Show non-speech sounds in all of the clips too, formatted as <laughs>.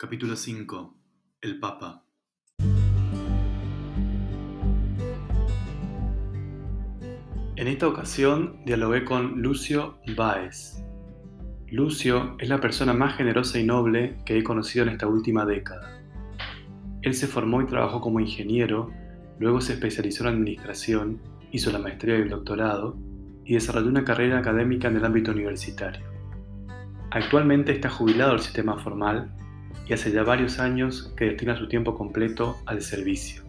Capítulo 5. El Papa. En esta ocasión dialogué con Lucio Báez. Lucio es la persona más generosa y noble que he conocido en esta última década. Él se formó y trabajó como ingeniero, luego se especializó en administración, hizo la maestría y el doctorado y desarrolló una carrera académica en el ámbito universitario. Actualmente está jubilado del sistema formal y hace ya varios años que destina su tiempo completo al servicio.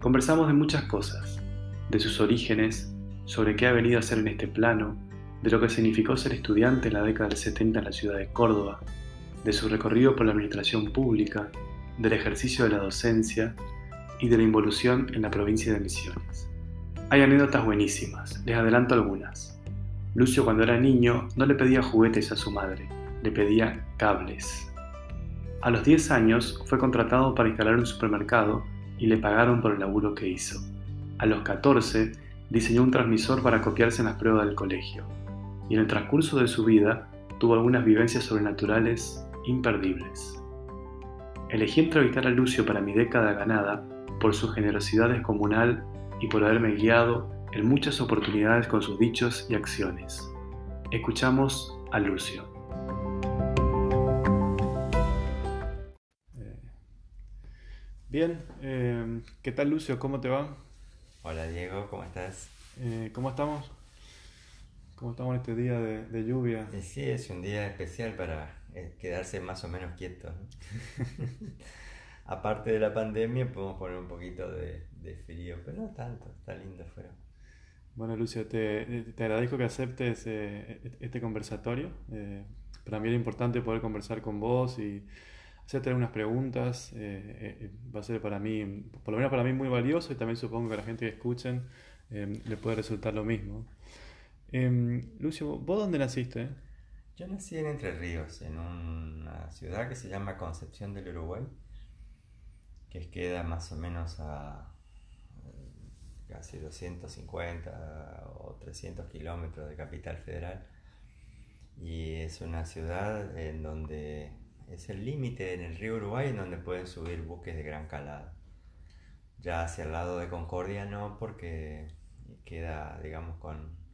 Conversamos de muchas cosas, de sus orígenes, sobre qué ha venido a hacer en este plano, de lo que significó ser estudiante en la década del 70 en la ciudad de Córdoba, de su recorrido por la administración pública, del ejercicio de la docencia y de la involución en la provincia de Misiones. Hay anécdotas buenísimas, les adelanto algunas. Lucio cuando era niño no le pedía juguetes a su madre, le pedía cables. A los 10 años fue contratado para instalar un supermercado y le pagaron por el laburo que hizo. A los 14 diseñó un transmisor para copiarse en las pruebas del colegio. Y en el transcurso de su vida tuvo algunas vivencias sobrenaturales imperdibles. Elegí entrevistar a Lucio para mi década ganada por su generosidad descomunal y por haberme guiado en muchas oportunidades con sus dichos y acciones. Escuchamos a Lucio. Bien, eh, ¿qué tal Lucio? ¿Cómo te va? Hola Diego, ¿cómo estás? Eh, ¿Cómo estamos? ¿Cómo estamos en este día de, lluvia? sí, es un día especial para quedarse más o menos quieto. <laughs> Aparte de la pandemia, podemos poner un poquito de, frío, pero no tanto, está lindo afuera. Bueno, Lucio, te, te agradezco que aceptes eh, este conversatorio. Eh, para mí era importante poder conversar con vos y hacerte algunas preguntas. Eh, va a ser para mí, por lo menos para mí, muy valioso y también supongo que a la gente que escuchen le puede resultar lo mismo. Em, Lucio, ¿vos dónde naciste? Yo nací en Entre Ríos, en una ciudad que se llama Concepción del Uruguay que queda más o menos a eh, casi 250 o 300 kilómetros de Capital Federal. Y es una ciudad en donde es el límite en el río Uruguay en donde pueden subir buques de gran calado. Ya hacia el lado de Concordia no, porque queda, digamos, con,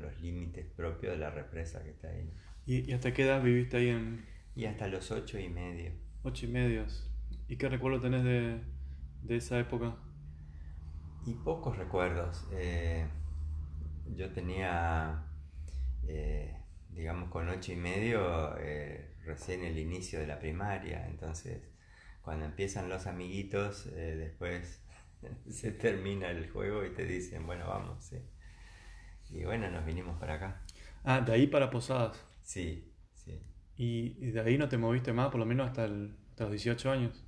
los límites propios de la represa que está ahí. ¿Y, hasta qué edad viviste ahí en...? Y hasta los ocho y medio. Ocho y medio. ¿Y qué recuerdo tenés de, esa época? Y pocos recuerdos. Eh, yo tenía, eh, digamos, con ocho y medio, eh, recién el inicio de la primaria. Entonces, cuando empiezan los amiguitos, después <laughs> se termina el juego y te dicen, bueno, vamos, sí. Y bueno, nos vinimos para acá. Ah, de ahí para Posadas. Sí, sí. ¿Y, de ahí no te moviste más, por lo menos hasta, hasta los 18 años?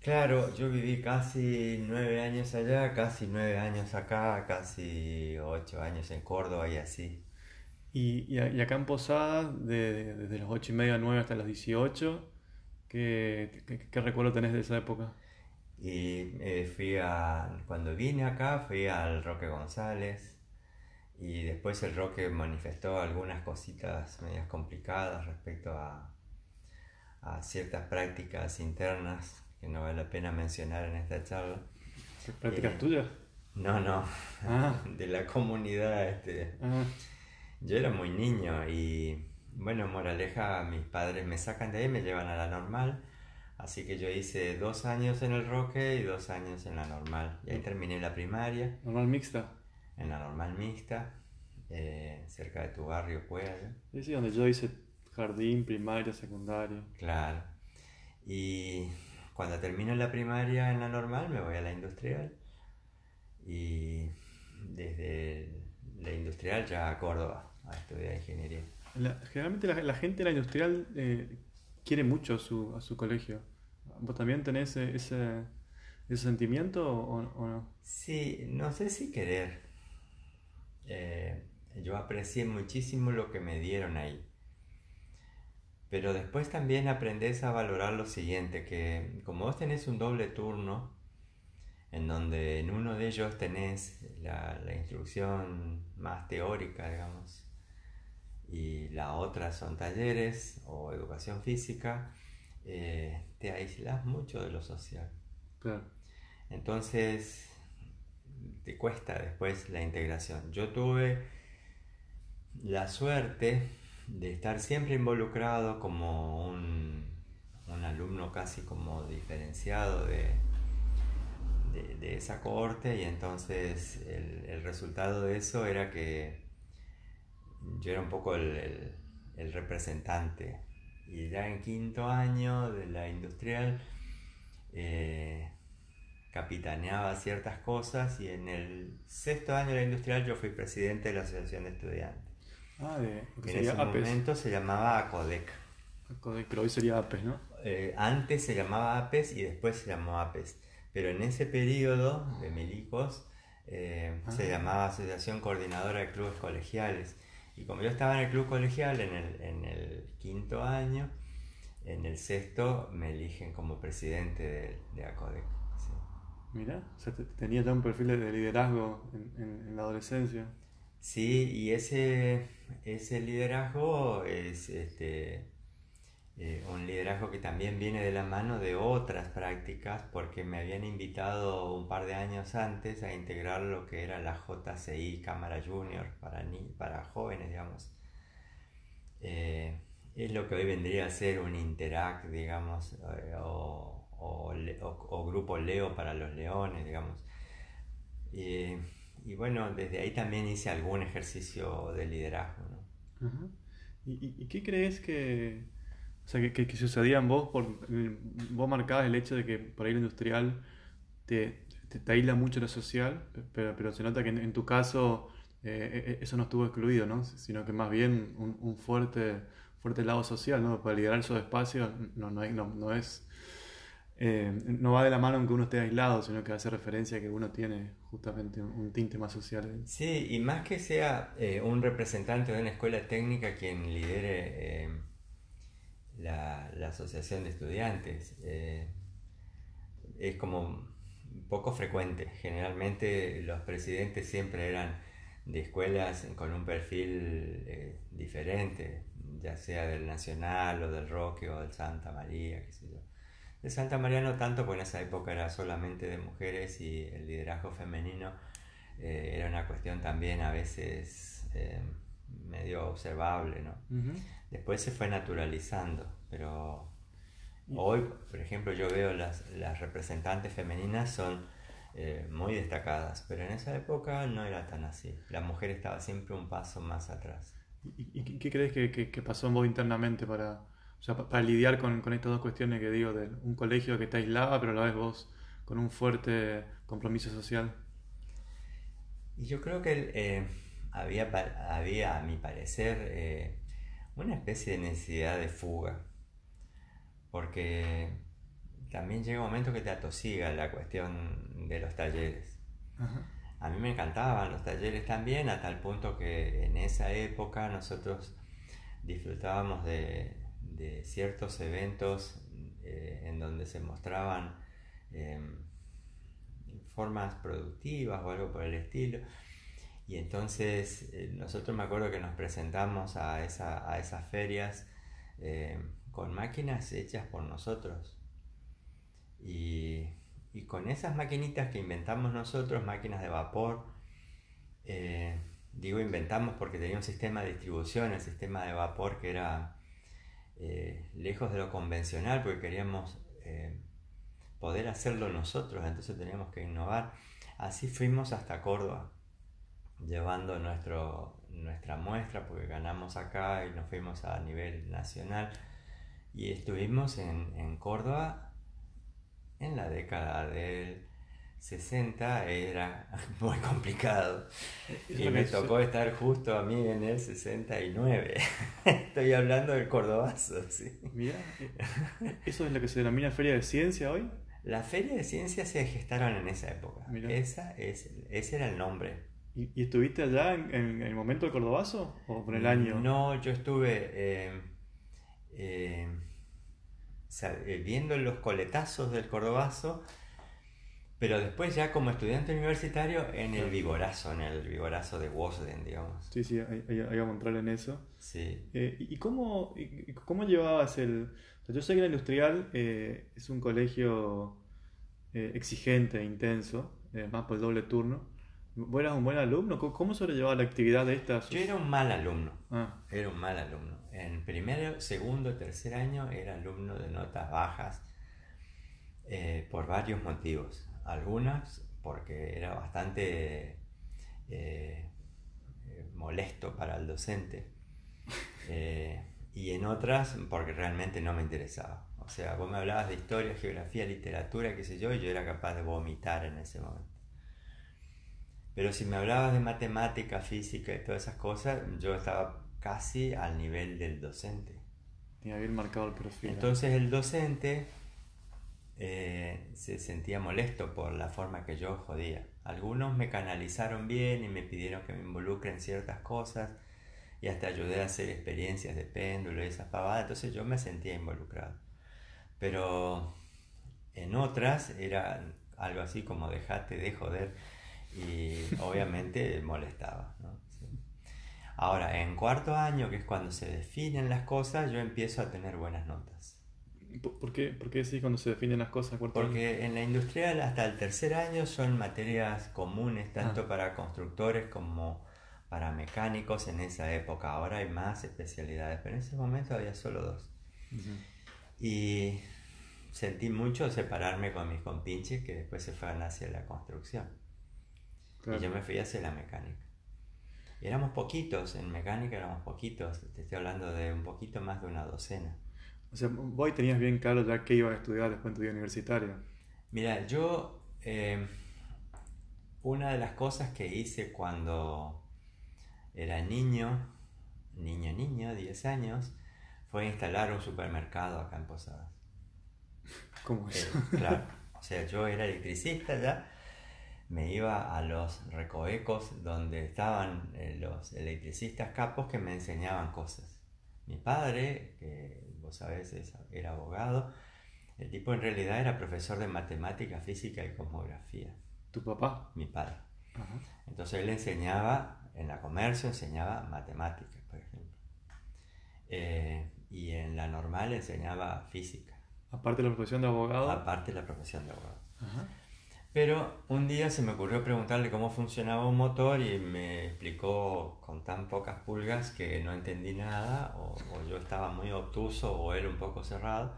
Claro, yo viví casi nueve años allá, casi nueve años acá, casi ocho años en Córdoba y así. Y, acá en Posada, desde los ocho y media, nueve hasta los dieciocho, ¿qué, recuerdo tenés de esa época? Y eh, fui a, cuando vine acá, fui al Roque González y después el Roque manifestó algunas cositas medias complicadas respecto a, a ciertas prácticas internas que no vale la pena mencionar en esta charla. ¿Prácticas eh, tuyas? No, no, ah. <laughs> de la comunidad. Este. Ah. Yo era muy niño y, bueno, moraleja, mis padres me sacan de ahí, me llevan a la normal. Así que yo hice dos años en el Roque y dos años en la normal. Y ahí terminé la primaria. ¿Normal mixta? En la normal mixta, eh, cerca de tu barrio, Puebla. Sí, sí, donde yo hice jardín, primaria, secundaria. Claro. Y cuando termino la primaria en la normal me voy a la industrial y desde la industrial ya a Córdoba a estudiar ingeniería. generalmente la, gente de la industrial eh, quiere mucho a su, a su colegio. ¿Vos también tenés ese, ese sentimiento o, no? Sí, no sé si querer. Eh, yo aprecié muchísimo lo que me dieron ahí. Pero después también aprendes a valorar lo siguiente, que como vos tenés un doble turno, en donde en uno de ellos tenés la, instrucción más teórica, digamos, y la otra son talleres o educación física, eh, te aíslas mucho de lo social. Claro. Entonces, te cuesta después la integración. Yo tuve la suerte de estar siempre involucrado como un, un alumno casi como diferenciado de, de, esa corte y entonces el, resultado de eso era que yo era un poco el, el, representante y ya en quinto año de la industrial eh, capitaneaba ciertas cosas y en el sexto año de la industrial yo fui presidente de la Asociación de Estudiantes. Ah, de, en ese momento se llamaba ACODEC. ACODEC, pero hoy sería APES, ¿no? Eh, antes se llamaba APES y después se llamó APES. Pero en ese periodo de milicos eh, se ah. llamaba Asociación Coordinadora de Clubes Colegiales. Y como yo estaba en el club colegial en el, en el quinto año, en el sexto me eligen como presidente de, de ACODEC. Mira, o sea, tenía ya un perfil de liderazgo en, en, la adolescencia. Sí, y ese, ese liderazgo es este, eh, un liderazgo que también viene de la mano de otras prácticas porque me habían invitado un par de años antes a integrar lo que era la JCI Cámara Junior para, para jóvenes, digamos. Eh, es lo que hoy vendría a ser un Interact, digamos, eh, o, grupo Leo para los leones, digamos. y bueno, desde ahí también hice algún ejercicio de liderazgo. ¿Y, qué crees que, o sea, que, que, sucedía en vos, por, vos marcabas el hecho de que por ahí el industrial te, te, aísla mucho lo social, pero, pero se nota que en, tu caso eh, e, e, eso no estuvo excluido, ¿no? Sino que más bien un, un fuerte, fuerte lado social, ¿no? Para liderar esos espacios no, no, no, no es... Eh, no va de la mano en que uno esté aislado, sino que hace referencia a que uno tiene justamente un, tinte más social. Sí, y más que sea eh, un representante de una escuela técnica quien lidere la, asociación de estudiantes. Eh, es como poco frecuente. Generalmente los presidentes siempre eran de escuelas con un perfil eh, diferente, ya sea del Nacional o del Roque o del Santa María, qué sé yo. De Santa María no tanto, porque en esa época era solamente de mujeres y el liderazgo femenino eh, era una cuestión también a veces medio observable, ¿no? Después se fue naturalizando, pero hoy, por ejemplo, yo veo las, las representantes femeninas son eh, muy destacadas, pero en esa época no era tan así. La mujer estaba siempre un paso más atrás. ¿Y, qué crees que, que, pasó en vos internamente para, o sea, para lidiar con, con, estas dos cuestiones que digo, de un colegio que está aislado, pero a la vez vos con un fuerte compromiso social? Y yo creo que eh, había, había, a mi parecer, eh, una especie de necesidad de fuga, porque también llega un momento que te atosiga la cuestión de los talleres. A mí me encantaban los talleres también, a tal punto que en esa época nosotros disfrutábamos de, ciertos eventos eh, en donde se mostraban em, formas productivas o algo por el estilo y entonces eh, nosotros me acuerdo que nos presentamos a, esa, a esas ferias eh, con máquinas hechas por nosotros. Y, y, con esas maquinitas que inventamos nosotros, máquinas de vapor, eh, digo inventamos porque tenía un sistema de distribución, el sistema de vapor que era lejos de lo convencional, porque queríamos poder hacerlo nosotros, entonces teníamos que innovar. Así fuimos hasta Córdoba llevando nuestro, nuestra muestra, porque ganamos acá y nos fuimos a nivel nacional. Y estuvimos en, en Córdoba en la década del 60, era <laughs> muy complicado. Y me tocó estar justo a mí en el 69. <laughs> Estoy hablando del cordobazo, sí. Mira, ¿eso es lo que se denomina Feria de Ciencia hoy? La Feria de Ciencia se gestaron en esa época. Esa es, ese era el nombre. ¿Y, estuviste allá en, el momento del Cordobazo o por el año? No, yo estuve eh, eh, eh, viendo los coletazos del Cordobazo Pero después ya como estudiante universitario en el Vigorazo, en el Vigorazo de Wosden, digamos. Sí, sí, ahí, vamos a entrar en eso. Sí. Eh, ¿Y cómo, cómo llevabas el...? yo sé que la industrial es un colegio exigente, intenso, más por el doble turno. ¿Vos eras un buen alumno? ¿Cómo sobrellevaba la actividad de estas? Yo era un mal alumno. Ah. Era un mal alumno. En primero, segundo, tercer año era alumno de notas bajas por varios motivos algunas porque era bastante eh, eh, molesto para el docente <laughs> eh, y en otras porque realmente no me interesaba. O sea, vos me hablabas de historia, geografía, literatura, qué sé yo, y yo era capaz de vomitar en ese momento. Pero si me hablabas de matemática, física y todas esas cosas, yo estaba casi al nivel del docente. Tenía bien marcado el perfil. Entonces el docente eh, se sentía molesto por la forma que yo jodía. Algunos me canalizaron bien y me pidieron que me involucre en ciertas cosas y hasta ayudé a hacer experiencias de péndulo y esas pavadas, entonces yo me sentía involucrado. Pero en otras era algo así como dejate de joder y obviamente molestaba. Ahora, en cuarto año, que es cuando se definen las cosas, yo empiezo a tener buenas notas. ¿Por qué, ¿Por qué sí cuando se definen las cosas? Porque en la industrial hasta el tercer año son materias comunes tanto ah. para constructores como para mecánicos en esa época. Ahora hay más especialidades, pero en ese momento había solo dos. Y sentí mucho separarme con mis compinches que después se fueron hacia la construcción. Y yo me fui hacia la mecánica. Y éramos poquitos, en mecánica éramos poquitos, te estoy hablando de un poquito más de una docena. O sea, vos tenías bien claro ya qué ibas a estudiar después de tu vida universitaria. Mira, yo. Eh, una de las cosas que hice cuando era niño, niño, niño, 10 años, fue instalar un supermercado acá en Posadas. ¿Cómo es? Eh, claro. O sea, yo era electricista ya, me iba a los recoecos donde estaban eh, los electricistas capos que me enseñaban cosas. Mi padre, que vos sabés, era abogado. El tipo en realidad era profesor de matemática, física y cosmografía. ¿Tu papá? Mi padre. Entonces él enseñaba, en la comercio enseñaba matemáticas, por ejemplo. Eh, y en la normal enseñaba física. Aparte de la profesión de abogado. Aparte de la profesión de abogado. Pero un día se me ocurrió preguntarle cómo funcionaba un motor y me explicó con tan pocas pulgas que no entendí nada, o, yo estaba muy obtuso o él un poco cerrado.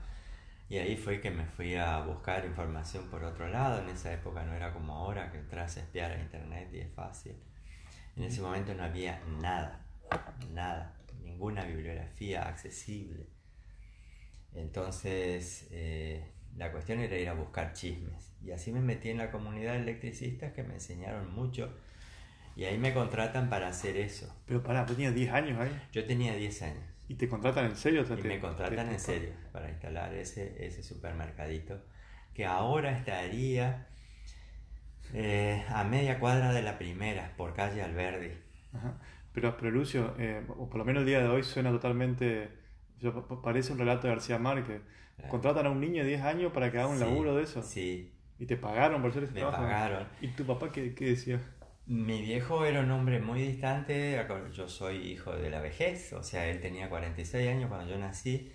Y ahí fue que me fui a buscar información por otro lado. En esa época no era como ahora que entras a espiar a internet y es fácil. En ese momento no había nada, nada, ninguna bibliografía accesible. Entonces, eh, la cuestión era ir a buscar chismes. Y así me metí en la comunidad de electricistas que me enseñaron mucho. Y ahí me contratan para hacer eso. Pero pará, ¿tú tenías 10 años ahí? Yo tenía 10 años. ¿Y te contratan en serio? y me contratan en serio para instalar ese, ese supermercadito que ahora estaría eh, a media cuadra de la primera, por calle Alberdi. Pero, pero Lucio, eh, por lo menos el día de hoy suena totalmente... Parece un relato de García Márquez. Contratan a un niño de 10 años para que haga un laburo de eso. Sí. ¿Y te pagaron por hacer ese Me pagaron. ¿Y tu papá qué, qué, decía? Mi viejo era un hombre muy distante. Yo soy hijo de la vejez. O sea, él tenía 46 años cuando yo nací.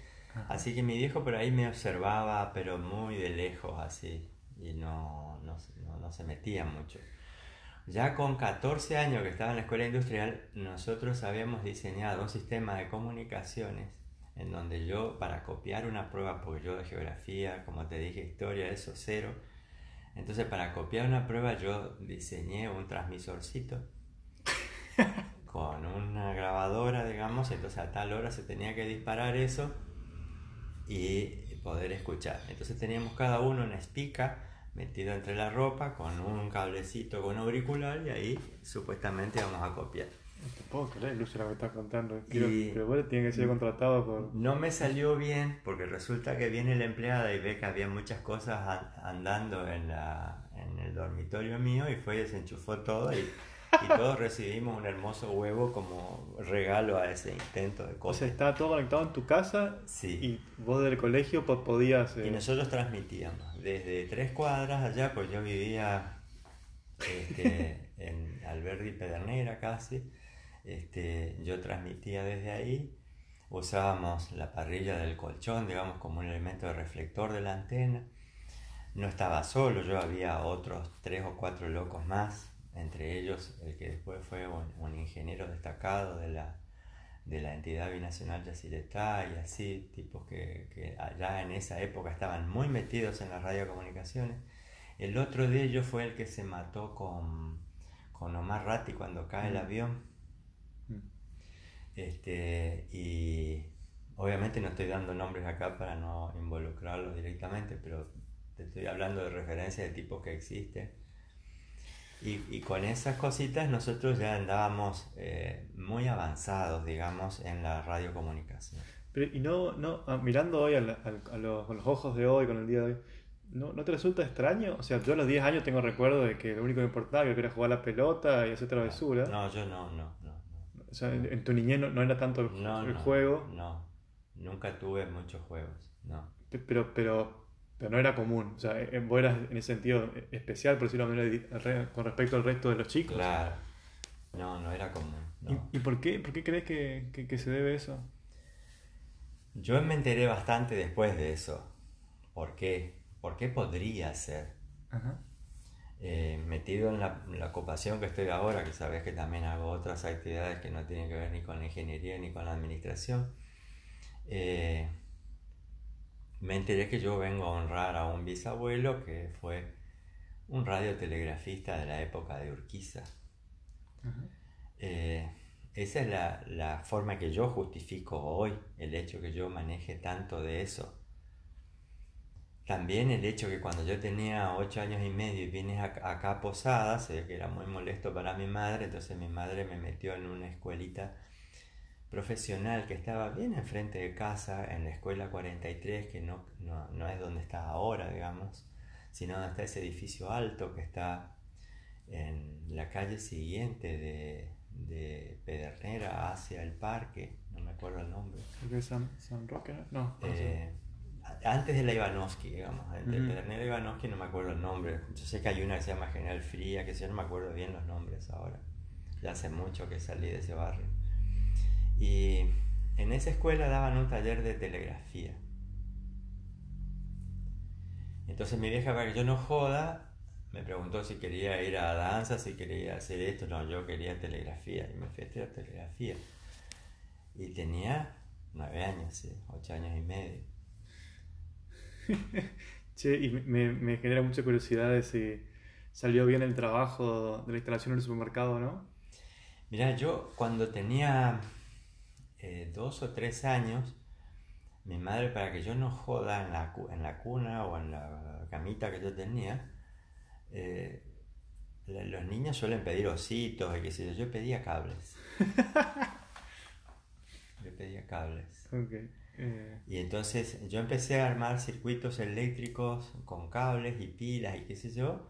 Así que mi viejo por ahí me observaba, pero muy de lejos así. Y no, no, no, no se metía mucho. Ya con 14 años que estaba en la escuela industrial, nosotros habíamos diseñado un sistema de comunicaciones en donde yo para copiar una prueba, porque yo de geografía, como te dije, historia, eso cero, entonces para copiar una prueba yo diseñé un transmisorcito <laughs> con una grabadora, digamos, entonces a tal hora se tenía que disparar eso y poder escuchar. Entonces teníamos cada uno una espica metido entre la ropa con un cablecito con auricular y ahí supuestamente vamos a copiar. No te puedo creer, Lucio, lo que estás contando. pero bueno, tiene que ser contratado por... No me salió bien porque resulta que viene la empleada y ve que había muchas cosas andando en, la, en el dormitorio mío y fue y desenchufó todo y y todos recibimos un hermoso huevo como regalo a ese intento de O sea, estaba todo conectado en tu casa sí. y vos del colegio podías... Y eh, nosotros transmitíamos desde tres cuadras allá, pues yo vivía este, en Alberdi Pedernera casi, este, yo transmitía desde ahí, usábamos la parrilla del colchón, digamos, como un elemento de reflector de la antena. No estaba solo, yo había otros tres o cuatro locos más, entre ellos el que después fue un, ingeniero destacado de la, de la entidad binacional Yacyretá y así, tipos que, que, allá en esa época estaban muy metidos en las radiocomunicaciones. El otro de ellos fue el que se mató con, con Omar Ratti cuando cae el mm. avión. Este, y obviamente no estoy dando nombres acá para no involucrarlos directamente, pero te estoy hablando de referencias de tipos que existen y, con esas cositas nosotros ya andábamos eh, muy avanzados, digamos, en la radiocomunicación. Pero, y no, no ah, mirando hoy a, los, con los ojos de hoy, con el día de hoy, ¿no, ¿no te resulta extraño? O sea, yo a los 10 años tengo recuerdo de que lo único que importaba era jugar la pelota y hacer travesura. No, yo no, no. O sea, en, tu niñez no, era tanto el, el juego. No, nunca tuve muchos juegos, no. Pero, pero pero no era común. O sea, eh, vos eras en ese sentido especial, por decirlo con respecto al resto de los chicos. Claro. No, no era común. ¿Y, por, qué, por qué crees que, se debe eso? Yo me enteré bastante después de eso. ¿Por qué? ¿Por qué podría ser? Eh, metido en la, la, ocupación que estoy ahora, que sabes que también hago otras actividades que no tienen que ver ni con la ingeniería ni con la administración. Eh, me enteré que yo vengo a honrar a un bisabuelo que fue un radiotelegrafista de la época de Urquiza. Eh, esa es la, la, forma que yo justifico hoy el hecho que yo maneje tanto de eso. También el hecho que cuando yo tenía ocho años y medio y vienes acá a Posada, sé que era muy molesto para mi madre, entonces mi madre me metió en una escuelita profesional que estaba bien enfrente de casa, en la escuela 43, que no, no, es donde está ahora, digamos, sino donde está ese edificio alto que está en la calle siguiente de, de Pedernera hacia el parque, no me acuerdo el nombre. San, San Roque? No. Eh, antes de la Ivanovsky, digamos, entre Pedernera y Ivanovsky no me acuerdo el nombre. Yo sé que hay una que se llama General Fría, que yo no me acuerdo bien los nombres ahora. Ya hace mucho que salí de ese barrio. Y en esa escuela daban un taller de telegrafía. Entonces mi vieja, para que yo no joda, me preguntó si quería ir a danza, si quería hacer esto. No, yo quería telegrafía. Y me fui a estudiar telegrafía. Y tenía nueve años, sí, ocho años y medio. <laughs> che, y me, me, genera mucha curiosidad de si salió bien el trabajo de la instalación en el supermercado, ¿no? Mira, yo cuando tenía eh, dos o tres años, mi madre, para que yo no joda en la, en la cuna o en la camita que yo tenía, eh, los niños suelen pedir ositos y qué sé yo. Yo pedía cables. <laughs> yo pedía cables. Eh. Y entonces yo empecé a armar circuitos eléctricos con cables y pilas y qué sé yo,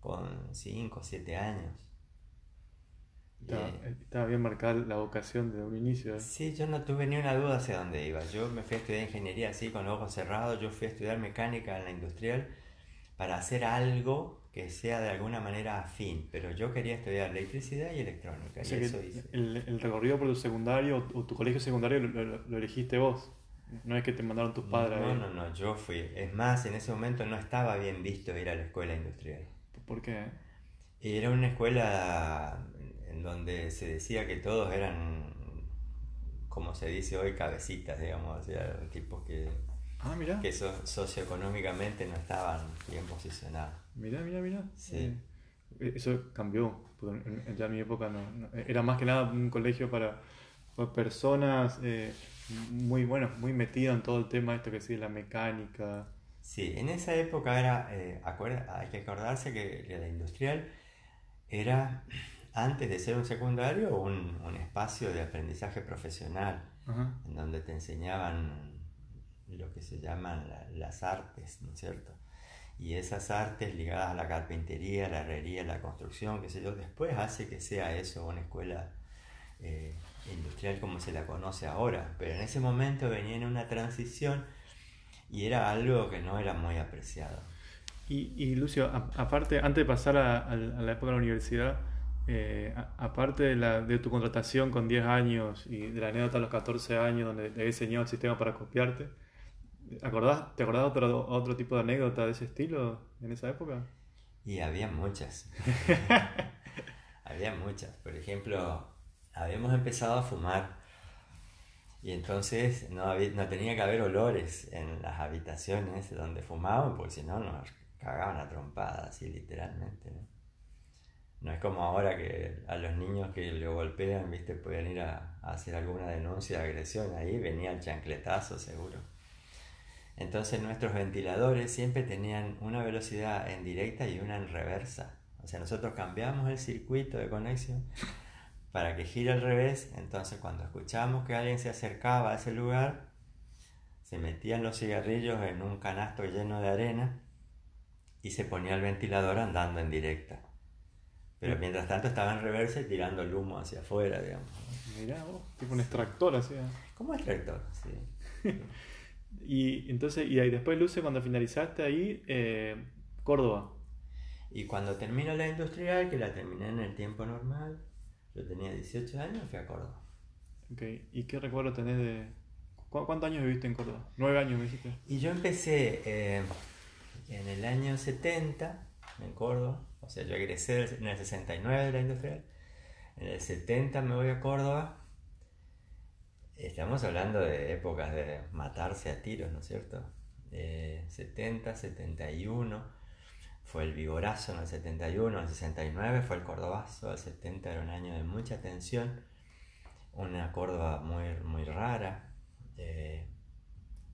con 5 o 7 años. Estaba, bien marcada la vocación de un inicio. ¿eh? Sí, yo no tuve ni una duda hacia dónde iba. Yo me fui a estudiar ingeniería así, con los ojos cerrados. Yo fui a estudiar mecánica en la industrial para hacer algo que sea de alguna manera afín. Pero yo quería estudiar electricidad y electrónica. y eso hice. El, recorrido por tu secundario o tu colegio secundario lo, elegiste vos. No es que te mandaron tus padres. No, no, no, yo fui. Es más, en ese momento no estaba bien visto ir a la escuela industrial. ¿Por qué? Era una escuela en donde se decía que todos eran, como se dice hoy, cabecitas, digamos, o sea, tipos que, ah, que socioeconómicamente no estaban bien posicionados. Mira, mira, mira. Sí. Eh, eso cambió, ya en mi época no, era más que nada un colegio para, personas eh, muy bueno, muy metidas en todo el tema esto que sí, la mecánica. Sí, en esa época era, eh, hay que acordarse que la industrial era antes de ser un secundario, un, un espacio de aprendizaje profesional, en donde te enseñaban lo que se llaman las artes, ¿no es cierto? y esas artes ligadas a la carpintería, la herrería, la construcción, qué sé yo, después hace que sea eso una escuela eh, industrial como se la conoce ahora. Pero en ese momento venía en una transición y era algo que no era muy apreciado. Y, Lucio, aparte, antes de pasar a, la época de la universidad, eh, aparte de, la, de, tu contratación con 10 años y de la anécdota a los 14 años donde te diseñado el sistema para copiarte, ¿acordás, ¿te acordás otro, otro tipo de anécdota de ese estilo en esa época? Y había muchas. <laughs> había muchas. Por ejemplo, habíamos empezado a fumar y entonces no, no tenía que haber olores en las habitaciones donde fumaban porque si no nos cagaban a trompadas, así literalmente. ¿no? no es como ahora que a los niños que lo golpean, viste, pueden ir a, hacer alguna denuncia de agresión, ahí venía el chancletazo seguro. Entonces nuestros ventiladores siempre tenían una velocidad en directa y una en reversa. O sea, nosotros cambiamos el circuito de conexión para que gire al revés. Entonces, cuando escuchamos que alguien se acercaba a ese lugar, se metían los cigarrillos en un canasto lleno de arena y se ponía el ventilador andando en directa. Pero mientras tanto estaba en reversa y tirando el humo hacia afuera, digamos. Mirá vos, tipo un extractor así. Como extractor, sí. <laughs> y entonces, y ahí después, Luce, cuando finalizaste ahí, eh, Córdoba. Y cuando termino la industrial, que la terminé en el tiempo normal, yo tenía 18 años, fui a Córdoba. Ok, ¿y qué recuerdo tenés de... ¿Cuántos años viviste en Córdoba? Nueve años me dijiste. Y yo empecé eh, en el año 70 en Córdoba, o sea, yo egresé en el 69 de la industrial, en el 70 me voy a Córdoba. Estamos hablando de épocas de matarse a tiros, ¿no es cierto? 70, 71 fue el vigorazo en el 71, en el 69 fue el cordobazo, el 70 era un año de mucha tensión, una Córdoba muy, muy rara. Eh,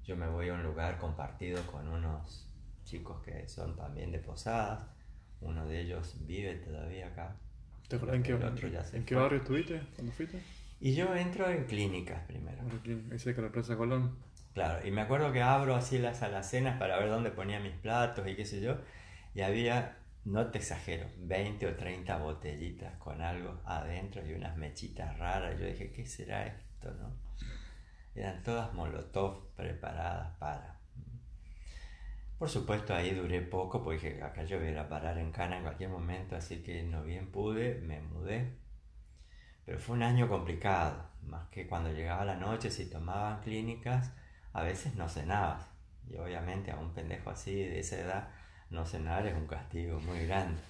yo me voy a un lugar compartido con unos chicos que son también de Posadas, uno de ellos vive todavía acá. ¿Te acuerdas en qué, ¿en qué barrio estuviste cuando fuiste? Y yo entro en clínicas primero. Ahí cerca de la Plaza Colón. Claro, y me acuerdo que abro así las alacenas para ver dónde ponía mis platos y qué sé yo y había, no te exagero, 20 o 30 botellitas con algo adentro y unas mechitas raras. Yo dije, ¿qué será esto? No? Eran todas molotov preparadas para. Por supuesto ahí duré poco porque acá yo voy a ir a parar en cana en cualquier momento, así que no bien pude, me mudé. Pero fue un año complicado, más que cuando llegaba la noche, si tomaban clínicas, a veces no cenabas. Y obviamente a un pendejo así de esa edad no cenar es un castigo muy grande.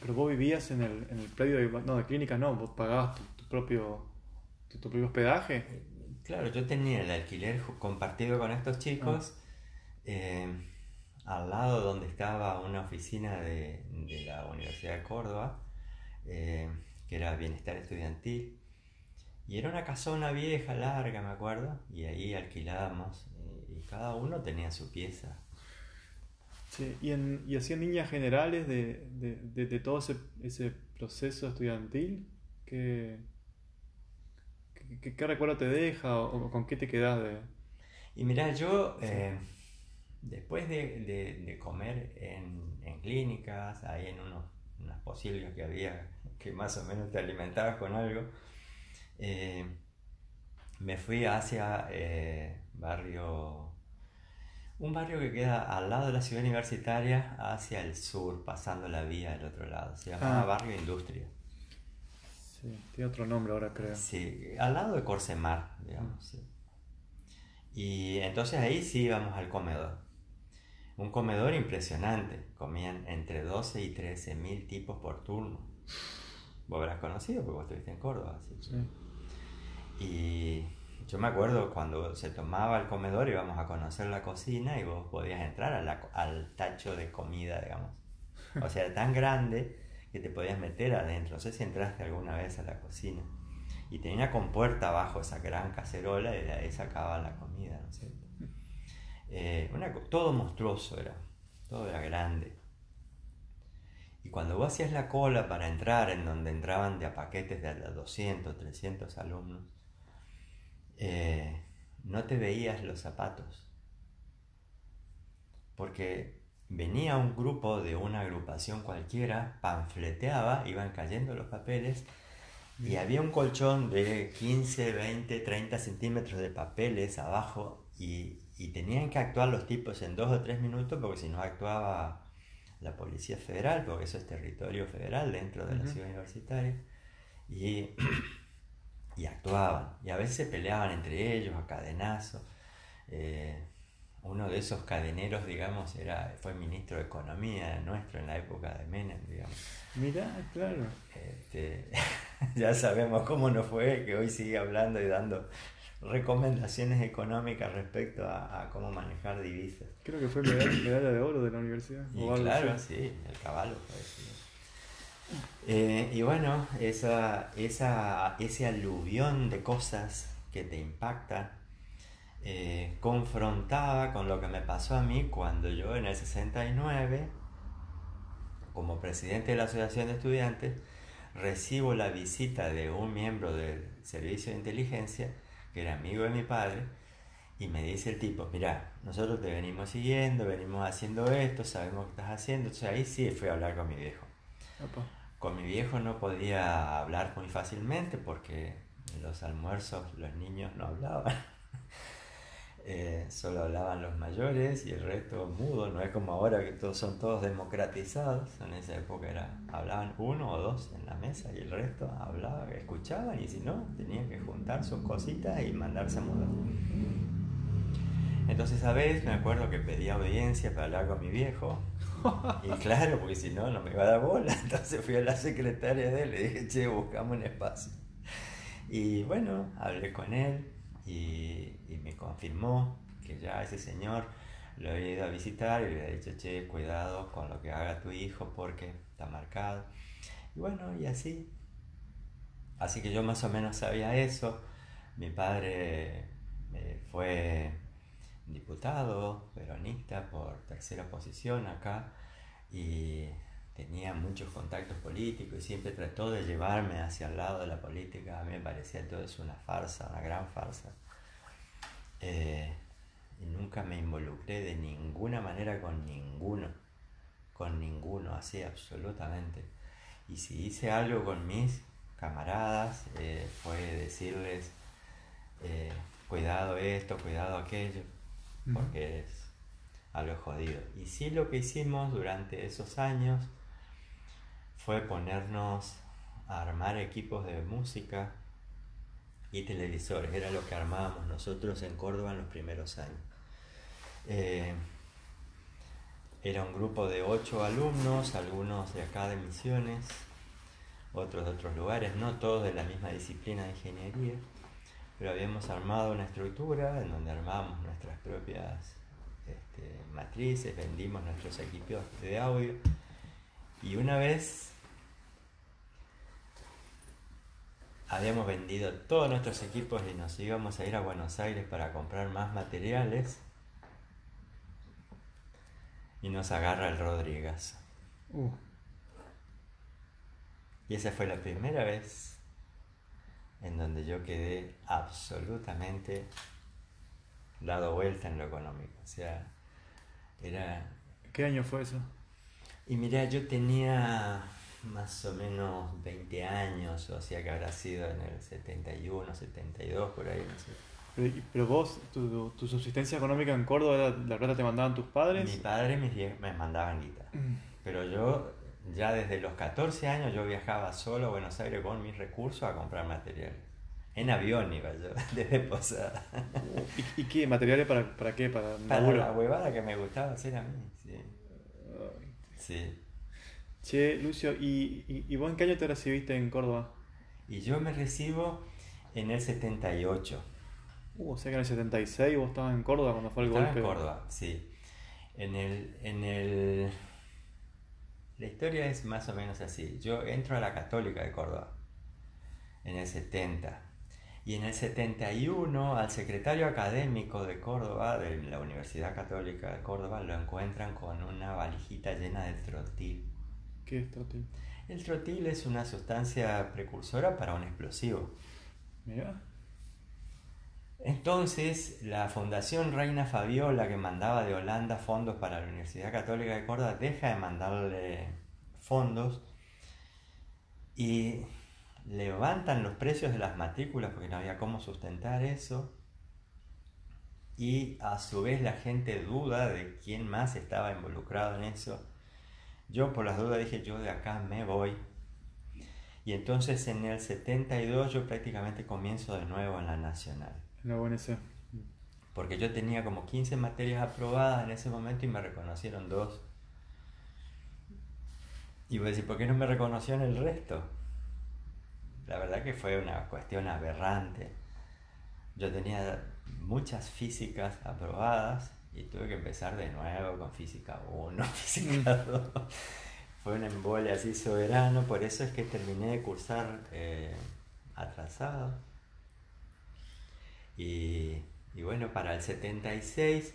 Pero, vos vivías en el, en el predio de, no, de clínica, no, vos pagabas tu, propio, tu, propio hospedaje. Claro, yo tenía el alquiler compartido con estos chicos, eh, al lado donde estaba una oficina de, de la Universidad de Córdoba, eh, que era Bienestar Estudiantil. Y era una casona vieja, larga, me acuerdo, y ahí alquilábamos, y cada uno tenía su pieza y, en, y así en líneas generales de, de, de, todo ese, ese, proceso estudiantil, ¿qué, qué, recuerdo te deja o, con qué te quedas de...? Y mira, yo eh, después de, de, comer en, en, clínicas, ahí en unos, unas posibles que había que más o menos te alimentabas con algo, eh, me fui hacia eh, barrio un barrio que queda al lado de la ciudad universitaria hacia el sur, pasando la vía del otro lado. Se llama ah. Barrio Industria. Sí, tiene otro nombre ahora creo. Sí, al lado de Corsemar, digamos. Y entonces ahí sí íbamos al comedor. Un comedor impresionante. Comían entre 12 y 13 mil tipos por turno. Vos habrás conocido porque vos estuviste en Córdoba. Sí. Y yo me acuerdo cuando se tomaba el comedor íbamos a conocer la cocina y vos podías entrar al tacho de comida, digamos. O sea, tan grande que te podías meter adentro. No sé si entraste alguna vez a la cocina. Y tenía una compuerta abajo, esa gran cacerola, y de ahí sacaba la comida, ¿no es cierto? Eh, todo monstruoso era, todo era grande. Y cuando vos hacías la cola para entrar, en donde entraban de a paquetes de 200, 300 alumnos, eh, no te veías los zapatos. Porque venía un grupo de una agrupación cualquiera, panfleteaba, iban cayendo los papeles y había un colchón de 15, 20, 30 centímetros de papeles abajo y, tenían que actuar los tipos en dos o tres minutos porque si no actuaba la Policía Federal, porque eso es territorio federal dentro de la ciudad universitaria. Y, <clears throat> y, actuaban. Y a veces se peleaban entre ellos a cadenazo. Eh, uno de esos cadeneros, digamos, era, fue ministro de Economía nuestro en la época de Menem, digamos. Mirá, claro. Este, <laughs> ya sabemos cómo no fue, que hoy sigue hablando y dando recomendaciones económicas respecto a, cómo manejar divisas. Creo que fue medalla, de oro de la universidad. Y claro, sí, el caballo eh, y bueno, esa, esa, ese aluvión de cosas que te impactan eh, confrontaba con lo que me pasó a mí cuando yo en el 69, como presidente de la Asociación de Estudiantes, recibo la visita de un miembro del servicio de inteligencia, que era amigo de mi padre, y me dice el tipo, mira, nosotros te venimos siguiendo, venimos haciendo esto, sabemos que estás haciendo. Entonces ahí sí fui a hablar con mi viejo. Con mi viejo no podía hablar muy fácilmente porque en los almuerzos los niños no hablaban. <laughs> Eh, solo hablaban los mayores y el resto mudo, no es como ahora que todos son todos democratizados, en esa época era, hablaban uno o dos en la mesa y el resto hablaba, escuchaban y si no, tenían que juntar sus cositas y mandarse a mudar. Entonces a veces me acuerdo que pedía audiencia para hablar con mi viejo y claro, porque si no, no me iba a dar bola, <laughs> entonces fui a la secretaria de él y le dije, che, buscamos un espacio. Y bueno, hablé con él y, me confirmó que ya ese señor lo había ido a visitar y le había dicho, che, cuidado con lo que haga tu hijo porque está marcado. Y bueno, y así. Así que yo más o menos sabía eso. Mi padre eh, fue diputado peronista por tercera posición acá y tenía muchos contactos políticos y siempre trató de llevarme hacia el lado de la política. A mí me parecía todo eso una farsa, una gran farsa. Eh, y nunca me involucré de ninguna manera con ninguno, con ninguno, así absolutamente. Y si hice algo con mis camaradas, eh, fue decirles, eh, cuidado esto, cuidado aquello, porque es algo jodido. Y sí lo que hicimos durante esos años fue ponernos a armar equipos de música y televisores. Era lo que armábamos nosotros en Córdoba en los primeros años. Eh, era un grupo de ocho alumnos, algunos de acá de Misiones, otros de otros lugares, no todos de la misma disciplina de ingeniería, pero habíamos armado una estructura en donde armábamos nuestras propias este, matrices, vendimos nuestros equipos de audio y una vez habíamos vendido todos nuestros equipos y nos íbamos a ir a Buenos Aires para comprar más materiales. Y nos agarra el Rodríguez. Uh. Y esa fue la primera vez en donde yo quedé absolutamente dado vuelta en lo económico. O sea, era... ¿Qué año fue eso? Y mira, yo tenía más o menos 20 años, o sea que habrá sido en el 71, 72, por ahí, no sé. Pero, vos, tu, tu, subsistencia económica en Córdoba, ¿la plata te mandaban tus padres? Mi padre y mis me mandaban guita. <clears throat> Pero yo, ya desde los 14 años, yo viajaba solo a Buenos Aires con mis recursos a comprar materiales. En avión iba yo, <laughs> desde Posada. ¿Y, qué? ¿Materiales para, para qué? Para, para la huevada que me gustaba hacer a mí, sí. Sí. Che, Lucio, ¿y, vos en qué año te recibiste en Córdoba? Y yo me recibo en el 78. Uh, o sea que en el 76 vos estabas en Córdoba cuando fue el golpe. en Córdoba, sí. En el, en el... La historia es más o menos así. Yo entro a la Católica de Córdoba en el 70. Y en el 71 al secretario académico de Córdoba, de la Universidad Católica de Córdoba, lo encuentran con una valijita llena de trotil. ¿Qué es trotil? El trotil es una sustancia precursora para un explosivo. Mira. Entonces, la Fundación Reina Fabiola, que mandaba de Holanda fondos para la Universidad Católica de Córdoba, deja de mandarle fondos y levantan los precios de las matrículas porque no había cómo sustentar eso. Y a su vez la gente duda de quién más estaba involucrado en eso. Yo por las dudas dije, yo de acá me voy. Y entonces en el 72 yo prácticamente comienzo de nuevo en la Nacional. La UNC. Porque yo tenía como 15 materias aprobadas en ese momento y me reconocieron dos. Y voy a decir, ¿por qué no me reconoció en el resto? La verdad que fue una cuestión aberrante. Yo tenía muchas físicas aprobadas y tuve que empezar de nuevo con física 1, <laughs> física 2. fue un embole así soberano, por eso es que terminé de cursar eh, atrasado. Y, y bueno, para el 76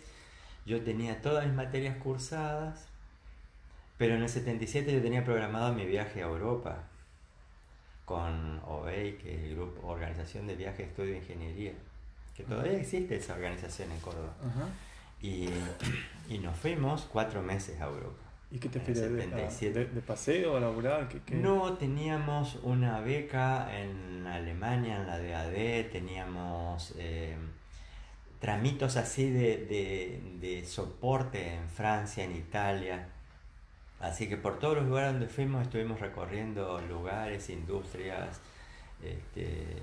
yo tenía todas mis materias cursadas, pero en el 77 yo tenía programado mi viaje a Europa con OBEI, que es el grupo Organización de Viaje, Estudio de Ingeniería, que todavía existe esa organización en Córdoba. Y, y, nos fuimos cuatro meses a Europa. ¿Y qué te fuiste de, de, paseo laboral? ¿Qué, No, teníamos una beca en Alemania, en la DAD, teníamos eh, tramitos así de, de, de soporte en Francia, en Italia Así que por todos los lugares donde fuimos estuvimos recorriendo lugares, industrias, este,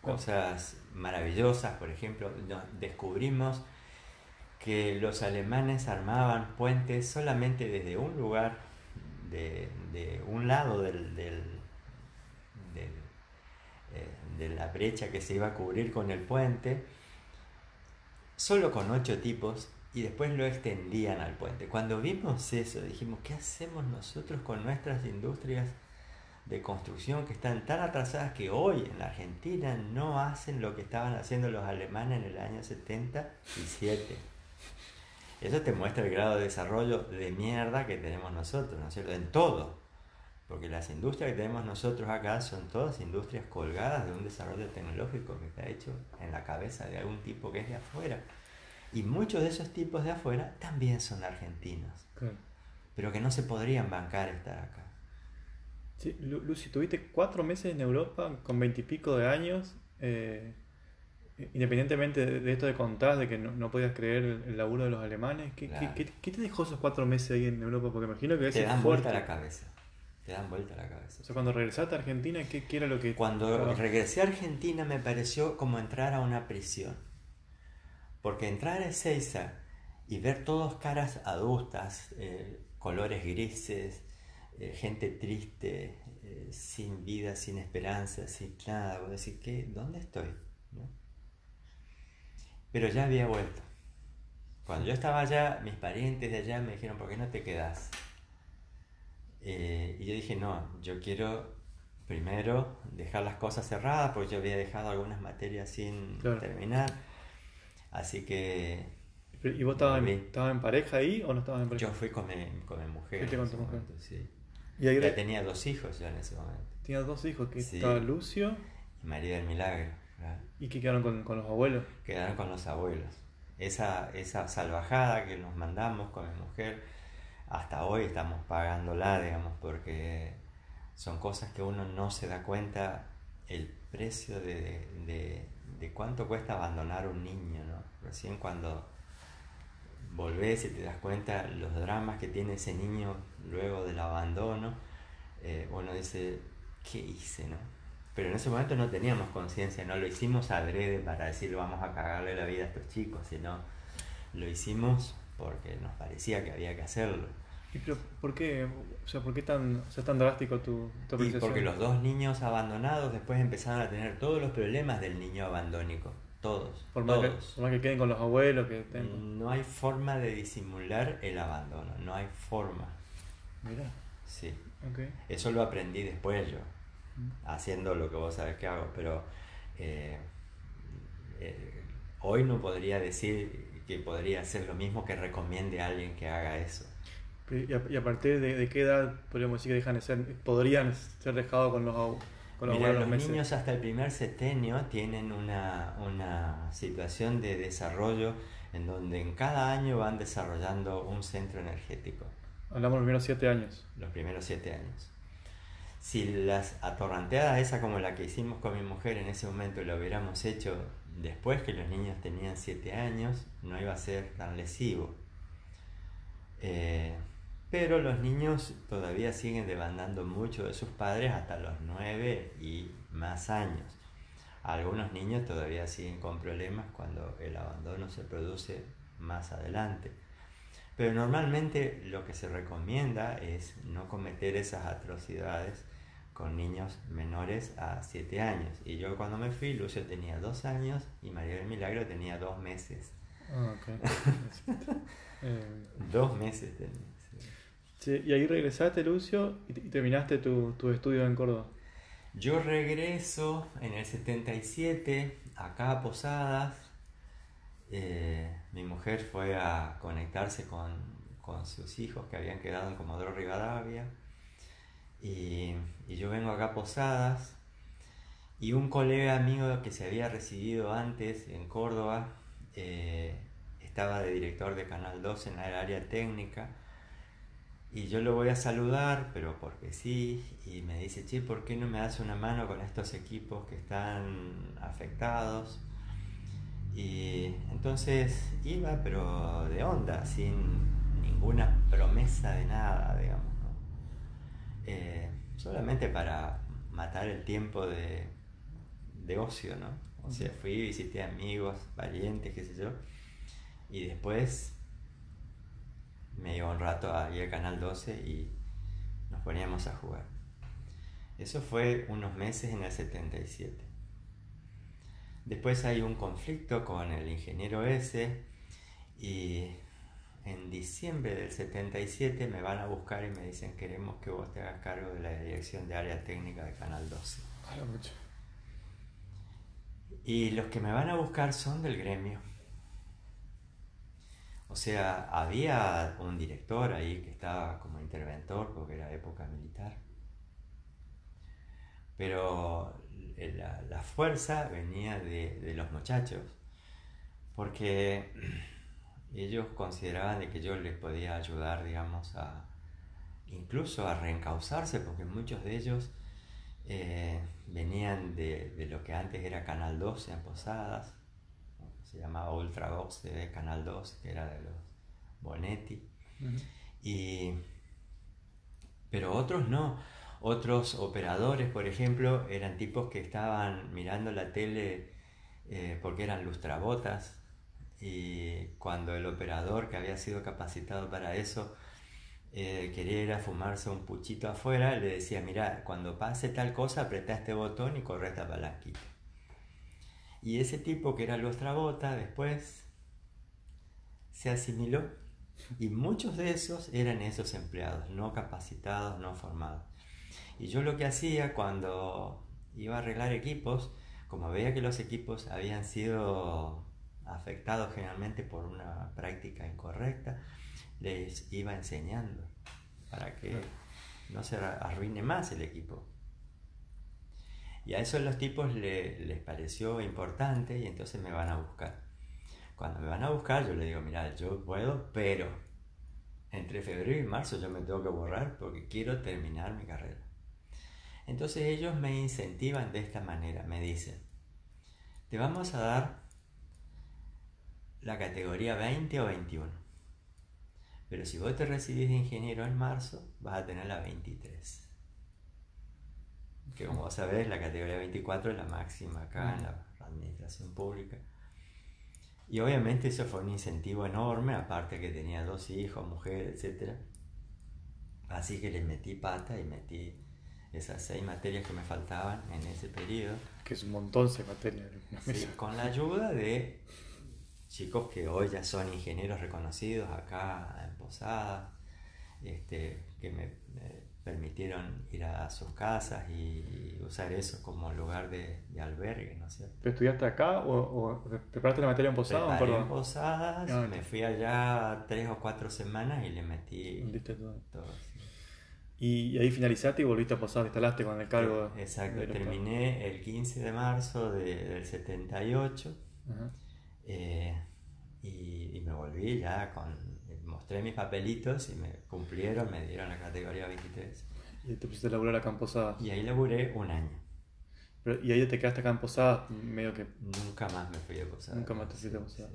cosas maravillosas. Por ejemplo, descubrimos que los alemanes armaban puentes solamente desde un lugar, de, un lado del, del, eh, de la brecha que se iba a cubrir con el puente, solo con ocho tipos y después lo extendían al puente. Cuando vimos eso, dijimos, ¿qué hacemos nosotros con nuestras industrias de construcción que están tan atrasadas que hoy en la Argentina no hacen lo que estaban haciendo los alemanes en el año 77? Eso te muestra el grado de desarrollo de mierda que tenemos nosotros, ¿no es cierto? En todo. Porque las industrias que tenemos nosotros acá son todas industrias colgadas de un desarrollo tecnológico que está hecho en la cabeza de algún tipo que es de afuera. Y muchos de esos tipos de afuera también son argentinos. Pero que no se podrían bancar estar acá. Sí, Lucy, tuviste cuatro meses en Europa con veintipico de años. Eh, independientemente de esto de contar, de que no, podías creer el, laburo de los alemanes, ¿qué, ¿qué, te dejó esos cuatro meses ahí en Europa? Porque imagino que te dan vuelta a la cabeza. Te dan vuelta a la cabeza. O sea, cuando regresaste a Argentina, ¿qué, era lo que.? Cuando regresé a Argentina me pareció como entrar a una prisión. Porque entrar a Ezeiza y ver todos caras adultas, eh, colores grises, eh, gente triste, eh, sin vida, sin esperanza, sin nada, vos decís, ¿qué? ¿dónde estoy? Pero ya había vuelto. Cuando yo estaba allá, mis parientes de allá me dijeron, ¿por qué no te quedas? y yo dije, no, yo quiero primero dejar las cosas cerradas, porque yo había dejado algunas materias sin terminar Así que... ¿Y vos estabas en, pareja ahí o no estabas en pareja? Yo fui con mi, con mi mujer. con tu mujer? sí. ¿Y ahí tenía dos hijos ya en ese momento. Tenía dos hijos, que estaba Lucio... Y María del Milagro. ¿Y qué quedaron con, con, los abuelos? Quedaron con los abuelos. Esa, esa salvajada que nos mandamos con mi mujer, hasta hoy estamos pagándola, digamos, porque son cosas que uno no se da cuenta el precio de, de, de cuánto cuesta abandonar un niño, ¿no? Recién cuando volvés y te das cuenta los dramas que tiene ese niño luego del abandono, eh, uno dice, ¿qué hice, no? Pero en ese momento no teníamos conciencia, no lo hicimos adrede para decir vamos a cagarle la vida a estos chicos, sino lo hicimos porque nos parecía que había que hacerlo. ¿Y pero por qué, o sea, por qué tan, o tan drástico tu, tu y porque los dos niños abandonados después empezaron a tener todos los problemas del niño abandónico. Todos. Por más, todos. Que, por más que queden con los abuelos. que No hay forma de disimular el abandono. No hay forma. Mira. Sí. Eso lo aprendí después yo. Mm. Haciendo lo que vos sabes que hago. Pero eh, eh, hoy no podría decir que podría hacer lo mismo que recomiende a alguien que haga eso. ¿Y a, partir de, qué edad podríamos decir que dejan de ser, podrían ser dejados con los con los, los niños hasta el primer septenio tienen una, una situación de desarrollo en donde en cada año van desarrollando un centro energético. Hablamos de los primeros siete años. Los primeros siete años. Si las atorranteadas, esa como la que hicimos con mi mujer en ese momento, lo hubiéramos hecho después que los niños tenían siete años, no iba a ser tan lesivo. Eh, pero los niños todavía siguen demandando mucho de sus padres hasta los nueve y más años. Algunos niños todavía siguen con problemas cuando el abandono se produce más adelante. Pero normalmente lo que se recomienda es no cometer esas atrocidades con niños menores a 7 años. Y yo cuando me fui, Lucio tenía 2 años y María del Milagro tenía 2 meses. Ah, <laughs> eh, dos meses tenía. Y ahí regresaste, Lucio, y, terminaste tu, tu estudio en Córdoba. Yo regreso en el 77 acá a Posadas. Eh, mi mujer fue a conectarse con, con, sus hijos que habían quedado en Comodoro Rivadavia. Y, yo vengo acá a Posadas y un colega amigo que se había recibido antes en Córdoba eh, estaba de director de Canal 2 en el área técnica y yo lo voy a saludar, pero porque sí, y me dice, che, ¿por qué no me das una mano con estos equipos que están afectados? Y entonces iba, pero de onda, sin ninguna promesa de nada, digamos. Eh, solamente para matar el tiempo de, de ocio, ¿no? O sea, fui, visité amigos, valientes, qué sé yo. Y después me iba un rato ahí al Canal 12 y nos poníamos a jugar. Eso fue unos meses en el 77. Después hay un conflicto con el ingeniero S y en diciembre del 77 me van a buscar y me dicen queremos que vos te hagas cargo de la dirección de área técnica de Canal 12. Y los que me van a buscar son del gremio. O sea, había un director ahí que estaba como interventor porque era época militar. Pero la, fuerza venía de, los muchachos, porque <clears throat> ellos consideraban de que yo les podía ayudar, digamos, a incluso a reencauzarse, porque muchos de ellos eh, venían de, lo que antes era Canal 12 en Posadas, se llamaba Ultravox de Canal 2, que era de los Bonetti, y, pero otros no. Otros operadores, por ejemplo, eran tipos que estaban mirando la tele eh, porque eran lustrabotas. Y cuando el operador que había sido capacitado para eso eh, quería ir a fumarse un puchito afuera, le decía, mira, cuando pase tal cosa, apretá este botón y corre esta palanquita. Y ese tipo que era lustrabota después se asimiló y muchos de esos eran esos empleados, no capacitados, no formados. Y yo lo que hacía cuando iba a arreglar equipos, como veía que los equipos habían sido afectados generalmente por una práctica incorrecta, les iba enseñando para que no se arruine más el equipo. Y a eso los tipos les pareció importante y entonces me van a buscar. Cuando me van a buscar yo les digo, mira, yo puedo, pero entre febrero y marzo yo me tengo que borrar porque quiero terminar mi carrera. Entonces ellos me incentivan de esta manera, me dicen, te vamos a dar la categoría 20 o 21, pero si vos te recibís de ingeniero en marzo, vas a tener la 23. Que como sabés, la categoría 24 es la máxima acá en la administración pública. Y obviamente eso fue un incentivo enorme, aparte que tenía dos hijos, mujer, etc. Así que les metí pata y metí esas seis materias que me faltaban en ese periodo. Que es un montón de materias. con la ayuda de chicos que hoy ya son ingenieros reconocidos acá en Posada, este, que me, permitieron ir a sus casas y usar eso como lugar de, albergue, ¿no es cierto? ¿Pero estudiaste acá o, preparaste la materia en Posada o en Posadas, ah, me fui allá tres o cuatro semanas y le metí todo. todo Y ahí finalizaste y volviste a posar, instalaste con el cargo. Exacto, terminé el 15 de marzo del 78 eh, y, me volví ya con. Mostré mis papelitos y me cumplieron, me dieron la categoría 23. Y te pusiste a laburar acá en Posada. Y ahí laburé un año. y ahí te quedaste acá en medio que. Nunca más me fui de Posada. Nunca más te fuiste de Posada.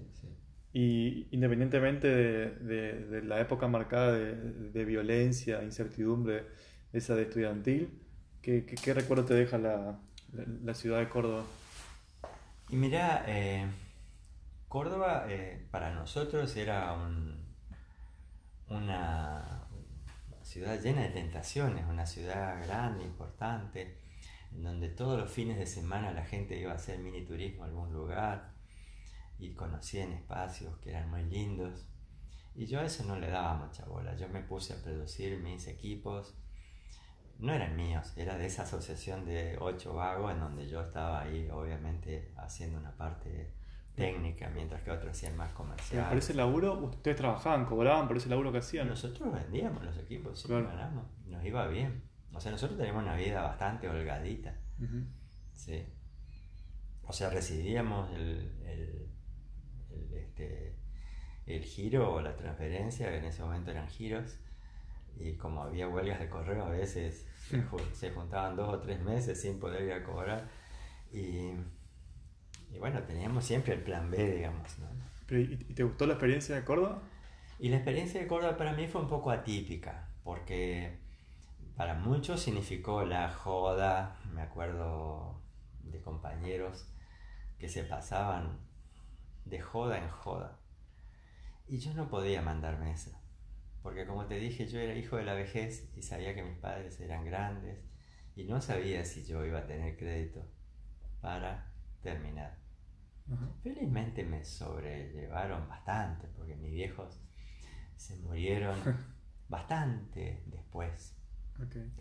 Y independientemente de, de, la época marcada de, violencia, incertidumbre, esa de estudiantil, ¿qué, qué, recuerdo te deja la, la, ciudad de Córdoba? Y mira, eh, Córdoba eh, para nosotros era un, una ciudad llena de tentaciones, una ciudad grande, importante, en donde todos los fines de semana la gente iba a hacer mini turismo a algún lugar y conocían espacios que eran muy lindos. Y yo a eso no le daba mucha bola. Yo me puse a producir mis equipos. No eran míos, era de esa asociación de ocho vagos en donde yo estaba ahí, obviamente, haciendo una parte técnica, mientras que otros hacían más comercial. ¿Por ese laburo ustedes trabajaban, cobraban por ese laburo que hacían? Nosotros vendíamos los equipos, sí, ganamos, nos iba bien. O sea, nosotros teníamos una vida bastante holgadita. Sí. O sea, recibíamos el, este, el giro o la transferencia, que en ese momento eran giros, y como había huelgas de correo, a veces se, juntaban dos o tres meses sin poder ir a cobrar. Y, bueno, teníamos siempre el plan B, digamos. ¿Y te gustó la experiencia de Córdoba? Y la experiencia de Córdoba para mí fue un poco atípica, porque para muchos significó la joda, me acuerdo de compañeros que se pasaban de joda en joda. Y yo no podía mandarme eso, porque como te dije, yo era hijo de la vejez y sabía que mis padres eran grandes y no sabía si yo iba a tener crédito para terminar. Felizmente me sobrellevaron bastante, porque mis viejos se murieron bastante después.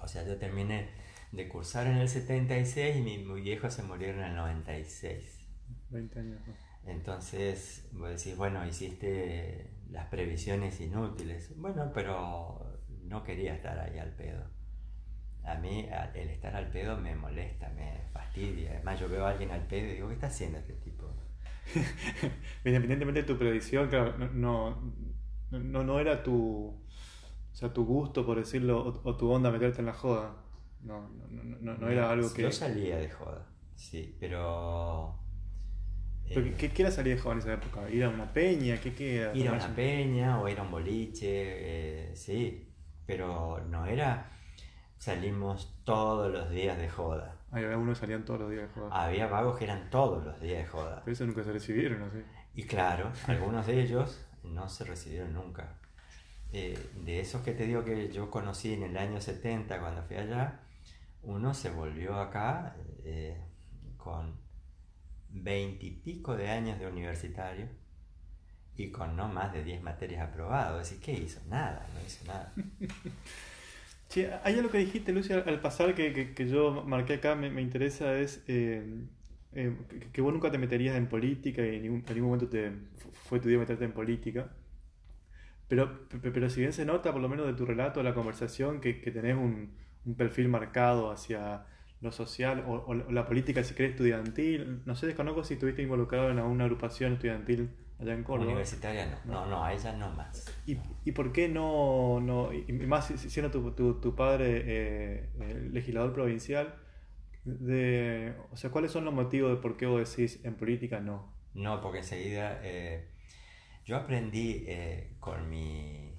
O sea, yo terminé de cursar en el 76 y mis viejos se murieron en el 96. 20 años. Entonces, vos decís, bueno, hiciste las previsiones inútiles. Bueno, pero no quería estar ahí al pedo. A mí el estar al pedo me molesta, me fastidia. Además, yo veo a alguien al pedo y digo, ¿qué está haciendo este tipo? <laughs> Independientemente de tu predicción, claro, no, no, no, era tu, o sea, tu gusto, por decirlo, o, tu onda meterte en la joda. No, no, no, no era algo que... Yo salía de joda, sí, pero eh, ¿Qué, ¿Qué, era salir de joven en esa época? ¿Ir a una peña? ¿Qué, qué Ir a una peña o ir a un boliche, eh, sí, pero no era salimos todos los días de joda. Había algunos salían todos los días de joda. Había vagos que eran todos los días de joda. Pero eso nunca se recibieron, ¿no sé? Y claro, algunos de ellos no se recibieron nunca. Eh, de esos que te digo que yo conocí en el año 70 cuando fui allá, uno se volvió acá con veintipico de años de universitario y con no más de 10 materias aprobadas. Decir, ¿qué hizo? Nada, no hizo nada. <laughs> hay algo que dijiste, Lucia, al pasar que, que, yo marqué acá, me, me interesa, es eh, eh, que, vos nunca te meterías en política y en ningún, en ningún momento te fue tu día meterte en política. Pero, pero si bien se nota, por lo menos de tu relato, la conversación, que, que tenés un, un perfil marcado hacia lo social o, la política, si querés, estudiantil. No sé, desconozco si estuviste involucrado en alguna agrupación estudiantil allá en Córdoba. Universitaria no, no, no, a ella no más. ¿Y, y por qué no, no y más siendo tu, tu, tu padre eh, legislador provincial? De, o sea, ¿cuáles son los motivos de por qué vos decís en política no? No, porque enseguida eh, yo aprendí eh, con mi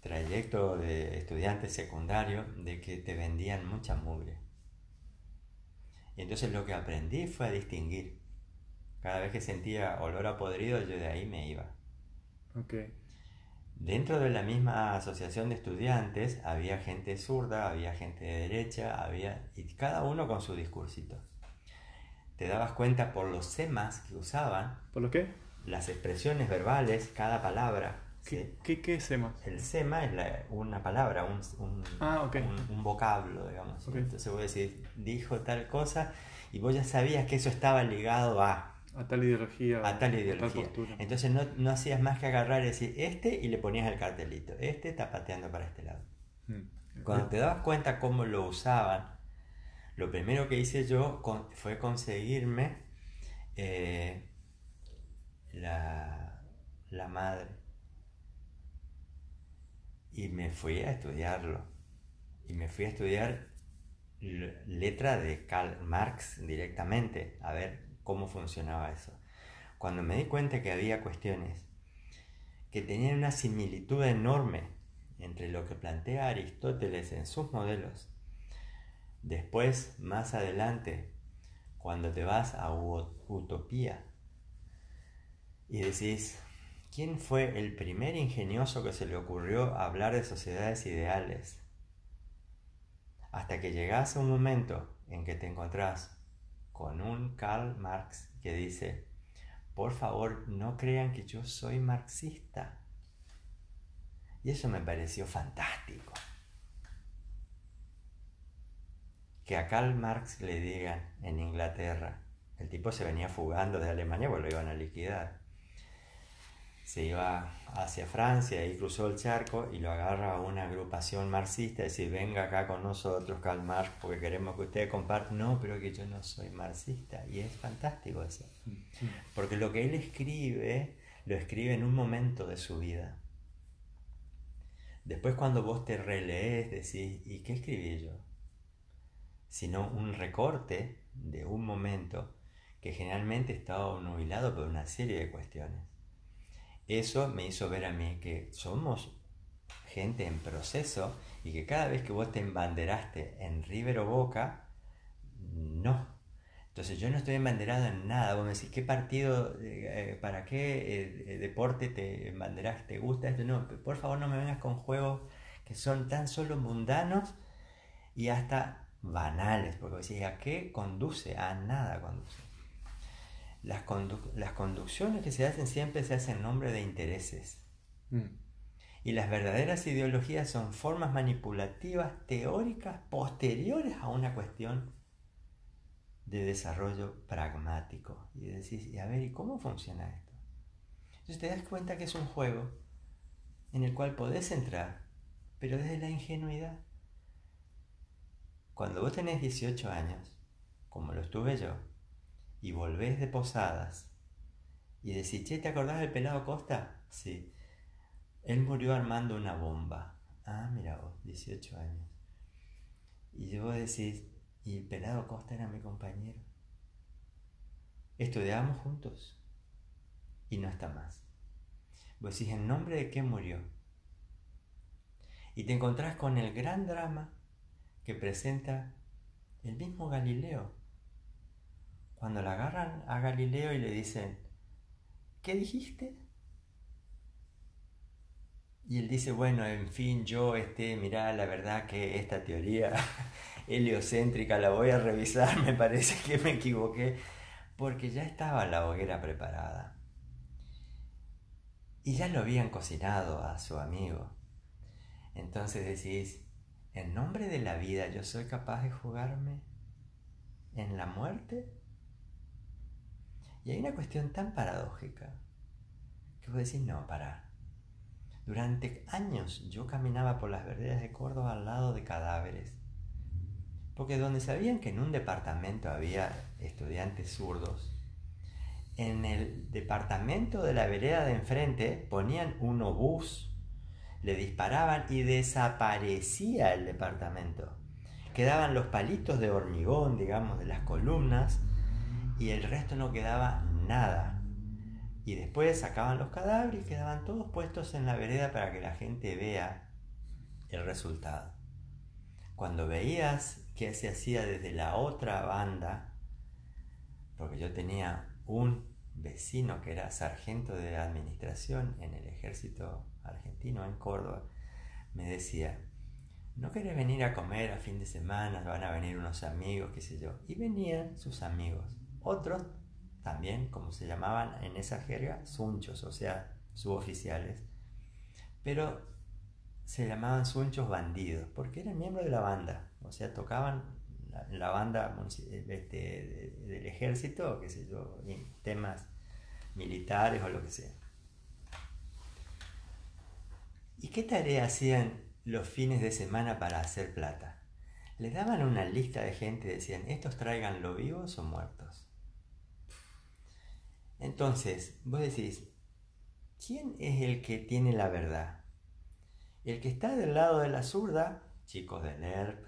trayecto de estudiante secundario de que te vendían mucha mugre. Y entonces lo que aprendí fue a distinguir. Cada vez que sentía olor a podrido, yo de ahí me iba. Okay. Dentro de la misma asociación de estudiantes había gente zurda, había gente de derecha, había y cada uno con su discursito. Te dabas cuenta por los semas que usaban. ¿Por lo qué? Las expresiones verbales, cada palabra. ¿Qué, ¿qué, es SEMA? El SEMA es una palabra, un, un, ah, un, vocablo, digamos. Entonces vos decís, dijo tal cosa y vos ya sabías que eso estaba ligado a... A tal ideología. A tal ideología. Entonces no, no, hacías más que agarrar y decir este y le ponías el cartelito. Este está pateando para este lado. Mm, Cuando te dabas cuenta cómo lo usaban, lo primero que hice yo fue conseguirme eh, la, la madre. Y me fui a estudiarlo. Y me fui a estudiar letra de Karl Marx directamente, a ver cómo funcionaba eso. Cuando me di cuenta que había cuestiones que tenían una similitud enorme entre lo que plantea Aristóteles en sus modelos, después, más adelante, cuando te vas a Utopía y decís, ¿quién fue el primer ingenioso que se le ocurrió hablar de sociedades ideales? hasta que llegas a un momento en que te encontrás con un Karl Marx que dice, por favor no crean que yo soy marxista. Y eso me pareció fantástico. Que a Karl Marx le digan en Inglaterra, el tipo se venía fugando de Alemania porque lo iban a liquidar se iba hacia Francia y cruzó el charco y lo agarra una agrupación marxista y dice, venga acá con nosotros, Karl Marx, porque queremos que usted comparte. No, pero que yo no soy marxista. Y es fantástico eso. Porque lo que él escribe, lo escribe en un momento de su vida. Después cuando vos te relees, decís, ¿y qué escribí yo? Sino un recorte de un momento que generalmente estaba nubilado por una serie de cuestiones. Eso me hizo ver a mí que somos gente en proceso y que cada vez que vos te embanderaste en River o Boca, no. Entonces yo no estoy embanderado en nada. Vos me decís, ¿qué partido, eh, para qué eh, deporte te embanderaste? ¿Te gusta esto? No, por favor no me vengas con juegos que son tan solo mundanos y hasta banales, porque vos decís, ¿a qué conduce? A nada conduce. Las, conducciones que se hacen siempre se hacen en nombre de intereses. Mm. Y las verdaderas ideologías son formas manipulativas teóricas posteriores a una cuestión de desarrollo pragmático. Y decís, y a ver, ¿y cómo funciona esto? Entonces te das cuenta que es un juego en el cual podés entrar, pero desde la ingenuidad. Cuando vos tenés 18 años, como lo estuve yo, y volvés de Posadas y decís, che, ¿te acordás del pelado Costa? Sí. Él murió armando una bomba. Ah, mira vos, 18 años. Y vos decís, y el pelado Costa era mi compañero. Estudiábamos juntos y no está más. Vos decís, ¿en nombre de qué murió? Y te encontrás con el gran drama que presenta el mismo Galileo cuando la agarran a Galileo y le dicen, ¿qué dijiste? Y él dice, bueno, en fin, yo, este, mirá, la verdad que esta teoría <laughs> heliocéntrica la voy a revisar, <laughs> me parece que me equivoqué, porque ya estaba la hoguera preparada. Y ya lo habían cocinado a su amigo. Entonces decís, en nombre de la vida, ¿yo soy capaz de jugarme en la muerte? Y hay una cuestión tan paradójica que vos decís, no, para. Durante años yo caminaba por las verderas de Córdoba al lado de cadáveres. Porque donde sabían que en un departamento había estudiantes zurdos, en el departamento de la vereda de enfrente ponían un obús, le disparaban y desaparecía el departamento. Quedaban los palitos de hormigón, digamos, de las columnas, y el resto no quedaba nada. Y después sacaban los cadáveres y quedaban todos puestos en la vereda para que la gente vea el resultado. Cuando veías qué se hacía desde la otra banda, porque yo tenía un vecino que era sargento de administración en el ejército argentino en Córdoba, me decía, ¿no querés venir a comer a fin de semana? Van a venir unos amigos, qué sé yo. Y venían sus amigos. Otros también, como se llamaban en esa jerga, sunchos, o sea, suboficiales. Pero se llamaban sunchos bandidos, porque eran miembros de la banda, o sea, tocaban la, banda este, del ejército, qué sé yo, temas militares o lo que sea. ¿Y qué tarea hacían los fines de semana para hacer plata. Les daban una lista de gente y decían, estos tráiganlo vivos o muertos. Entonces, vos decís, ¿quién es el que tiene la verdad? El que está del lado de la zurda, chicos de NERP,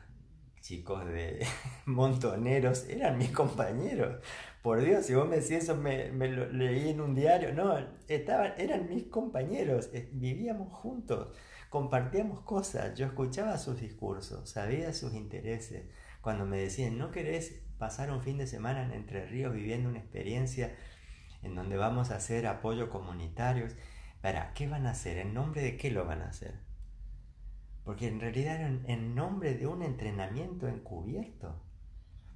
chicos de <laughs> montoneros, eran mis compañeros. Por Dios, si vos me decís eso, me, lo leí en un diario. No, estaban, eran mis compañeros, eh, vivíamos juntos, compartíamos cosas, yo escuchaba sus discursos, sabía sus intereses. Cuando me decían, ¿no querés pasar un fin de semana en Entre Ríos viviendo una experiencia en donde vamos a hacer apoyo comunitarios? ¿Para qué van a hacer? ¿En nombre de qué lo van a hacer? Porque en realidad era en nombre de un entrenamiento encubierto.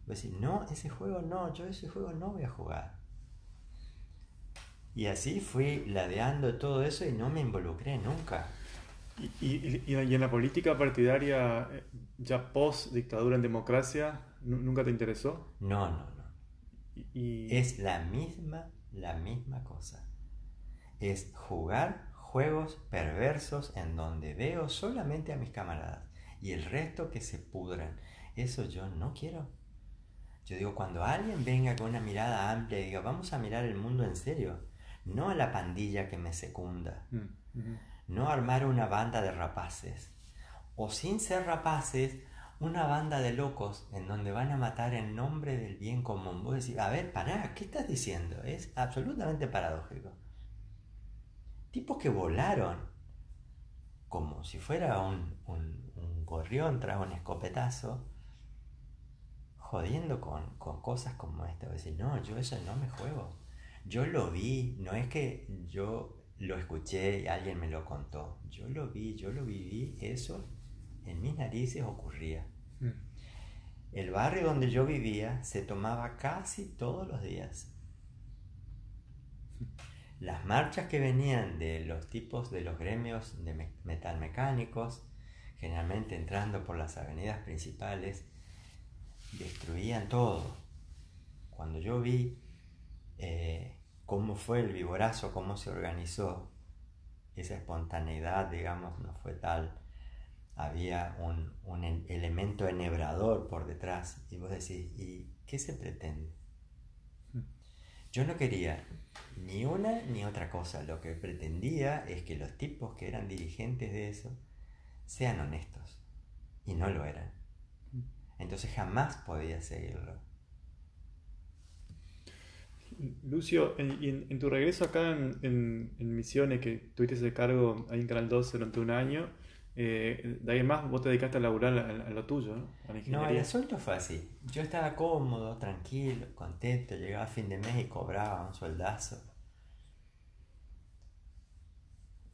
Voy a no, ese juego no, yo ese juego no voy a jugar. Y así fui ladeando todo eso y no me involucré nunca. ¿Y, en la política partidaria, eh, ya post dictadura en democracia, nunca te interesó? No, no, no. Es la misma, la misma cosa. Es jugar juegos perversos en donde veo solamente a mis camaradas y el resto que se pudran. Eso yo no quiero. Yo digo, cuando alguien venga con una mirada amplia y diga, vamos a mirar el mundo en serio, no a la pandilla que me secunda, mm, no armar una banda de rapaces, o sin ser rapaces, una banda de locos en donde van a matar en nombre del bien común. Vos decís, a ver, pará, ¿qué estás diciendo? Es absolutamente paradójico. Tipos que volaron como si fuera un, un, gorrión tras un escopetazo jodiendo con, cosas como esta. Decir, no, yo eso no me juego. Yo lo vi, no es que yo lo escuché y alguien me lo contó. Yo lo vi, yo lo viví, eso en mis narices ocurría. Mm. El barrio donde yo vivía se tomaba casi todos los días. <laughs> Las marchas que venían de los tipos de los gremios de metalmecánicos, generalmente entrando por las avenidas principales, destruían todo. Cuando yo vi eh, cómo fue el vivorazo, cómo se organizó, esa espontaneidad, digamos, no fue tal. Había un, un elemento enhebrador por detrás. Y vos decís, ¿y qué se pretende? Yo no quería ni una ni otra cosa. Lo que pretendía es que los tipos que eran dirigentes de eso sean honestos. Y no lo eran. Entonces jamás podía seguirlo. Lucio, en, en, tu regreso acá en, Misiones, que tuviste ese cargo ahí en Canal 12 durante un año, eh, de ahí más vos te dedicaste a laburar a, lo tuyo, ¿no? no, el asunto fue así. Yo estaba cómodo, tranquilo, contento, llegaba a fin de mes y cobraba un sueldazo.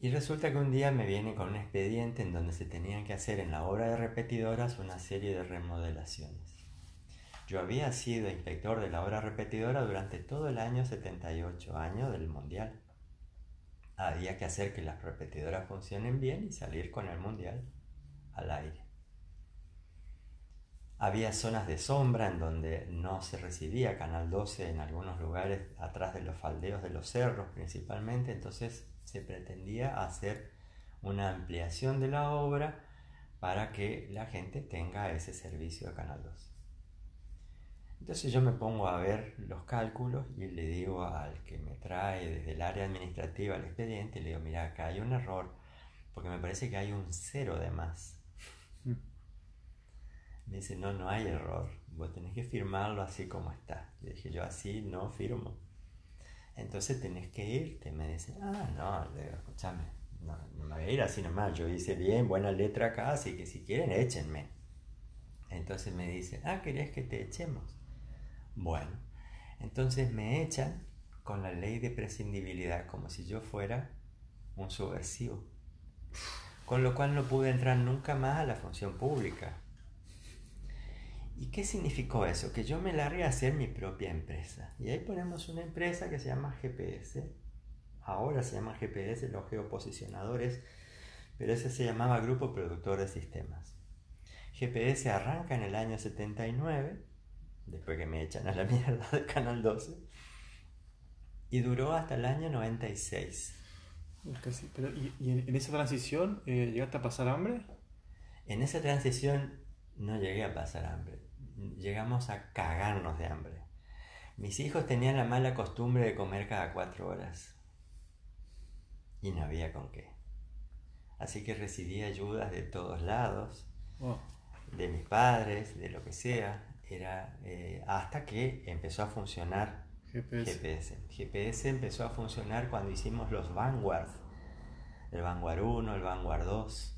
Y resulta que un día me viene con un expediente en donde se tenían que hacer en la obra de repetidoras una serie de remodelaciones. Yo había sido inspector de la obra repetidora durante todo el año 78, año del Mundial. Había que hacer que las repetidoras funcionen bien y salir con el Mundial al aire. Había zonas de sombra en donde no se recibía Canal 12 en algunos lugares atrás de los faldeos de los cerros principalmente, entonces se pretendía hacer una ampliación de la obra para que la gente tenga ese servicio de Canal 2. Entonces yo me pongo a ver los cálculos y le digo al que me trae desde el área administrativa el expediente, le digo, mira, acá hay un error, porque me parece que hay un cero de más. Me dice, no, no hay error, vos tenés que firmarlo así como está. Le dije, yo así no firmo. Entonces tenés que irte. Me dice, ah, no, le digo, escúchame, no, no, me voy a ir así nomás. Yo hice bien, buena letra acá, así que si quieren, échenme. Entonces me dice, ah, ¿querías que te echemos? Bueno, entonces me echan con la ley de prescindibilidad, como si yo fuera un subversivo. Con lo cual no pude entrar nunca más a la función pública. ¿Y qué significó eso? Que yo me largué a hacer mi propia empresa. Y ahí ponemos una empresa que se llama GPS. Ahora se llama GPS, los geoposicionadores, pero ese se llamaba Grupo Productor de Sistemas. GPS arranca en el año 79, después que me echan a la <laughs> mierda del Canal 12, y duró hasta el año 96. ¿y, en esa transición eh, llegaste a pasar hambre? En esa transición no llegué a pasar hambre, llegamos a cagarnos de hambre. Mis hijos tenían la mala costumbre de comer cada cuatro horas y no había con qué. Así que recibí ayudas de todos lados, oh. de mis padres, de lo que sea, era eh, hasta que empezó a funcionar GPS. GPS. empezó a funcionar cuando hicimos los Vanguard, el Vanguard 1, el Vanguard 2.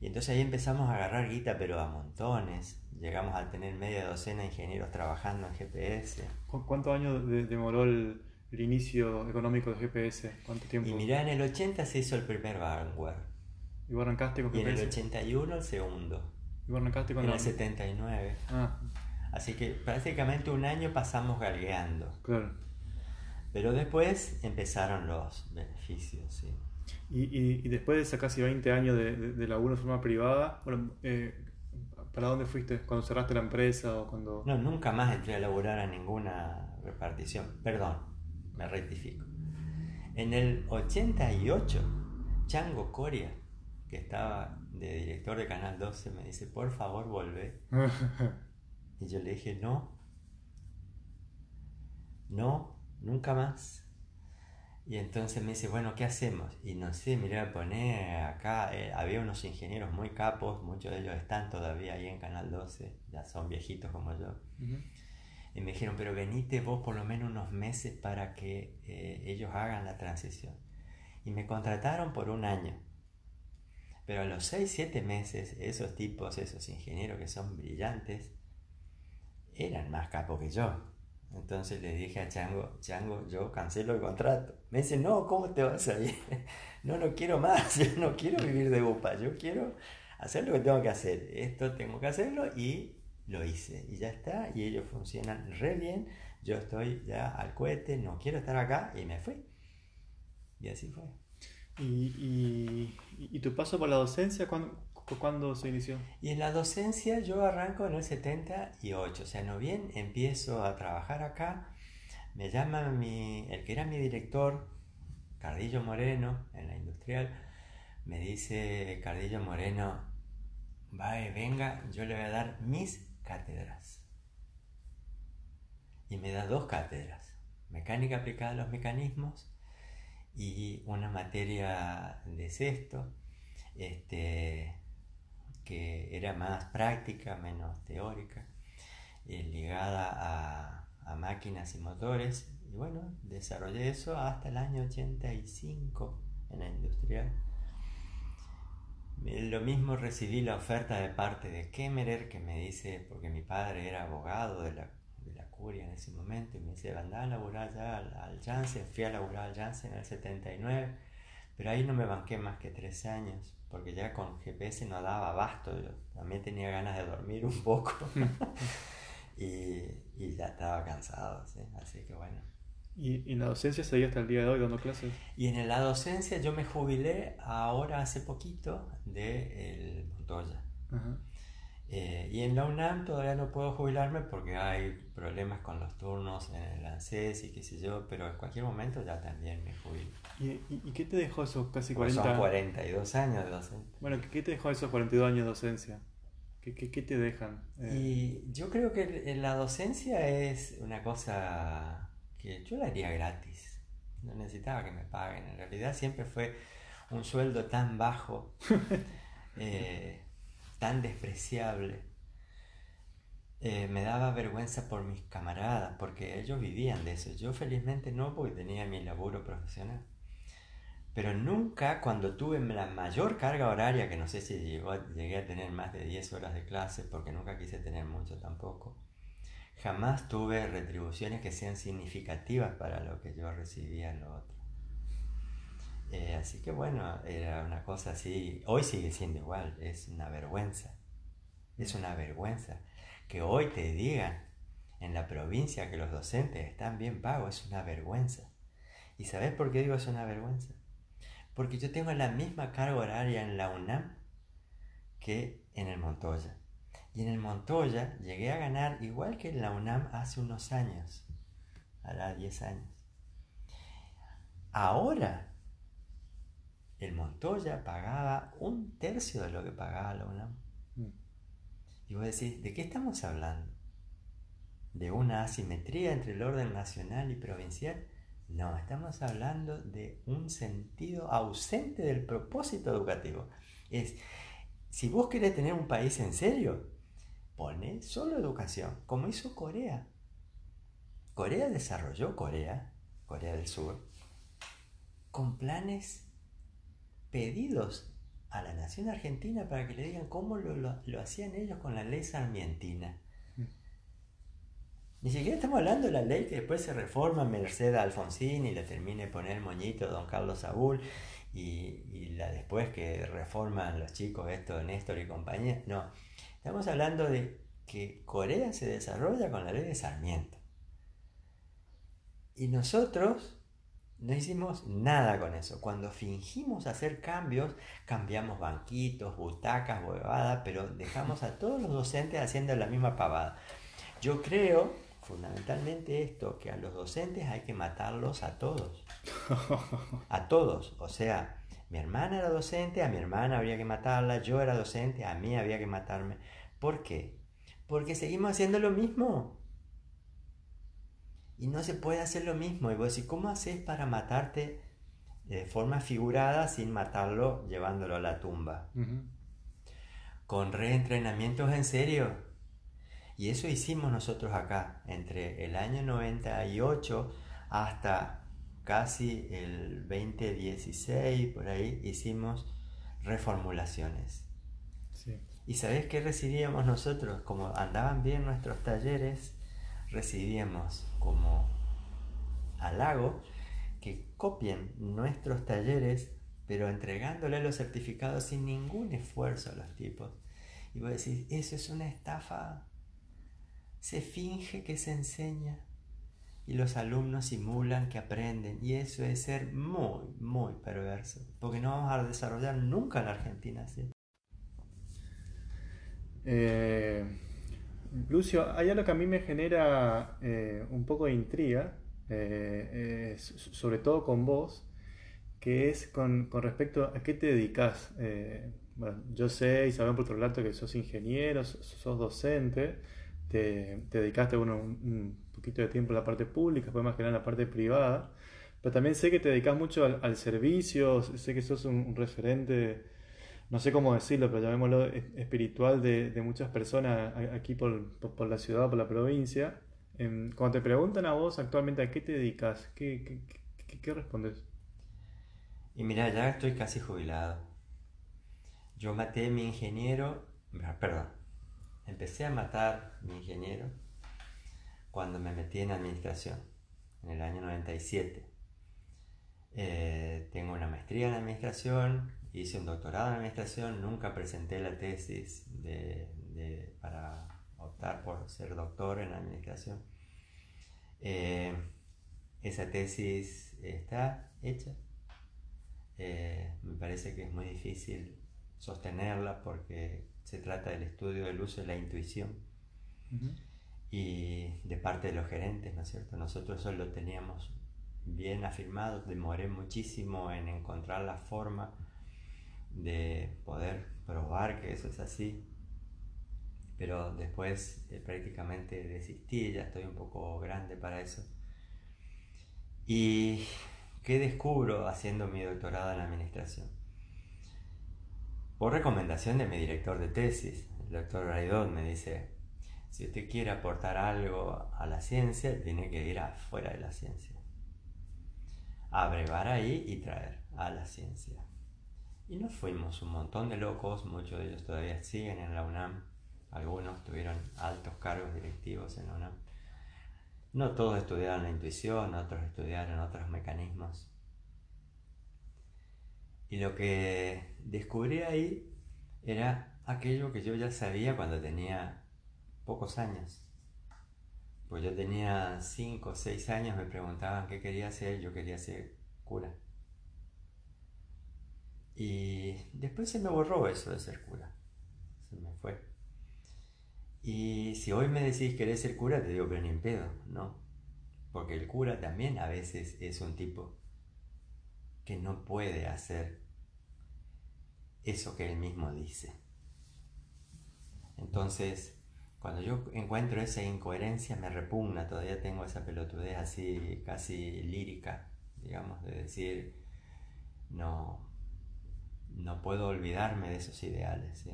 Y entonces ahí empezamos a agarrar guita, pero a montones. Llegamos a tener media docena de ingenieros trabajando en GPS. ¿Cuántos años demoró el, inicio económico de GPS? ¿Cuánto tiempo? Y mirá, en el 80 se hizo el primer Vanguard. ¿Y vos arrancaste con GPS? Y en el 81 el segundo. ¿Y vos arrancaste con En el 79. Ah. Así que prácticamente un año pasamos galgueando. Claro. Pero después empezaron los beneficios, sí. Y, y, después de esos casi 20 años de, de, laburo de forma privada, bueno, eh, ¿para dónde fuiste? ¿Cuando cerraste la empresa o cuando...? No, nunca más entré a laburar a ninguna repartición. Perdón, me rectifico. En el 88, Chango Coria, que estaba de director de Canal 12, me dice, por favor, vuelve. <laughs> y yo le dije, no, no, nunca más. Y entonces me dice, bueno, ¿qué hacemos? Y no sé, mirá, poner acá, eh, había unos ingenieros muy capos, muchos de ellos están todavía ahí en Canal 12, ya son viejitos como yo. Y me dijeron, pero venite vos por lo menos unos meses para que eh, ellos hagan la transición. Y me contrataron por un año. Pero a los 6, 7 meses, esos tipos, esos ingenieros que son brillantes, eran más capos que yo. Entonces le dije a Chango, Chango, yo cancelo el contrato. Me dice, no, ¿cómo te vas a ir? <laughs> no, no quiero más, <laughs> yo no quiero vivir de UPA, yo quiero hacer lo que tengo que hacer. Esto tengo que hacerlo y lo hice. Y ya está, y ellos funcionan re bien. Yo estoy ya al cohete, no quiero estar acá y me fui. Y así fue. ¿Y, y, tu paso por la docencia, ¿cuándo, ¿cuándo, se inició? Y en la docencia yo arranco en el 78, o sea, no bien empiezo a trabajar acá, me llama mi, el que era mi director, Cardillo Moreno, en la industrial, me dice Cardillo Moreno, vaya, venga, yo le voy a dar mis cátedras. Y me da dos cátedras, mecánica aplicada a los mecanismos y una materia de sexto, este, que era más práctica, menos teórica, eh, ligada a, máquinas y motores. Y bueno, desarrollé eso hasta el año 85 en la industrial. Lo mismo recibí la oferta de parte de Kemmerer que me dice, porque mi padre era abogado de la en ese momento y me dice, andá a laburar ya al, Janssen, fui a laburar al Janssen en el 79, pero ahí no me banqué más que tres años, porque ya con GPS no daba abasto, yo también tenía ganas de dormir un poco <laughs> <laughs> y, y, ya estaba cansado, así que bueno. ¿Y en la docencia seguía hasta el día de hoy dando clases? Y en la docencia yo me jubilé ahora hace poquito de el Montoya. Eh, y en la UNAM todavía no puedo jubilarme porque hay problemas con los turnos en el ANSES y qué sé yo, pero en cualquier momento ya también me jubilo. ¿Y, y, qué te dejó esos casi 40 años? Son 42 años de docencia. Bueno, ¿qué te dejó esos 42 años de docencia? ¿Qué, qué, qué te dejan? Eh, y yo creo que la docencia es una cosa que yo la haría gratis. No necesitaba que me paguen. En realidad siempre fue un sueldo tan bajo. <laughs> eh, tan despreciable. Eh, me daba vergüenza por mis camaradas, porque ellos vivían de eso. Yo felizmente no, porque tenía mi laburo profesional. Pero nunca, cuando tuve la mayor carga horaria, que no sé si llegué a tener más de 10 horas de clase, porque nunca quise tener mucho tampoco, jamás tuve retribuciones que sean significativas para lo que yo recibía en lo otro. Eh, así que bueno, era una cosa así. Hoy sigue siendo igual, es una vergüenza. Es una vergüenza. Que hoy te digan en la provincia que los docentes están bien pagos, es una vergüenza. ¿Y sabes por qué digo es una vergüenza? Porque yo tengo la misma carga horaria en la UNAM que en el Montoya. Y en el Montoya llegué a ganar igual que en la UNAM hace unos años, hará 10 años. Ahora el Montoya pagaba un tercio de lo que pagaba la UNAM. Y vos decís, ¿de qué estamos hablando? ¿De una asimetría entre el orden nacional y provincial? No, estamos hablando de un sentido ausente del propósito educativo. Es, si vos querés tener un país en serio, pone solo educación, como hizo Corea. Corea desarrolló Corea, Corea del Sur, con planes pedidos a la nación argentina para que le digan cómo lo, hacían ellos con la ley sarmientina. Mm. Ni siquiera estamos hablando de la ley que después se reforma Mercedes Alfonsín y le termine de poner el moñito don Carlos Saúl y, la después que reforman los chicos esto, Néstor y compañía. No, estamos hablando de que Corea se desarrolla con la ley de Sarmiento. Y nosotros no hicimos nada con eso. Cuando fingimos hacer cambios, cambiamos banquitos, butacas, huevadas, pero dejamos a todos los docentes haciendo la misma pavada. Yo creo, fundamentalmente esto, que a los docentes hay que matarlos a todos. <laughs> A todos. O sea, mi hermana era docente, a mi hermana habría que matarla, yo era docente, a mí había que matarme. ¿Por qué? Porque seguimos haciendo lo mismo. Y no se puede hacer lo mismo. Y vos decís, ¿cómo haces para matarte de forma figurada sin matarlo llevándolo a la tumba? Con reentrenamientos en serio. Y eso hicimos nosotros acá, entre el año 98 hasta casi el 2016, por ahí, hicimos reformulaciones. ¿Y sabés qué recibíamos nosotros? Como andaban bien nuestros talleres, recibíamos como halago que copien nuestros talleres, pero entregándole los certificados sin ningún esfuerzo a los tipos. Y vos decís, eso es una estafa. Se finge que se enseña y los alumnos simulan que aprenden y eso es ser muy, muy perverso, porque no vamos a desarrollar nunca la Argentina así. Eh, Lucio, hay algo que a mí me genera eh, un poco de intriga, eh, sobre todo con vos, que es con, respecto a qué te dedicas. Eh, yo sé y sabemos por otro lado que sos ingeniero, sos, docente, te, dedicaste bueno, un, poquito de tiempo en la parte pública, después más que nada en la parte privada, pero también sé que te dedicas mucho al, servicio, sé que sos un referente no sé cómo decirlo, pero llamémoslo espiritual de, muchas personas aquí por, la ciudad, por la provincia. Em, cuando te preguntan a vos actualmente a qué te dedicas, ¿qué, qué, respondes? Y mira, ya estoy casi jubilado. Yo maté a mi ingeniero, perdón, empecé a matar a mi ingeniero cuando me metí en administración, en el año 97. Eh, tengo una maestría en administración, hice un doctorado en administración, nunca presenté la tesis para optar por ser doctor en administración. Eh, esa tesis está hecha. Eh, me parece que es muy difícil sostenerla porque se trata del estudio del uso de la intuición y de parte de los gerentes, ¿no es cierto? Nosotros eso lo teníamos bien afirmado, demoré muchísimo en encontrar la forma de poder probar que eso es así. Pero después eh, prácticamente desistí, ya estoy un poco grande para eso. ¿Y qué descubro haciendo mi doctorado en administración? Por recomendación de mi director de tesis, el doctor Raidón, me dice, si usted quiere aportar algo a la ciencia, tiene que ir afuera de la ciencia. Abrevar ahí y traer a la ciencia. Y nos fuimos un montón de locos, muchos de ellos todavía siguen en la UNAM, algunos tuvieron altos cargos directivos en la UNAM. No todos estudiaron la intuición, otros estudiaron otros mecanismos. Y lo que descubrí ahí era aquello que yo ya sabía cuando tenía pocos años. Pues yo tenía 5 o 6 años, me preguntaban qué quería hacer, yo quería ser cura. Y después se me borró eso de ser cura. Se me fue. Y si hoy me decís que eres ser cura, te digo, pero ni en pedo, no. Porque el cura también a veces es un tipo que no puede hacer eso que él mismo dice. Entonces, cuando yo encuentro esa incoherencia me repugna, todavía tengo esa pelotudez así casi lírica, digamos, de decir, no, no puedo olvidarme de esos ideales.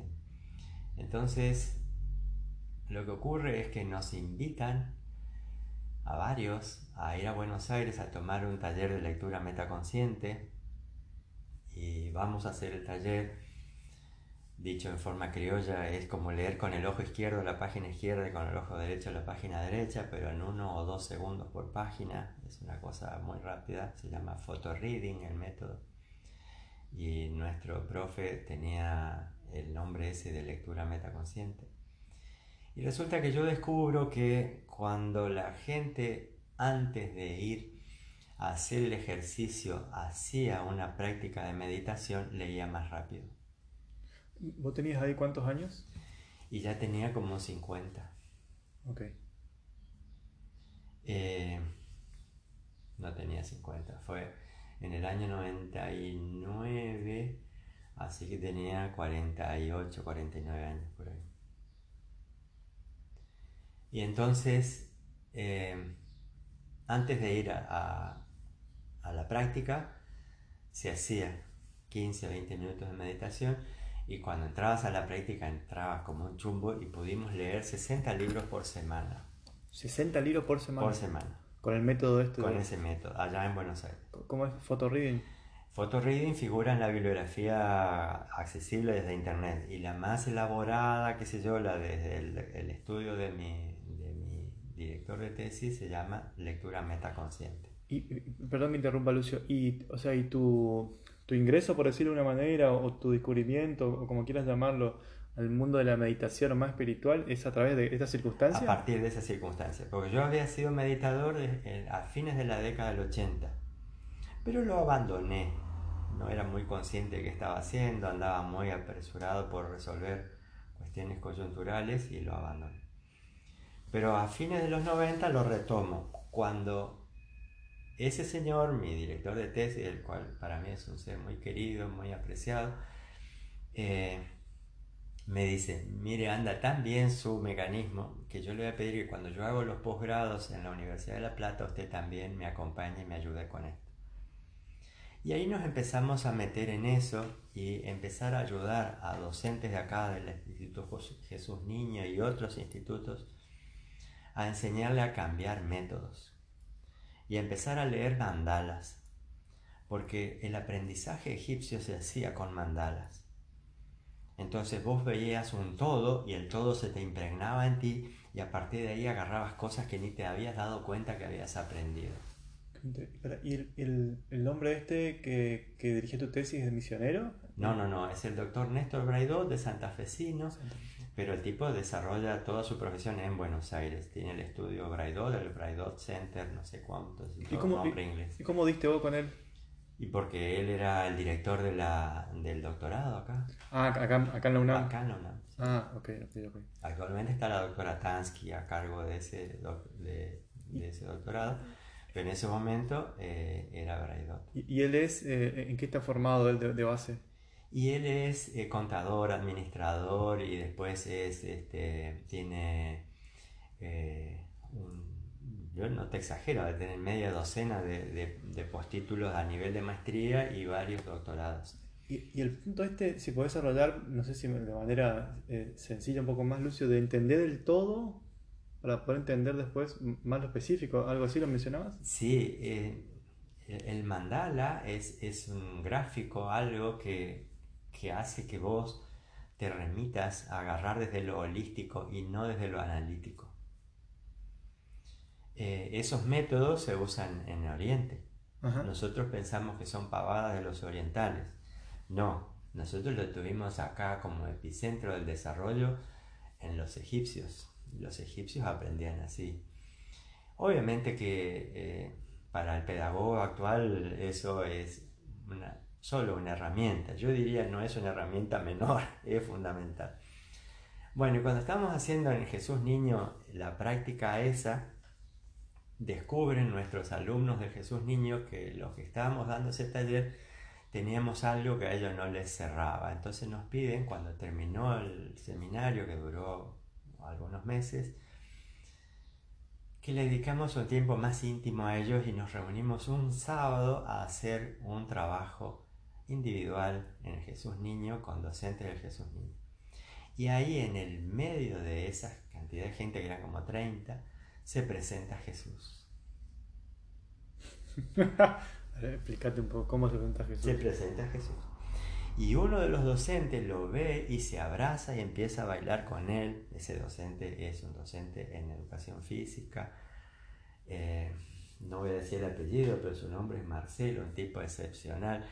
Entonces, lo que ocurre es que nos invitan a varios a ir a Buenos Aires a tomar un taller de lectura metaconsciente y vamos a hacer el taller dicho en forma criolla es como leer con el ojo izquierdo la página izquierda y con el ojo derecho la página derecha pero en uno o dos segundos por página es una cosa muy rápida se llama photo reading el método y nuestro profe tenía el nombre ese de lectura metaconsciente y resulta que yo descubro que cuando la gente antes de ir a hacer el ejercicio hacía una práctica de meditación, leía más rápido. ¿Vos tenías ahí cuántos años? Y ya tenía como 50. Ok. Eh, no tenía 50, fue en el año 99, así que tenía 48, 49 años por ahí. Y entonces, eh, antes de ir a, la práctica, se hacía 15, 20 minutos de meditación y cuando entrabas a la práctica entrabas como un chumbo y pudimos leer 60 libros por semana. 60 libros por semana. Por semana. Con el método este. Con ese método, allá en Buenos Aires. ¿Cómo es photo reading? Photo reading figura en la bibliografía accesible desde internet y la más elaborada, qué sé yo, la desde el estudio de mi, director de tesis se llama lectura metaconsciente. Y, perdón me interrumpa Lucio, y, o sea, y tu, tu ingreso, por decirlo de una manera, o tu descubrimiento, o como quieras llamarlo, al mundo de la meditación más espiritual, es a través de esta circunstancia? A partir de esa circunstancia, porque yo había sido meditador a fines de la década del 80, pero lo abandoné, no era muy consciente de qué estaba haciendo, andaba muy apresurado por resolver cuestiones coyunturales y lo abandoné. Pero a fines de los 90 lo retomo, cuando ese señor, mi director de tesis, el cual para mí es un ser muy querido, muy apreciado, eh, me dice, mire, anda tan bien su mecanismo que yo le voy a pedir que cuando yo hago los posgrados en la Universidad de La Plata, usted también me acompañe y me ayude con esto. Y ahí nos empezamos a meter en eso y empezar a ayudar a docentes de acá del Instituto Jesús Niño y otros institutos a enseñarle a cambiar métodos y a empezar a leer mandalas, porque el aprendizaje egipcio se hacía con mandalas. Entonces vos veías un todo y el todo se te impregnaba en ti y a partir de ahí agarrabas cosas que ni te habías dado cuenta que habías aprendido. ¿Y el, el, nombre este que, que dirige tu tesis de misionero? No, no, no, es el doctor Néstor Braidot de Santa Fecino. Pero el tipo desarrolla toda su profesión en Buenos Aires. Tiene el estudio Braidot, el Braidot Center, no sé cuántos. ¿Y, cómo, inglés. ¿Y cómo diste vos con él? Y porque él era el director de la, del doctorado acá. Ah, acá, acá en la UNAM. Acá en la UNAM. Ah, ok, ok, ok. Actualmente está la doctora Tansky a cargo de ese, de, ese doctorado. Pero en ese momento eh, era Braidot. ¿Y, él es, eh, en qué está formado él de base? Y él es eh, contador, administrador y después es, este, tiene, yo no te exagero, de tener media docena de, de, postítulos a nivel de maestría y varios doctorados. Y, el punto este, si podés desarrollar, no sé si de manera eh, sencilla, un poco más, Lucio, de entender el todo para poder entender después más lo específico, ¿algo así lo mencionabas? Sí, el mandala es, es un gráfico, algo que que hace que vos te remitas a agarrar desde lo holístico y no desde lo analítico. Eh, esos métodos se usan en Oriente. Nosotros pensamos que son pavadas de los orientales. No, nosotros lo tuvimos acá como epicentro del desarrollo en los egipcios. Los egipcios aprendían así. Obviamente que eh, para el pedagogo actual eso es una, solo una herramienta. Yo diría no es una herramienta menor, <laughs> es fundamental. Bueno, y cuando estamos haciendo en Jesús Niño la práctica esa, descubren nuestros alumnos de Jesús Niño que los que estábamos dando ese taller teníamos algo que a ellos no les cerraba. Entonces nos piden, cuando terminó el seminario, que duró algunos meses, que le dedicamos un tiempo más íntimo a ellos y nos reunimos un sábado a hacer un trabajo individual en el Jesús Niño con docentes del Jesús Niño. Y ahí en el medio de esa cantidad de gente, que era como 30, se presenta Jesús. <laughs> Explícate un poco cómo se presenta Jesús. Se presenta Jesús. Y uno de los docentes lo ve y se abraza y empieza a bailar con él. Ese docente es un docente en educación física. Eh, no voy a decir el apellido, pero su nombre es Marcelo, un tipo excepcional.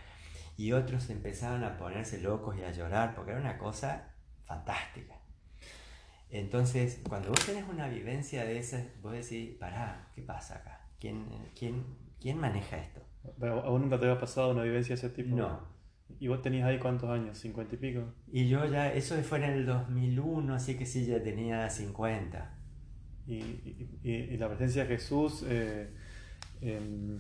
Y otros empezaron a ponerse locos y a llorar porque era una cosa fantástica. Entonces, cuando vos tenés una vivencia de esas, vos decís, pará, ¿qué pasa acá? ¿Quién, quién, quién maneja esto? ¿Pero a vos nunca te había pasado una vivencia de ese tipo? No, ¿Y vos tenías ahí cuántos años? ¿50 y pico? Y yo ya, eso fue en el 2001, así que sí, ya tenía 50. Y, y, y la presencia de Jesús, eh, eh,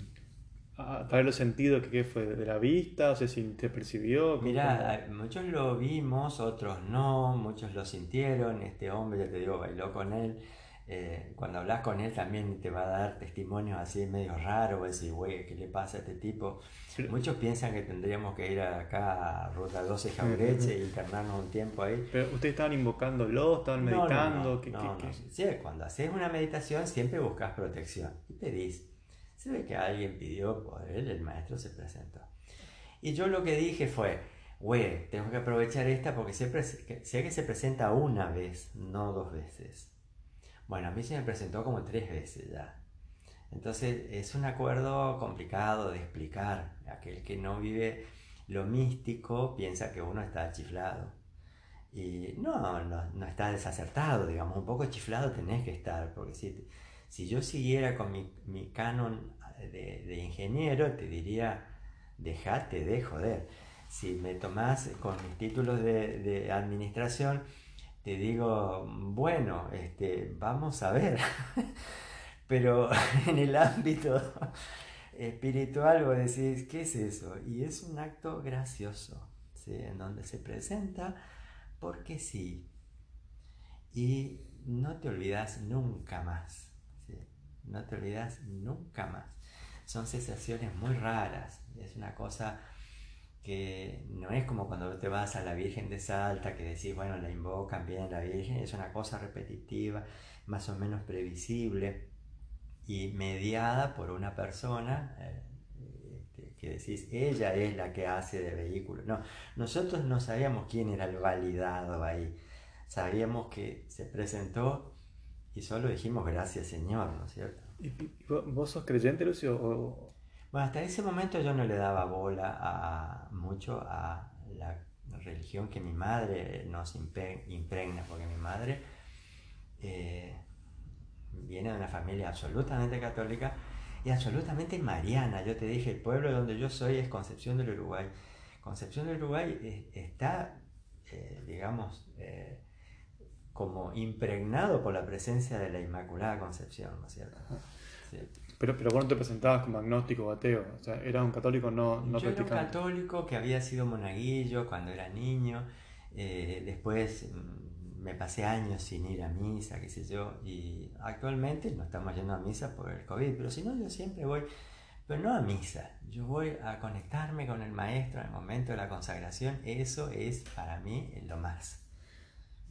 a través los sentidos, ¿qué fue? ¿De la vista? O sea, si te percibió. Mira, muchos lo vimos, otros no, muchos lo sintieron. Este hombre, ya te digo, bailó con él. Eh, cuando hablas con él también te va a dar testimonios así medio raros, decir, güey, ¿qué le pasa a este tipo? Muchos piensan que tendríamos que ir acá a Ruta 12 Jaureche y internarnos un tiempo ahí. Pero ustedes estaban invocándolo, estaban meditando. No, Sí, cuando haces una meditación siempre buscas protección y pedís. Se ve que alguien pidió él, el maestro se presentó. Y yo lo que dije fue, güey, tengo que aprovechar esta porque siempre, sé que se presenta una vez, no dos veces. Bueno, a mí se me presentó como tres veces ya. Entonces es un acuerdo complicado de explicar. Aquel que no vive lo místico piensa que uno está chiflado. Y no, no, está desacertado, digamos, un poco chiflado tenés que estar, porque si, si yo siguiera con mi, mi canon de, ingeniero, te diría, dejate de joder. Si me tomás con mis títulos de, de administración, te digo, bueno, este, vamos a ver. <laughs> Pero <laughs> en el ámbito espiritual vos decís, ¿qué es eso? Y es un acto gracioso, en donde se presenta porque sí. Y no te olvidas nunca más. No te olvidas nunca más. Son sensaciones muy raras. Es una cosa que no es como cuando te vas a la Virgen de Salta, que decís, bueno, la invocan bien la Virgen, es una cosa repetitiva, más o menos previsible y mediada por una persona eh, este, que decís, ella es la que hace de vehículo. No, nosotros no sabíamos quién era el validado ahí, sabíamos que se presentó y solo dijimos gracias Señor, ¿no es cierto? ¿Y vos sos creyente, Lucio? O, bueno, hasta ese momento yo no le daba bola a, mucho a la religión que mi madre nos impregna, porque mi madre eh, viene de una familia absolutamente católica y absolutamente mariana. Yo te dije, el pueblo donde yo soy es Concepción del Uruguay. Concepción del Uruguay eh, está, eh, digamos, como impregnado por la presencia de la Inmaculada Concepción, ¿no es cierto? Sí. Pero, pero vos no te presentabas como agnóstico o ateo, o sea, era un católico no, no Yo era un católico que había sido monaguillo cuando era niño, eh, después mm, me pasé años sin ir a misa, qué sé yo, y actualmente no estamos yendo a misa por el COVID, pero si no, yo siempre voy, pero no a misa, yo voy a conectarme con el maestro en el momento de la consagración, eso es para mí lo más.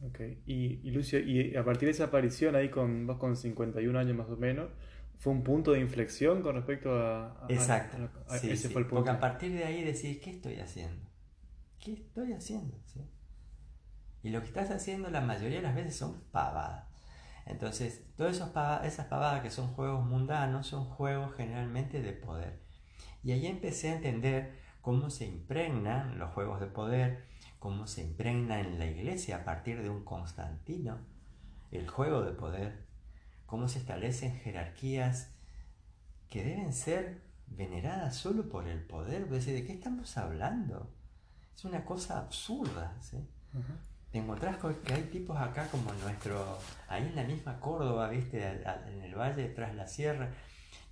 Ok, y, y Lucio, y a partir de esa aparición ahí con vos con 51 años más o menos, fue un punto de inflexión con respecto a... Exacto. ese Fue el punto. Porque a partir de ahí decís, ¿qué estoy haciendo? ¿Qué estoy haciendo? Y lo que estás haciendo la mayoría de las veces son pavadas. Entonces, todas esas pavadas, esas pavadas que son juegos mundanos son juegos generalmente de poder. Y ahí empecé a entender cómo se impregnan los juegos de poder, cómo se impregna en la iglesia a partir de un Constantino el juego de poder cómo se establecen jerarquías que deben ser veneradas solo por el poder. ¿De qué estamos hablando? Es una cosa absurda. ¿sí? Te encontrás que hay tipos acá como nuestro, ahí en la misma Córdoba, ¿viste? En el valle, tras la sierra,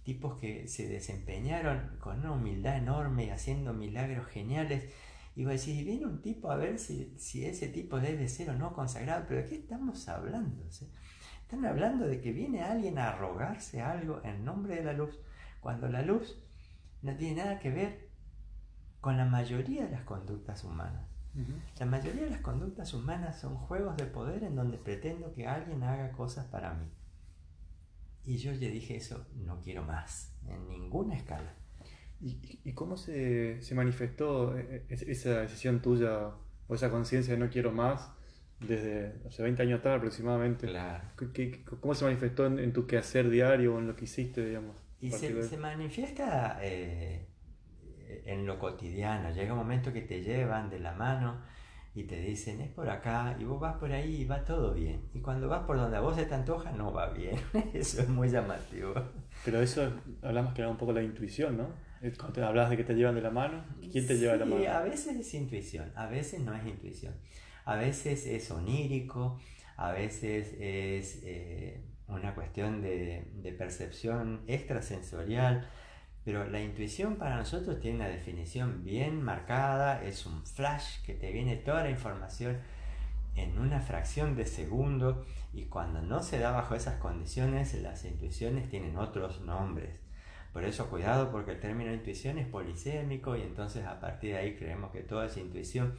tipos que se desempeñaron con una humildad enorme, haciendo milagros geniales. Y vos decís, viene un tipo a ver si, si ese tipo debe ser o no consagrado, pero ¿de qué estamos hablando? Están hablando de que viene alguien a arrogarse algo en nombre de la luz, cuando la luz no tiene nada que ver con la mayoría de las conductas humanas. La mayoría de las conductas humanas son juegos de poder en donde pretendo que alguien haga cosas para mí. Y yo le dije eso, no quiero más, en ninguna escala. ¿Y, cómo se, se, manifestó eh, eh, esa decisión tuya o esa conciencia de no quiero más desde hace 20 años atrás aproximadamente? Claro. ¿Cómo se manifestó en, tu quehacer diario o en lo que hiciste, digamos? Y se, se, manifiesta eh, en lo cotidiano. Llega un momento que te llevan de la mano y te dicen es por acá y vos vas por ahí y va todo bien. Y cuando vas por donde a vos se te antoja no va bien. <laughs> eso es muy llamativo. Pero eso hablamos que era un poco la intuición, ¿no? Cuando te hablas de que te llevan de la mano, ¿quién te lleva de la mano? a veces es intuición, a veces no es intuición. A veces es onírico, a veces es eh, una cuestión de, de percepción extrasensorial pero la intuición para nosotros tiene una definición bien marcada, es un flash que te viene toda la información en una fracción de segundo y cuando no se da bajo esas condiciones las intuiciones tienen otros nombres. Por eso cuidado porque el término intuición es polisémico y entonces a partir de ahí creemos que toda esa intuición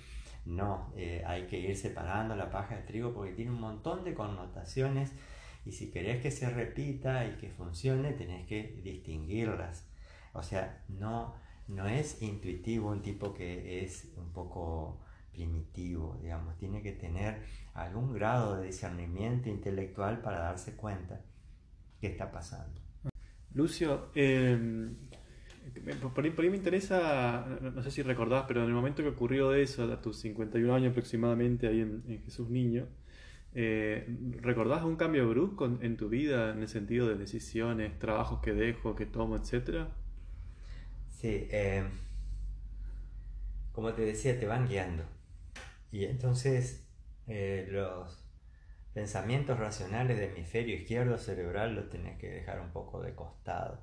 no, eh, hay que ir separando la paja del trigo porque tiene un montón de connotaciones y si querés que se repita y que funcione tenés que distinguirlas. O sea, no, no es intuitivo un tipo que es un poco primitivo, digamos, tiene que tener algún grado de discernimiento intelectual para darse cuenta qué está pasando. Lucio, em, por, ahí, me interesa, no sé si recordás, pero en el momento que ocurrió eso, a tus 51 años aproximadamente, ahí en, Jesús Niño, eh, ¿recordás un cambio brusco en, tu vida en el sentido de decisiones, trabajos que dejo, que tomo, etcétera? Sí, eh, como te decía, te van guiando. Y entonces eh, los pensamientos racionales del hemisferio izquierdo cerebral los tenés que dejar un poco de costado.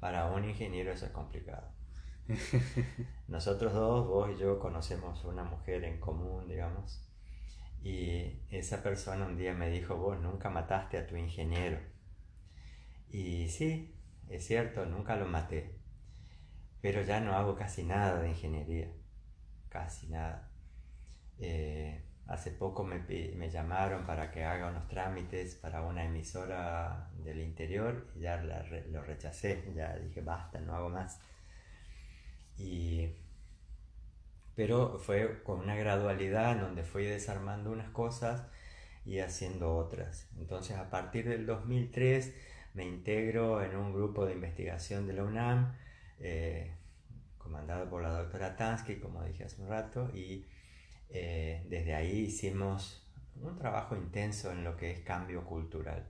Para un ingeniero eso es complicado. <laughs> Nosotros dos, vos y yo, conocemos una mujer en común, digamos, y esa persona un día me dijo, vos nunca mataste a tu ingeniero. Y sí, es cierto, nunca lo maté, pero ya no hago casi nada de ingeniería, casi nada. Eh, hace poco me, llamaron para que haga unos trámites para una emisora del interior y ya lo rechacé, ya dije basta, no hago más. Y, pero fue con una gradualidad en donde fui desarmando unas cosas y haciendo otras. Entonces a partir del 2003 me integro en un grupo de investigación de la UNAM, eh, comandado por la doctora Tansky, como dije hace un rato, y eh, desde ahí hicimos un trabajo intenso en lo que es cambio cultural.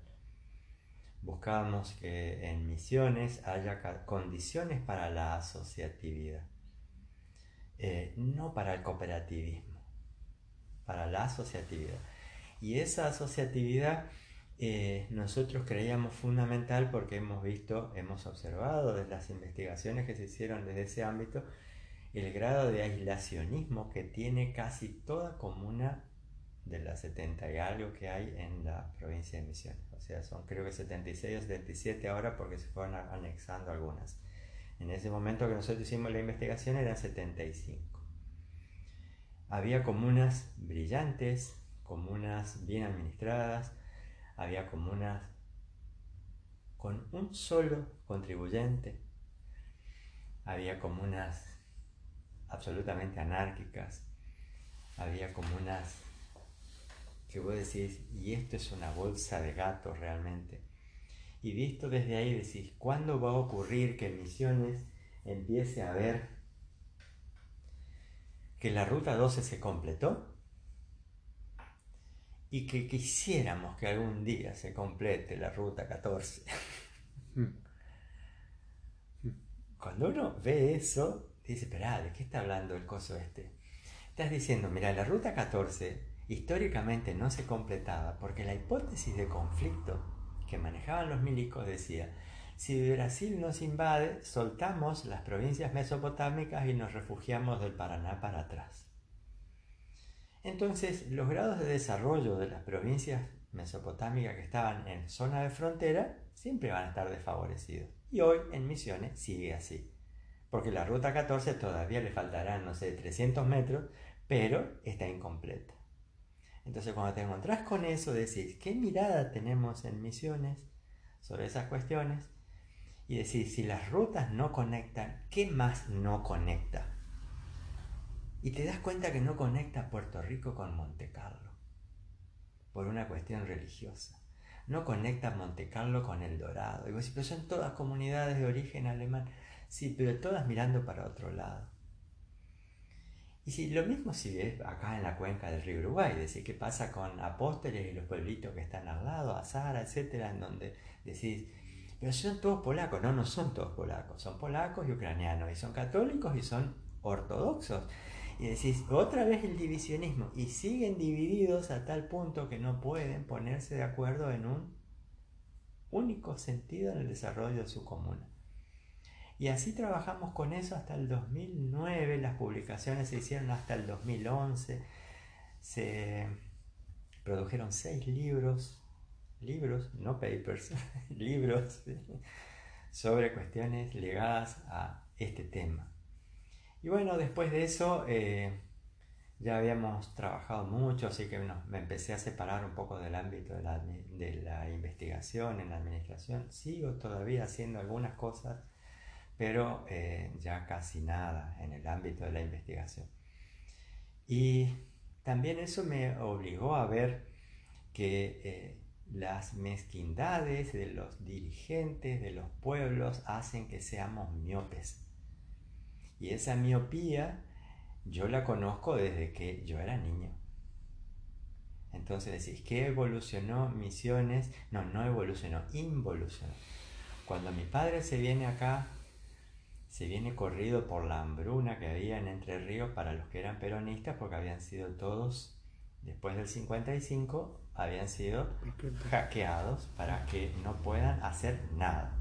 Buscábamos que en misiones haya condiciones para la asociatividad, eh, no para el cooperativismo, para la asociatividad. Y esa asociatividad eh, nosotros creíamos fundamental porque hemos visto, hemos observado desde las investigaciones que se hicieron desde ese ámbito, el grado de aislacionismo que tiene casi toda comuna de las 70 y algo que hay en la provincia de Misiones. O sea, son creo que 76 o 77 ahora porque se fueron anexando algunas. En ese momento que nosotros hicimos la investigación eran 75. Había comunas brillantes, comunas bien administradas, había comunas con un solo contribuyente, había comunas absolutamente anárquicas, había comunas que vos decís, y esto es una bolsa de gatos realmente. Y visto desde ahí decís, ¿cuándo va a ocurrir que Misiones empiece a ver que la ruta 12 se completó? y que quisiéramos que algún día se complete la ruta 14. Hmm. Cuando uno ve eso, dice, espera, ¿de qué está hablando el coso este? Estás diciendo, mira, la ruta 14 históricamente no se completaba porque la hipótesis de conflicto que manejaban los milicos decía, Si Brasil nos invade, soltamos las provincias mesopotámicas y nos refugiamos del Paraná para atrás. Entonces, los grados de desarrollo de las provincias mesopotámicas que estaban en zona de frontera siempre van a estar desfavorecidos. Y hoy en Misiones sigue así. Porque la ruta 14 todavía le faltarán, no sé, 300 metros, pero está incompleta. Entonces cuando te encontrás con eso, decís, ¿qué mirada tenemos en Misiones sobre esas cuestiones? Y decís, si las rutas no conectan, ¿qué más no conecta? Y te das cuenta que no conecta Puerto Rico con Monte Carlo, por una cuestión religiosa. No conecta Monte Carlo con El Dorado. Y vos decís, pero son todas comunidades de origen alemán. Sí, pero todas mirando para otro lado. Y si lo mismo si ves acá en la cuenca del río Uruguay, decir, qué pasa con Apóstoles y los pueblitos que están al lado, Azara, etcétera, en donde decís, pero son todos polacos. No, no son todos polacos, son polacos y ucranianos, y son católicos y son ortodoxos. Y decís, otra vez el divisionismo, y siguen divididos a tal punto que no pueden ponerse de acuerdo en un único sentido en el desarrollo de su comuna. Y así trabajamos con eso hasta el 2009, las publicaciones se hicieron hasta el 2011, se produjeron seis libros, libros, no papers, <laughs> libros <laughs> sobre cuestiones ligadas a este tema. Y bueno, después de eso eh, ya habíamos trabajado mucho, así que me empecé a separar un poco del ámbito de la, de la investigación en la administración. Sigo todavía haciendo algunas cosas pero eh, ya casi nada en el ámbito de la investigación. Y también eso me obligó a ver que eh, las mezquindades de los dirigentes de los pueblos hacen que seamos miopes. Y esa miopía yo la conozco desde que yo era niño. Entonces decís, ¿qué evolucionó Misiones? No, no evolucionó, involucionó. Cuando mi padre se viene acá se viene corrido por la hambruna que había en Entre Ríos para los que eran peronistas, porque habían sido todos, después del 55, habían sido hackeados para que no puedan hacer nada.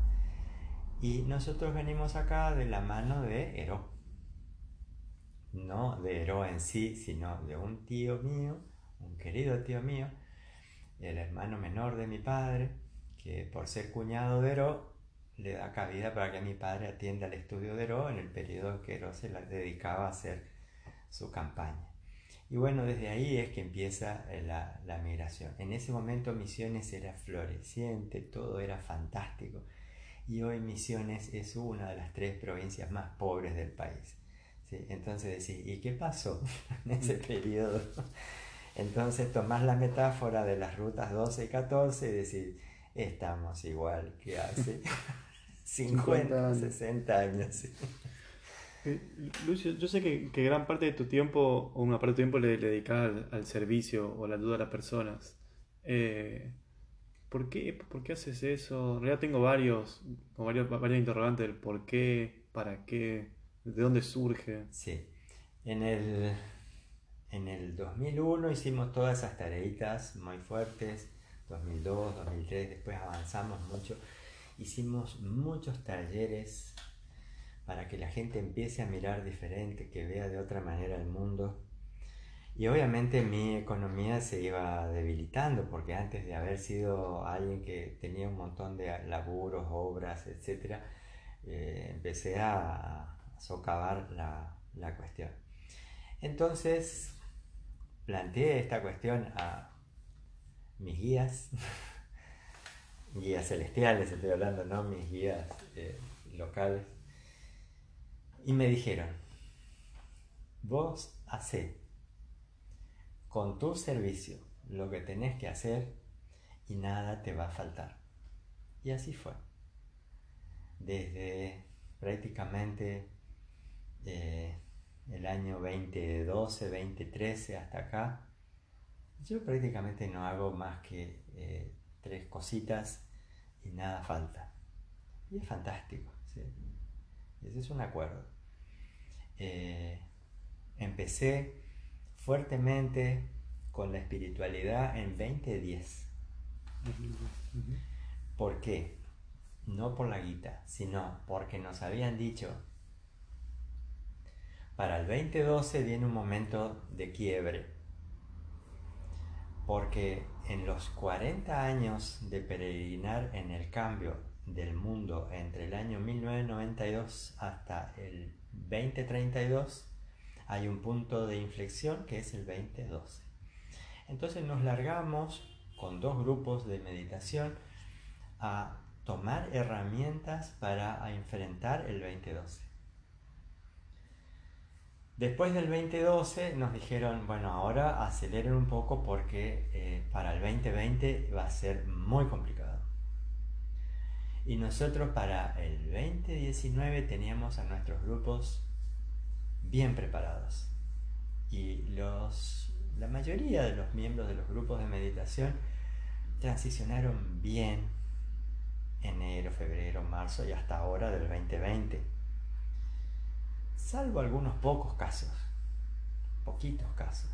Y nosotros venimos acá de la mano de Heró. No de Heró en sí, sino de un tío mío, un querido tío mío, el hermano menor de mi padre, que por ser cuñado de Heró le da cabida para que mi padre atienda al estudio de Ero en el periodo en que Ero se la dedicaba a hacer su campaña. Y bueno, desde ahí es que empieza eh, la, la, migración. En ese momento Misiones era floreciente, todo era fantástico. Y hoy Misiones es una de las tres provincias más pobres del país. ¿sí? Entonces decís, ¿y qué pasó en ese periodo? <laughs> Entonces tomás la metáfora de las rutas 12 y 14 y decís, estamos igual que hace <laughs> 50, 60 años. Eh, Lucio, yo sé que, gran parte de tu tiempo, o una parte de tu tiempo, le, dedicas al, servicio o la ayuda a las personas. Eh, ¿por, qué, ¿Por qué haces eso? En realidad tengo varios, varios, varios interrogantes del por qué, para qué, de dónde surge. Sí, en el, en el 2001 hicimos todas esas tareitas muy fuertes, 2002, 2003, después avanzamos mucho hicimos muchos talleres para que la gente empiece a mirar diferente, que vea de otra manera el mundo. Y obviamente mi economía se iba debilitando porque antes de haber sido alguien que tenía un montón de laburos, obras, etc., eh, empecé a, socavar la, la cuestión. Entonces planteé esta cuestión a mis guías <laughs> guías celestiales, estoy hablando, no mis guías eh, locales. Y me dijeron, vos hacé con tu servicio lo que tenés que hacer y nada te va a faltar. Y así fue. Desde prácticamente eh, el año 2012, 2013 hasta acá, yo prácticamente no hago más que eh, tres cositas y nada falta. Y es fantástico. ese es un acuerdo. Eh, empecé fuertemente con la espiritualidad en 2010. ¿Por qué? no por la guita, sino porque nos habían dicho, para el 2012 viene un momento de quiebre, porque en los 40 años de peregrinar en el cambio del mundo entre el año 1992 hasta el 2032, hay un punto de inflexión que es el 2012. Entonces nos largamos con dos grupos de meditación a tomar herramientas para enfrentar el 2012. Después del 2012 nos dijeron, bueno, ahora aceleren un poco porque eh, para el 2020 va a ser muy complicado. Y nosotros para el 2019 teníamos a nuestros grupos bien preparados. Y los, la mayoría de los miembros de los grupos de meditación transicionaron bien enero, febrero, marzo y hasta ahora del 2020. Salvo algunos pocos casos, poquitos casos.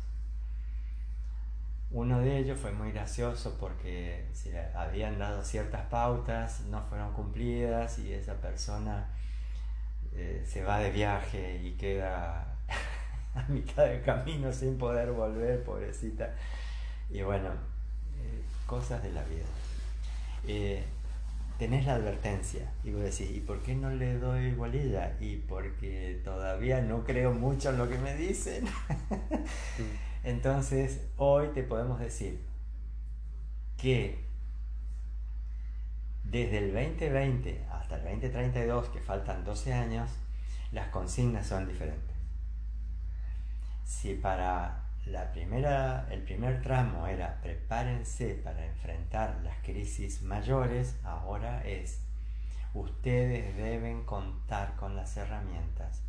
Uno de ellos fue muy gracioso porque se habían dado ciertas pautas, no fueron cumplidas y esa persona eh, se va de viaje y queda <laughs> a mitad del camino sin poder volver, pobrecita. Y bueno, eh, cosas de la vida. Eh, tenés la advertencia y vos decís, ¿y por qué no le doy bolilla? Y porque todavía no creo mucho en lo que me dicen. <laughs> Entonces, hoy te podemos decir que desde el 2020 hasta el 2032, que faltan 12 años, las consignas son diferentes. Si para la primera, el primer tramo era prepárense para enfrentar las crisis mayores, ahora es ustedes deben contar con las herramientas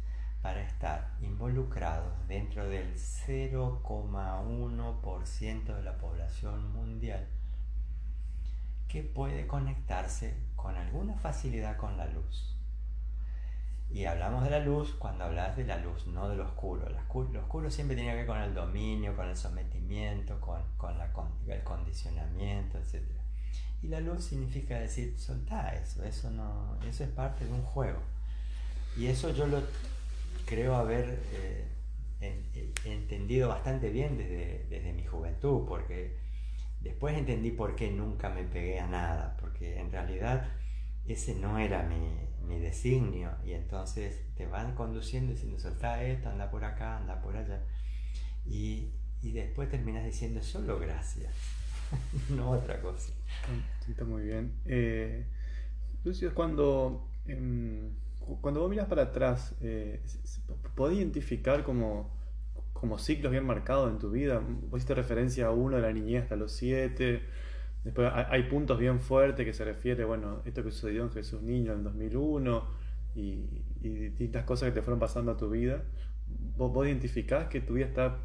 para estar involucrados dentro del 0,1% de la población mundial que puede conectarse con alguna facilidad con la luz. Y hablamos de la luz cuando hablas de la luz, no de lo oscuro. Lo oscuro siempre tiene que ver con el dominio, con el sometimiento, con, el condicionamiento, etc. Y la luz significa decir, soltá eso, eso, no, eso es parte de un juego. Y eso yo lo creo haber eh, entendido bastante bien desde, desde mi juventud, porque después entendí por qué nunca me pegué a nada, porque en realidad ese no era mi, mi designio y entonces te van conduciendo diciendo soltá esto, anda por acá, anda por allá y, y después terminas diciendo solo gracias, <laughs> no otra cosa. Está muy bien. Eh, Lucio, cuando, em, cuando vos miras para atrás, eh, ¿podés identificar como, como ciclos bien marcados en tu vida? Vos hiciste referencia a uno de la niñez hasta los siete Después hay puntos bien fuertes que se refiere, bueno, esto que sucedió en Jesús Niño en 2001 y, distintas cosas que te fueron pasando a tu vida. ¿Vos, vos identificás que tu vida está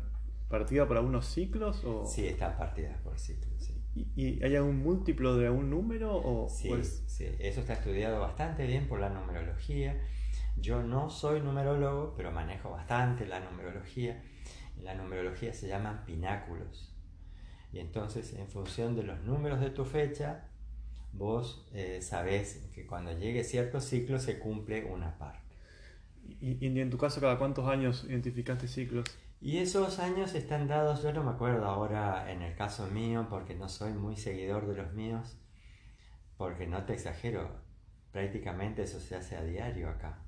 partida por algunos ciclos? O... Sí, están partidas por ciclos, sí. ¿Y, hay algún múltiplo de algún número? O, sí, sí, eso está estudiado bastante bien por la numerología. Yo no soy numerólogo, pero manejo bastante la numerología. la numerología se llaman pináculos. Y entonces, en función de los números de tu fecha, vos eh, sabés que cuando llegue cierto ciclo se cumple una parte. ¿Y, en tu caso, cada cuántos años identificaste ciclos? Y esos años están dados, yo no me acuerdo ahora en el caso mío, porque no soy muy seguidor de los míos, porque no te exagero, prácticamente eso se hace a diario acá.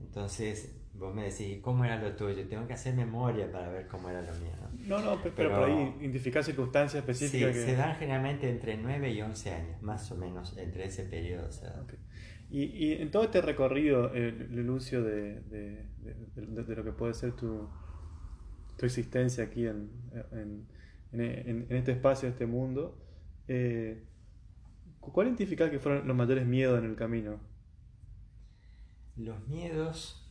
Entonces, vos me decís, ¿cómo era lo tuyo? Tengo que hacer memoria para ver cómo era lo mío. No, no, pero, por ahí identificar circunstancias específicas. Sí, se dan generalmente entre 9 y 11 años, más o menos, entre ese periodo. y, y, en todo este recorrido, el, Lucio, de, de, de, lo que puede ser tu, tu existencia aquí en, en, en, este espacio, en este mundo, eh, ¿cuál identificás que fueron los mayores miedos en el camino? Los miedos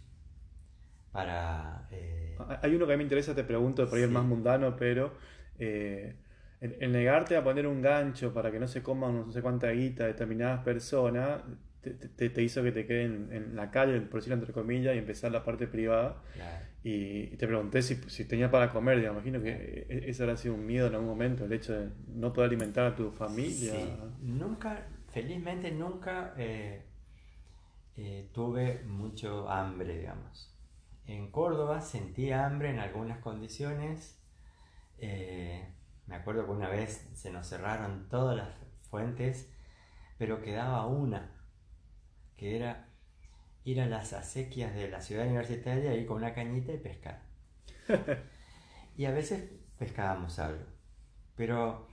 para... Eh, hay uno que a mí me interesa, te pregunto, por ahí el más mundano, pero eh, el, negarte a poner un gancho para que no se coman no sé cuánta guita determinadas personas, te, te, hizo que te quede en, la calle, por decirlo entre comillas, y empezar la parte privada. Y, te pregunté si, si tenía para comer, digamos, imagino que e, ese habrá sido un miedo en algún momento, el hecho de no poder alimentar a tu familia. Nunca felizmente nunca eh, eh, tuve mucho hambre, digamos. En Córdoba sentí hambre en algunas condiciones. Eh, me acuerdo que una vez se nos cerraron todas las fuentes, pero quedaba una, que era ir a las acequias de la ciudad universitaria, ir con una cañita y pescar. <laughs> y a veces pescábamos algo, pero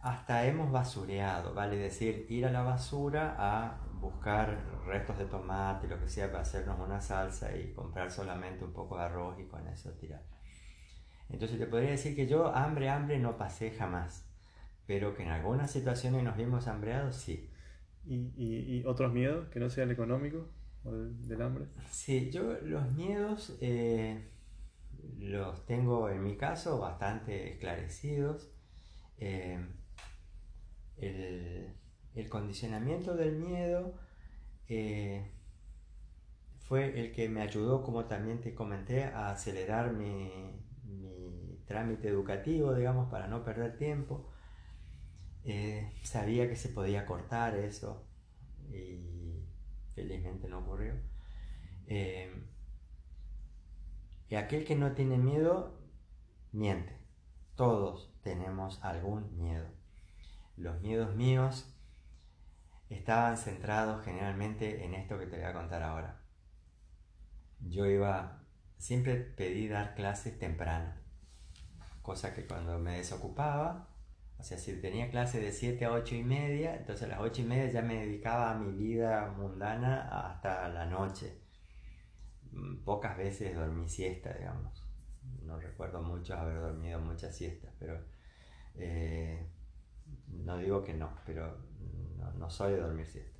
hasta hemos basureado, vale decir, ir a la basura a buscar restos de tomate, lo que sea, para hacernos una salsa y comprar solamente un poco de arroz y con eso tirar. Entonces te podría decir que yo hambre, hambre no pasé jamás, pero que en algunas situaciones nos vimos hambreados, sí. ¿Y, y, otros miedos que no sean económicos o del, hambre? Sí, yo los miedos eh, los tengo en mi caso bastante esclarecidos. Eh, el, condicionamiento del miedo eh, fue el que me ayudó, como también te comenté, a acelerar mi, trámite educativo, digamos, para no perder tiempo. Eh, sabía que se podía cortar eso y felizmente no ocurrió. Eh, y aquel que no tiene miedo, miente. Todos tenemos algún miedo los miedos míos estaban centrados generalmente en esto que te voy a contar ahora. Yo iba, siempre pedí dar clases temprano, cosa que cuando me desocupaba, o sea, si tenía clase de 7 a 8 y media, entonces a las 8 y media ya me dedicaba a mi vida mundana hasta la noche. Mm, pocas veces dormí siesta, digamos. No recuerdo mucho haber dormido muchas siestas, pero eh, no digo que no, pero no, soy de dormir siesta.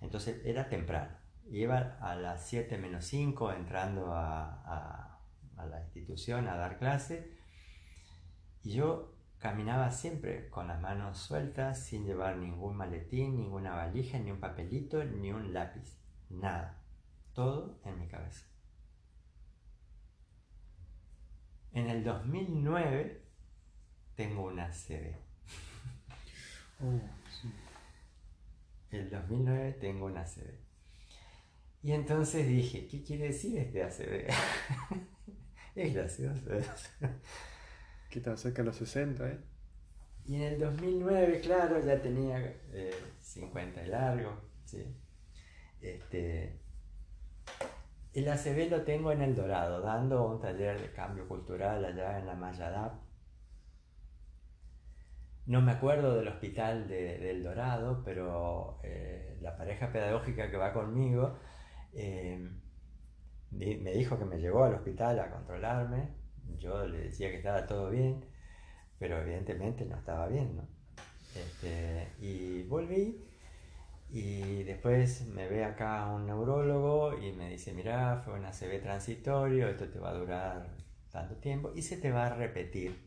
Entonces era temprano. Iba a las 7 menos 5 entrando a, la institución a dar clase y yo caminaba siempre con las manos sueltas, sin llevar ningún maletín, ninguna valija, ni un papelito, ni un lápiz. Nada. Todo en mi cabeza. En el 2009 tengo una CD. Oh, el 2009 tengo un ACB. Y entonces dije, ¿qué quiere decir este ACB? <laughs> es gracioso. Que está cerca de los 60, ¿eh? Y en el 2009, claro, ya tenía 50 de largo, ¿sí? Este, el ACB lo tengo en El Dorado, dando un taller de cambio cultural allá en la Mayadap. No me acuerdo del hospital de, del Dorado, pero eh, la pareja pedagógica que va conmigo eh, me dijo que me llevó al hospital a controlarme. Yo le decía que estaba todo bien, pero evidentemente no estaba bien, ¿no? Este, y volví y después me ve acá un neurólogo y me dice, mira, fue una CB transitorio, esto te va a durar tanto tiempo y se te va a repetir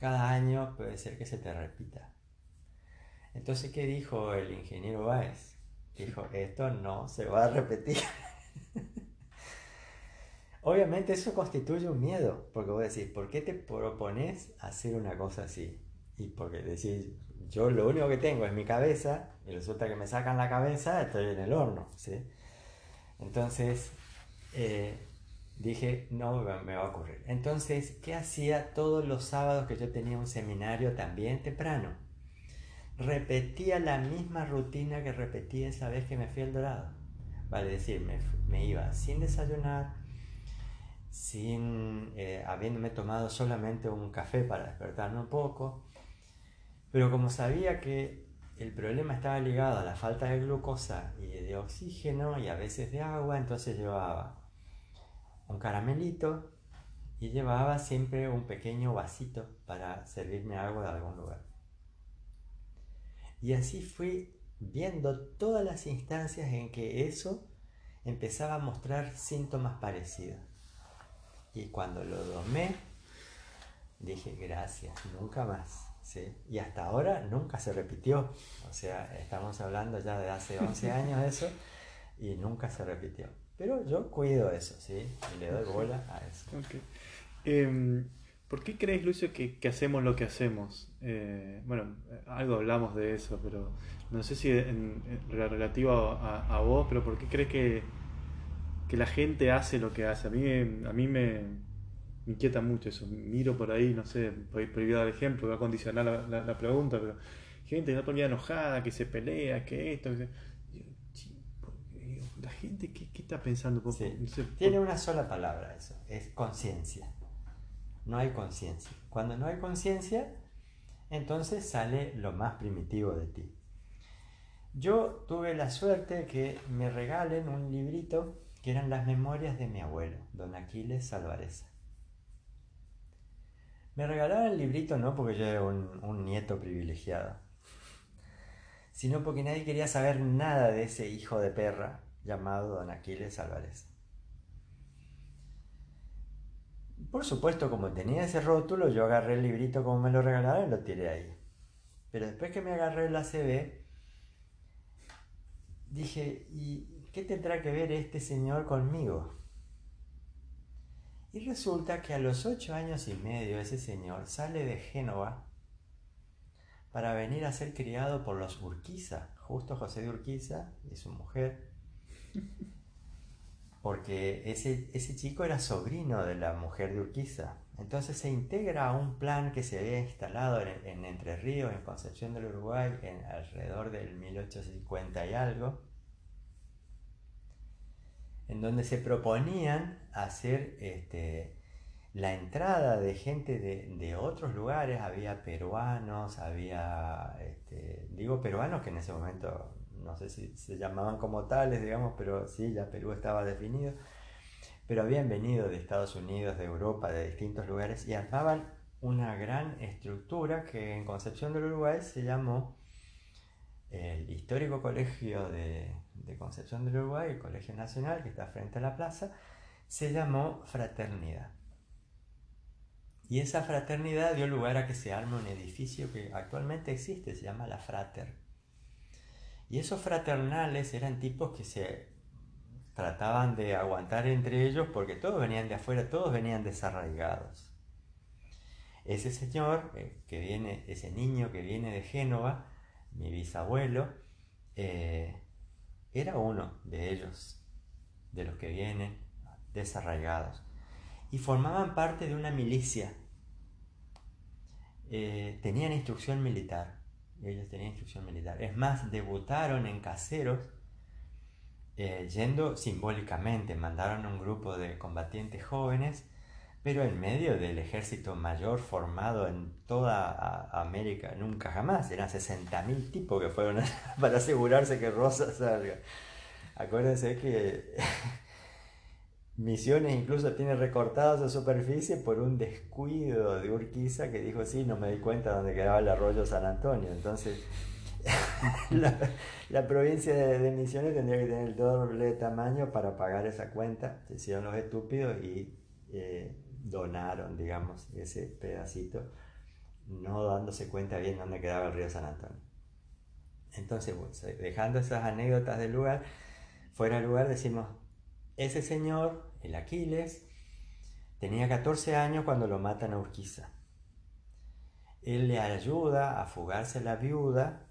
cada año puede ser que se te repita. Entonces, ¿qué dijo el ingeniero Baez? Dijo, esto no se va a repetir. <laughs> Obviamente eso constituye un miedo, porque vos decís, ¿por qué te propones hacer una cosa así? Y porque decís, yo lo único que tengo es mi cabeza, y resulta que me sacan la cabeza, estoy en el horno, ¿sí? Entonces, eh, dije, no me va a ocurrir. Entonces, ¿qué hacía todos los sábados que yo tenía un seminario también temprano? Repetía la misma rutina que repetí esa vez que me fui al Dorado. Vale decir, me, iba sin desayunar, sin eh, habiéndome tomado solamente un café para despertarme un poco, pero como sabía que el problema estaba ligado a la falta de glucosa y de oxígeno y a veces de agua, entonces llevaba un caramelito y llevaba siempre un pequeño vasito para servirme algo de algún lugar. Y así fui viendo todas las instancias en que eso empezaba a mostrar síntomas parecidos. Y cuando lo domé, dije gracias, nunca más. ¿sí? Y hasta ahora nunca se repitió. O sea, estamos hablando ya de hace 11 <laughs> años de eso y nunca se repitió. Pero yo cuido eso, ¿sí? Y le doy bola a eso. Em, ¿Por qué crees, Lucio, que, hacemos lo que hacemos? Eh, bueno, algo hablamos de eso, pero no sé si en, relativo a, vos, pero ¿por qué crees que, que, la gente hace lo que hace? A mí, a mí me, inquieta mucho eso. Miro por ahí, no sé, prohibido dar ejemplo, voy a condicionar la, pregunta, pero gente que está día enojada, que se pelea, que esto, que la gente, ¿qué, está pensando? Tiene una sola palabra eso, es conciencia no hay conciencia. Cuando no hay conciencia, entonces sale lo más primitivo de ti. Yo tuve la suerte de que me regalen un librito que eran las memorias de mi abuelo, don Aquiles Álvarez. Me regalaron el librito no porque yo era un, un nieto privilegiado, sino porque nadie quería saber nada de ese hijo de perra llamado don Aquiles Álvarez. Por supuesto, como tenía ese rótulo, yo agarré el librito como me lo regalaron y lo tiré ahí. Pero después que me agarré el ACB, dije, ¿y qué tendrá que ver este señor conmigo? Y resulta que a los ocho años y medio ese señor sale de Génova para venir a ser criado por los Urquiza, justo José de Urquiza y su mujer <laughs> porque ese, ese chico era sobrino de la mujer de Urquiza. Entonces se integra a un plan que se había instalado en, Entre Ríos, en Concepción del Uruguay, alrededor del 1850 y algo, en donde se proponían hacer este, la entrada de gente de, otros lugares, había peruanos, había, este, digo peruanos que en ese momento no sé si se llamaban como tales, digamos, pero sí, ya Perú estaba definido, pero habían venido de Estados Unidos, de Europa, de distintos lugares y armaban una gran estructura que en Concepción del Uruguay se llamó el histórico colegio de, Concepción del Uruguay, el Colegio Nacional, que está frente a la plaza, se llamó Fraternidad. Y esa fraternidad dio lugar a que se arme un edificio que actualmente existe, se llama La Frater. Y esos fraternales eran tipos que se trataban de aguantar entre ellos porque todos venían de afuera, todos venían desarraigados. Ese señor eh, que viene, ese niño que viene de Génova, mi bisabuelo, eh, era uno de ellos, de los que vienen desarraigados. Y formaban parte de una milicia. Eh, tenían instrucción militar ellos tenían instrucción militar. Es más, debutaron en caseros eh, yendo simbólicamente, mandaron un grupo de combatientes jóvenes, pero en medio del ejército mayor formado en toda América, nunca jamás, eran 60.000 tipos que fueron <laughs> para asegurarse que Rosa salga. Acuérdense que Misiones incluso tiene recortada su superficie por un descuido de Urquiza que dijo, sí, no me di cuenta dónde quedaba el arroyo San Antonio. Entonces, <laughs> la, provincia de, Misiones tendría que tener el doble tamaño para pagar esa cuenta. Se hicieron los estúpidos y eh, donaron, digamos, ese pedacito, no dándose cuenta bien dónde quedaba el río San Antonio. Entonces, dejando esas anécdotas del lugar, fuera del lugar decimos, ese señor el Aquiles, tenía 14 años cuando lo matan a Urquiza. Él le ayuda a fugarse la viuda,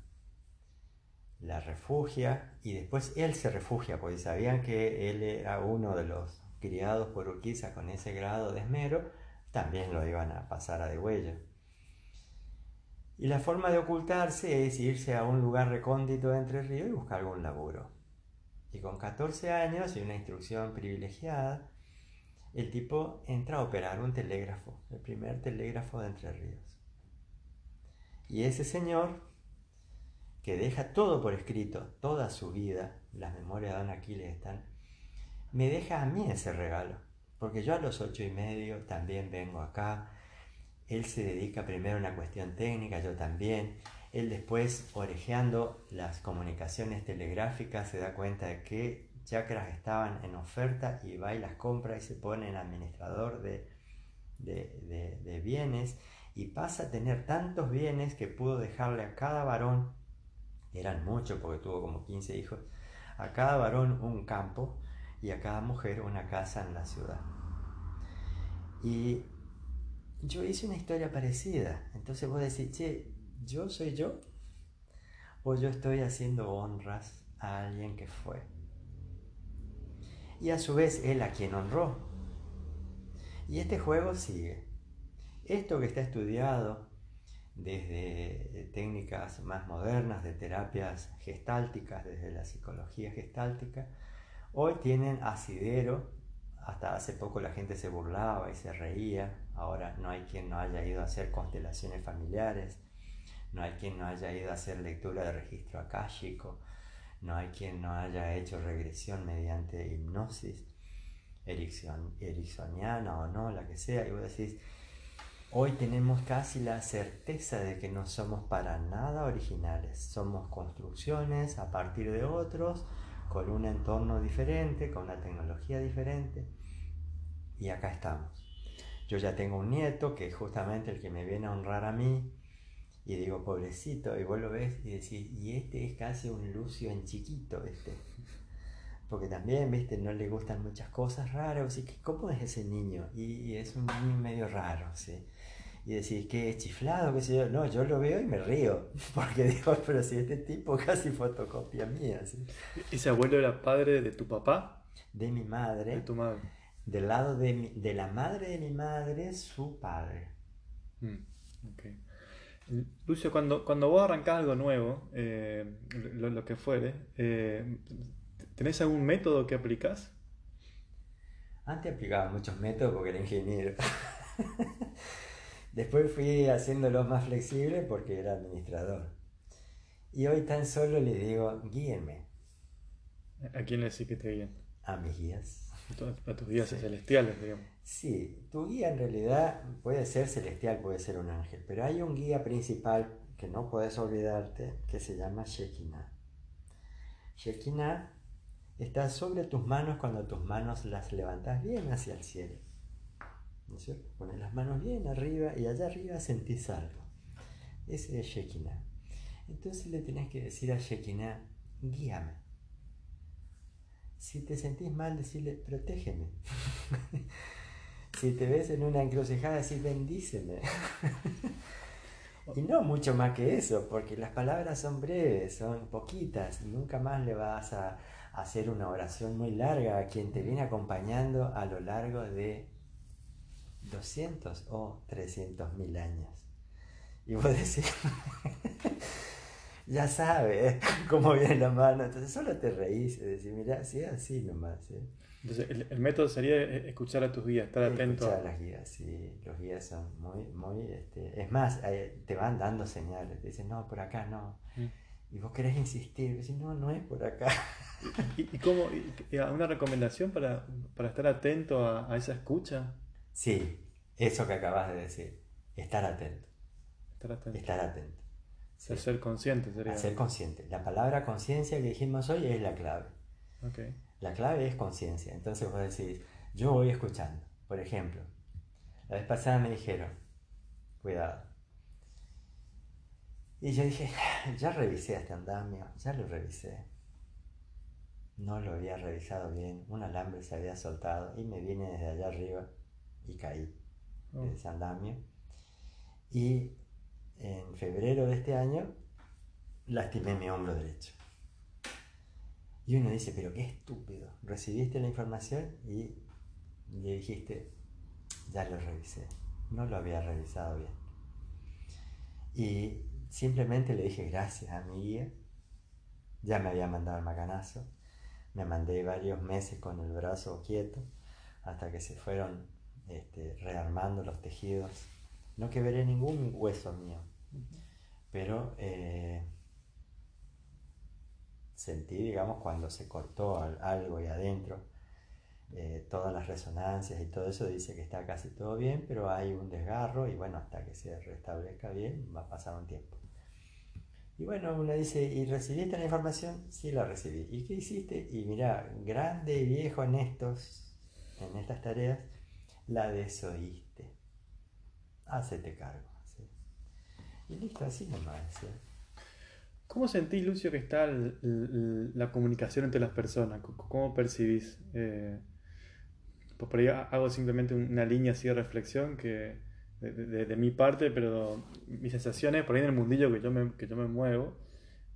la refugia y después él se refugia porque sabían que él era uno de los criados por Urquiza con ese grado de esmero, también lo iban a pasar a de huella. Y la forma de ocultarse es irse a un lugar recóndito Entre Ríos y buscar algún laburo. Y con 14 años y una instrucción privilegiada, el tipo entra a operar un telégrafo, el primer telégrafo de Entre Ríos. Y ese señor, que deja todo por escrito, toda su vida, las memorias de Don Aquiles están, me deja a mí ese regalo, porque yo a los ocho y medio también vengo acá, él se dedica primero a una cuestión técnica, yo también, él después, orejeando las comunicaciones telegráficas, se da cuenta de que chakras estaban en oferta y va y las compra y se pone en administrador de, de, bienes y pasa a tener tantos bienes que pudo dejarle a cada varón, eran muchos porque tuvo como 15 hijos, a cada varón un campo y a cada mujer una casa en la ciudad. Y yo hice una historia parecida. Entonces vos decís, che, ¿yo soy yo? ¿O yo estoy haciendo honras a alguien que fue? Y a su vez él a quien honró. Y este juego sigue. Esto que está estudiado desde técnicas más modernas, de terapias gestálticas, desde la psicología gestáltica, hoy tienen asidero. Hasta hace poco la gente se burlaba y se reía. Ahora no hay quien no haya ido a hacer constelaciones familiares, no hay quien no haya ido a hacer lectura de registro akáshico, no hay quien no haya hecho regresión mediante hipnosis ericksoniana o no, la que sea, y vos decís, hoy tenemos casi la certeza de que no somos para nada originales, somos construcciones a partir de otros, con un entorno diferente, con una tecnología diferente, y acá estamos. Yo ya tengo un nieto que es justamente el que me viene a honrar a mí, y digo, pobrecito, y vos lo ves y decís, y este es casi un Lucio en chiquito, este <laughs> porque también, viste, no le gustan muchas cosas raras, así que ¿cómo es ese niño? Y, es un niño medio raro, ¿sí? Y decís, ¿qué es chiflado? ¿Qué sé yo? No, yo lo veo y me río, <laughs> porque digo, pero si este tipo casi fotocopia mía, ¿sí? ¿Ese abuelo era padre de tu papá? De mi madre. De tu madre. Del lado de, de la madre de mi madre, su padre. Mm, Lucio, cuando, cuando vos arrancás algo nuevo, eh, lo, que fuere, eh, ¿Tenés algún método que aplicás? Antes aplicaba muchos métodos porque era ingeniero. <laughs> Después fui haciéndolo más flexible porque era administrador. Y hoy tan solo le digo, guíenme. ¿A quién le decís que te guíen? A mis guías. A tus guías celestiales, digamos. Sí, tu guía en realidad puede ser celestial, puede ser un ángel, pero hay un guía principal que no puedes olvidarte que se llama Shekinah. Shekinah está sobre tus manos cuando tus manos las levantas bien hacia el cielo. ¿No es cierto? Pones las manos bien arriba y allá arriba sentís algo. Ese es Shekinah. Entonces le tenés que decir a Shekinah, guíame. Si te sentís mal, decirle, protégeme. <laughs> si te ves en una encrucijada, decir, bendíceme. <laughs> y no mucho más que eso, porque las palabras son breves, son poquitas, nunca más le vas a hacer una oración muy larga a quien te viene acompañando a lo largo de 200 o 300 mil años. Y vos decís, <laughs> ya sabes <laughs> cómo viene la mano, entonces solo te reís y decís, mira, sí, así nomás. ¿eh? Entonces, el, método sería escuchar a tus guías, estar atento. Escuchar a las guías, sí, los guías son muy, muy, este, es más, eh, te van dando señales, te dicen, no, por acá no. Mm. Y vos querés insistir, decís, no, no es por acá. <laughs> ¿Y, cómo? ¿Una recomendación para, estar atento a, esa escucha? Sí, eso que acabas de decir, estar atento. Estar atento. Estar atento. Ser consciente sería. Ser consciente. La palabra conciencia que dijimos hoy es la clave. Okay. La clave es conciencia. Entonces vos decís, yo voy escuchando. Por ejemplo, la vez pasada me dijeron, cuidado. Y yo dije, <sighs> ya revisé este andamio, ya lo revisé no lo había revisado bien, un alambre se había soltado y me vine desde allá arriba y caí oh. de ese andamio. Y en febrero de este año lastimé mi hombro derecho. Y uno dice, pero qué estúpido, recibiste la información y le dijiste, ya lo revisé, no lo había revisado bien. Y simplemente le dije gracias a mi guía, ya me había mandado el macanazo, me mandé varios meses con el brazo quieto hasta que se fueron este, rearmando los tejidos. No que veré ningún hueso mío, pero eh, sentí, digamos, cuando se cortó algo ahí adentro, eh, todas las resonancias y todo eso dice que está casi todo bien, pero hay un desgarro y bueno, hasta que se restablezca bien va a pasar un tiempo. Y bueno, uno dice, ¿y recibiste la información? Sí, la recibí. ¿Y qué hiciste? Y mira, grande y viejo en estos, en estas tareas, la desoíste. Hacete cargo. Y listo, así nomás. ¿Cómo sentís, Lucio, que está la comunicación entre las personas? ¿Cómo percibís? Eh, pues por ahí hago simplemente una línea así de reflexión que de, mi parte, pero mi sensación es por ahí en el mundillo que yo me, que yo me muevo,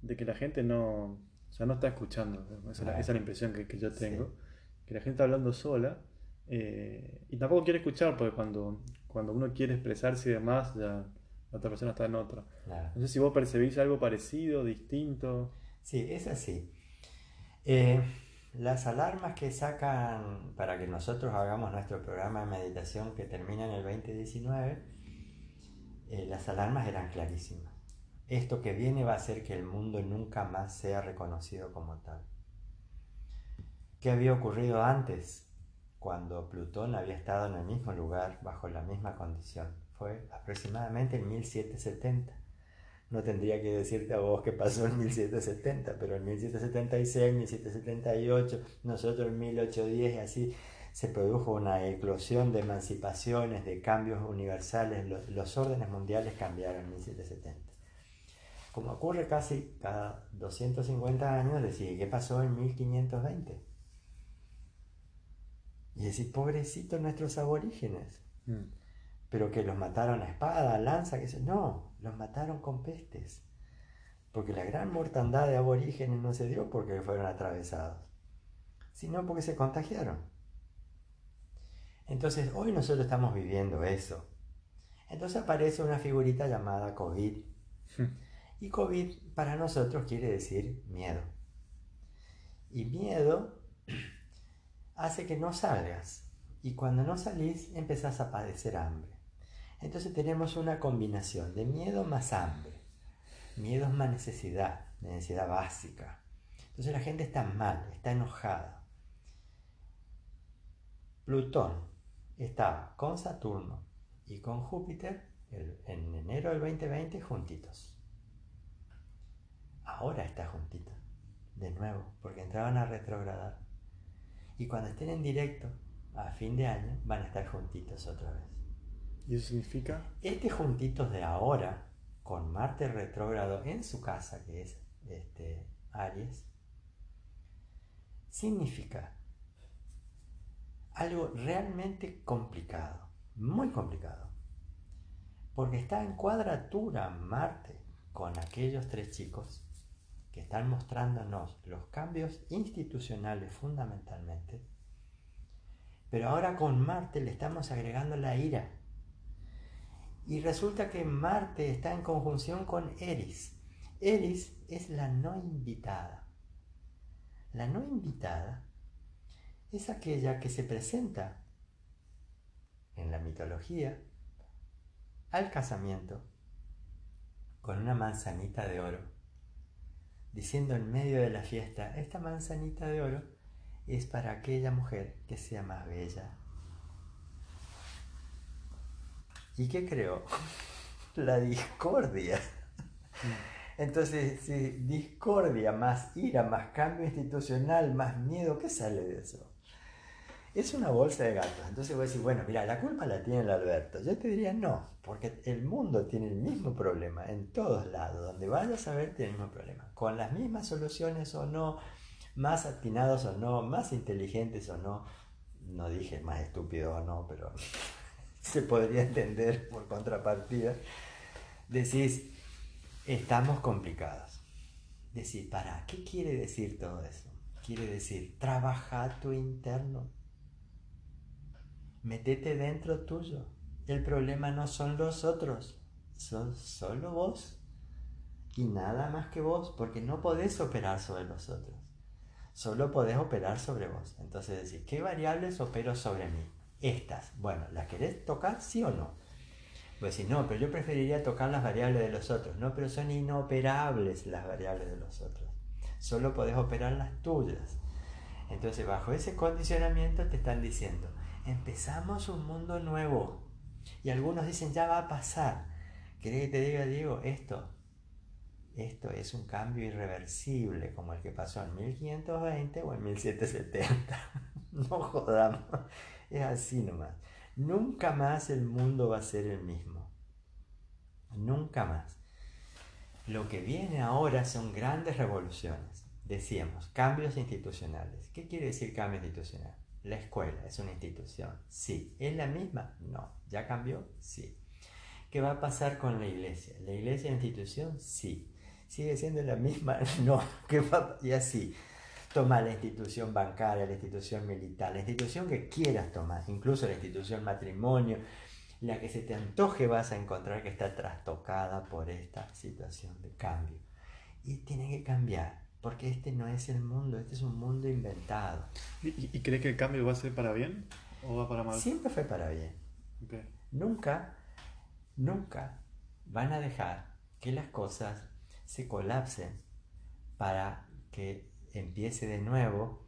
de que la gente no, o no está escuchando. Esa, es la impresión que, yo tengo. Que la gente está hablando sola eh, y tampoco quiere escuchar, porque cuando, cuando uno quiere expresarse y demás, ya la otra persona está en otra. No sé si vos percibís algo parecido, distinto. Sí, es así. Eh, las alarmas que sacan para que nosotros hagamos nuestro programa de meditación que termina en el 2019, eh, las alarmas eran clarísimas. Esto que viene va a hacer que el mundo nunca más sea reconocido como tal. ¿Qué había ocurrido antes? Cuando Plutón había estado en el mismo lugar, bajo la misma condición. Fue aproximadamente en 1770 no tendría que decirte a vos qué pasó en 1770, pero en 1776, 1778, nosotros en 1810 y así se produjo una eclosión de emancipaciones, de cambios universales, los, órdenes mundiales cambiaron en 1770. Como ocurre casi cada 250 años, decir, ¿qué pasó en 1520? Y decir, pobrecitos nuestros aborígenes. Mm pero que los mataron a espada, lanza, que no, los mataron con pestes. Porque la gran mortandad de aborígenes no se dio porque fueron atravesados, sino porque se contagiaron. Entonces, hoy nosotros estamos viviendo eso. Entonces aparece una figurita llamada COVID. Y COVID para nosotros quiere decir miedo. Y miedo <clears throat> hace que no salgas. Y cuando no salís, empezás a padecer hambre. Entonces tenemos una combinación de miedo más hambre. Miedo más necesidad, necesidad básica. Entonces la gente está mal, está enojada. Plutón estaba con Saturno y con Júpiter en enero del 2020 juntitos. Ahora está juntito, de nuevo, porque entraban a retrogradar. Y cuando estén en directo, a fin de año, van a estar juntitos otra vez. ¿Y eso significa? Este juntitos de ahora, con Marte retrógrado en su casa, que es este, Aries, significa algo realmente complicado, muy complicado, porque está en cuadratura Marte con aquellos tres chicos que están mostrándonos los cambios institucionales fundamentalmente, pero ahora con Marte le estamos agregando la ira y resulta que Marte está en conjunción con Eris. Eris es la no invitada. La no invitada es aquella que se presenta en la mitología al casamiento con una manzanita de oro, diciendo en medio de la fiesta, esta manzanita de oro es para aquella mujer que sea más bella, ¿Y qué creó? <laughs> La discordia. Entonces, si discordia más ira, más cambio institucional, más miedo, ¿qué sale de eso? Es una bolsa de gatos. Entonces voy a decir, bueno, mira, la culpa la tiene el Alberto. Yo te diría no, porque el mundo tiene el mismo problema en todos lados. Donde vayas a ver, tiene el mismo problema. Con las mismas soluciones o no, más atinados o no, más inteligentes o no. No dije más estúpido o no, pero <laughs> se podría entender por contrapartida, decís, estamos complicados. Decís, ¿para qué quiere decir todo eso? Quiere decir, trabaja tu interno. Metete dentro tuyo. El problema no son los otros, son solo vos. Y nada más que vos, porque no podés operar sobre los otros. Solo podés operar sobre vos. Entonces decís, ¿qué variables opero sobre mí? Estas. Bueno, ¿las querés tocar sí o no? Pues si no, pero yo preferiría tocar las variables de los otros. No, pero son inoperables las variables de los otros. Solo podés operar las tuyas. Entonces, bajo ese condicionamiento te están diciendo, empezamos un mundo nuevo. Y algunos dicen, ya va a pasar. ¿Querés que te diga, Diego, esto? Esto es un cambio irreversible, como el que pasó en 1520 o en 1770. <laughs> no jodamos. Es así nomás. Nunca más el mundo va a ser el mismo. Nunca más. Lo que viene ahora son grandes revoluciones. Decíamos, cambios institucionales. ¿Qué quiere decir cambio institucional? La escuela es una institución. Sí. ¿Es la misma? No. ¿Ya cambió? Sí. ¿Qué va a pasar con la iglesia? ¿La iglesia es institución? Sí. ¿Sigue siendo la misma? <laughs> No. ¿Qué? Y así. Toma la institución bancaria, la institución militar, la institución que quieras tomar, incluso la institución matrimonio, la que se te antoje vas a encontrar que está trastocada por esta situación de cambio. Y tiene que cambiar, porque este no es el mundo, este es un mundo inventado. ¿Y, y crees que el cambio va a ser para bien o va para mal? Siempre fue para bien. Nunca, nunca van a dejar que las cosas se colapsen para que empiece de nuevo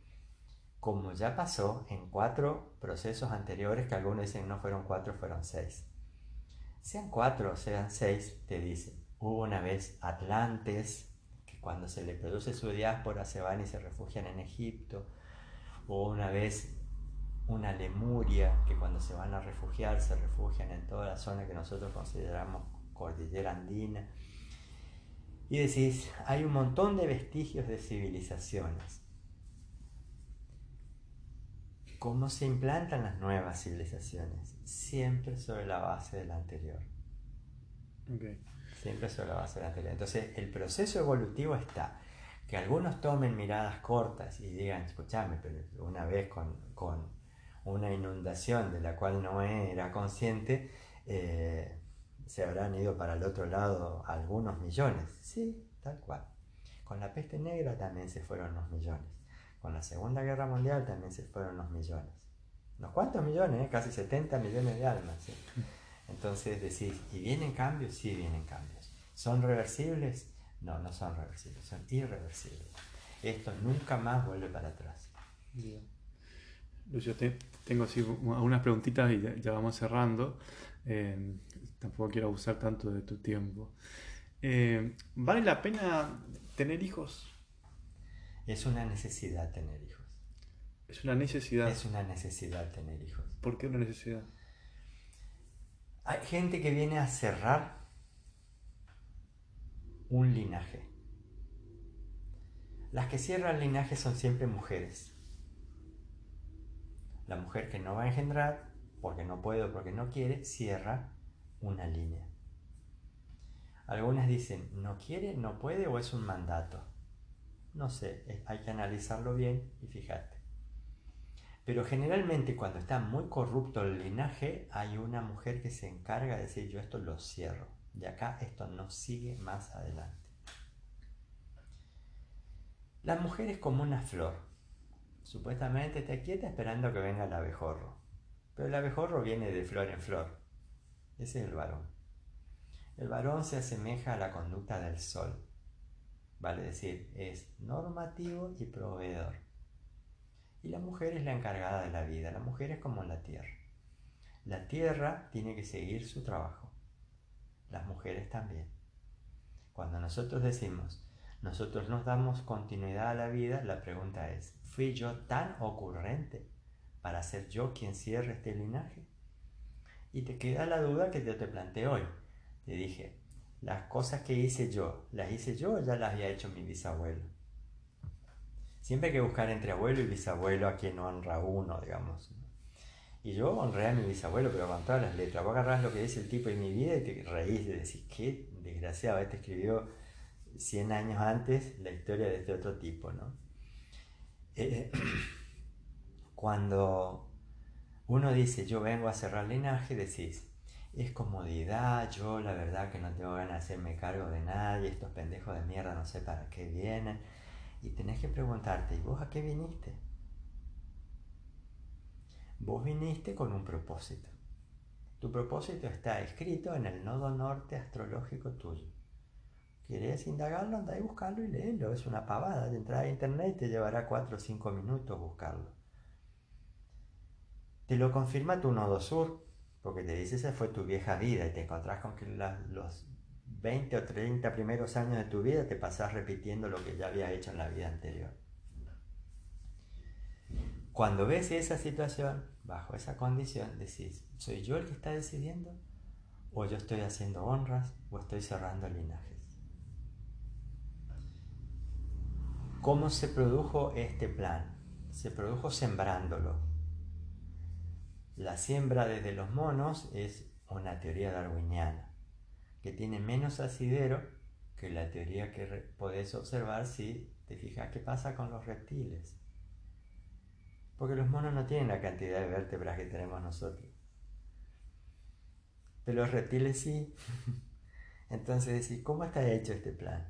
como ya pasó en cuatro procesos anteriores, que algunos dicen no fueron cuatro, fueron seis. Sean cuatro o sean seis, te dicen, hubo una vez Atlantes, que cuando se le produce su diáspora se van y se refugian en Egipto, hubo una vez una Lemuria, que cuando se van a refugiar se refugian en toda la zona que nosotros consideramos cordillera andina. Y decís, hay un montón de vestigios de civilizaciones cómo se implantan las nuevas civilizaciones, siempre sobre la base de la anterior. Siempre sobre la base de la anterior. Entonces, el proceso evolutivo está. Que algunos tomen miradas cortas y digan, escúchame, pero una vez con, con, una inundación de la cual no era consciente, eh, se habrán ido para el otro lado algunos millones. Sí, tal cual. Con la peste negra también se fueron los millones. Con la Segunda Guerra Mundial también se fueron los millones. ¿Unos cuántos millones? Eh? Casi 70 millones de almas. Entonces decís, ¿y vienen cambios? Sí, vienen cambios. ¿Son reversibles? No, no son reversibles, son irreversibles. Esto nunca más vuelve para atrás. Lucio, tengo así preguntitas y ya, vamos cerrando. Eh, tampoco quiero abusar tanto de tu tiempo. Eh, ¿Vale la pena tener hijos? Es una necesidad tener hijos. Es una necesidad. Es una necesidad tener hijos. ¿Por qué una necesidad? Hay gente que viene a cerrar un linaje. Las que cierran linaje son siempre mujeres. La mujer que no va a engendrar, porque no puede o porque no quiere, cierra una línea. Algunas dicen, no quiere, no puede o es un mandato. No sé, hay que analizarlo bien y fíjate. Pero generalmente cuando está muy corrupto el linaje, hay una mujer que se encarga de decir, yo esto lo cierro. De acá esto no sigue más adelante. La mujer es como una flor. Supuestamente está quieta esperando que venga el abejorro. Pero el abejorro viene de flor en flor. Ese es el varón. El varón se asemeja a la conducta del sol vale decir, es normativo y proveedor. Y la mujer es la encargada de la vida, la mujer es como la tierra. La tierra tiene que seguir su trabajo, las mujeres también. Cuando nosotros decimos, nosotros nos damos continuidad a la vida, la pregunta es, ¿fui yo tan ocurrente para ser yo quien cierre este linaje? Y te queda la duda que yo te planteé hoy. Te dije, las cosas que hice yo, ¿las hice yo o ya las había hecho mi bisabuelo? Siempre hay que buscar entre abuelo y bisabuelo a quien honra uno, digamos. Y yo honré a mi bisabuelo, pero con todas las letras. Vos agarrás lo que dice el tipo en mi vida y te reís de decir, qué desgraciado, este escribió 100 años antes la historia de este otro tipo, ¿no? Eh, <clears throat> cuando uno dice, yo vengo a cerrar linaje, decís, es comodidad, yo la verdad que no tengo ganas de hacerme cargo de nadie, estos pendejos de mierda no sé para qué vienen. Y tenés que preguntarte, ¿y vos a qué viniste? Vos viniste con un propósito. Tu propósito está escrito en el nodo norte astrológico tuyo. ¿Quieres indagarlo? Anda y buscarlo y léelo. Es una pavada. De entrar a internet te llevará 4 o 5 minutos buscarlo. Te lo confirma tu nodo sur, porque te dice esa fue tu vieja vida y te encontrás con que los 20 o 30 primeros años de tu vida te pasás repitiendo lo que ya habías hecho en la vida anterior. Cuando ves esa situación, bajo esa condición, decís, ¿soy yo el que está decidiendo? ¿O yo estoy haciendo honras? ¿O estoy cerrando linajes? ¿Cómo se produjo este plan? Se produjo sembrándolo, la siembra desde los monos es una teoría darwiniana. que tiene menos asidero que la teoría que podés observar si te fijas qué pasa con los reptiles. Porque los monos no tienen la cantidad de vértebras que tenemos nosotros. Pero los reptiles sí. <laughs> Entonces decís, ¿cómo está hecho este plan?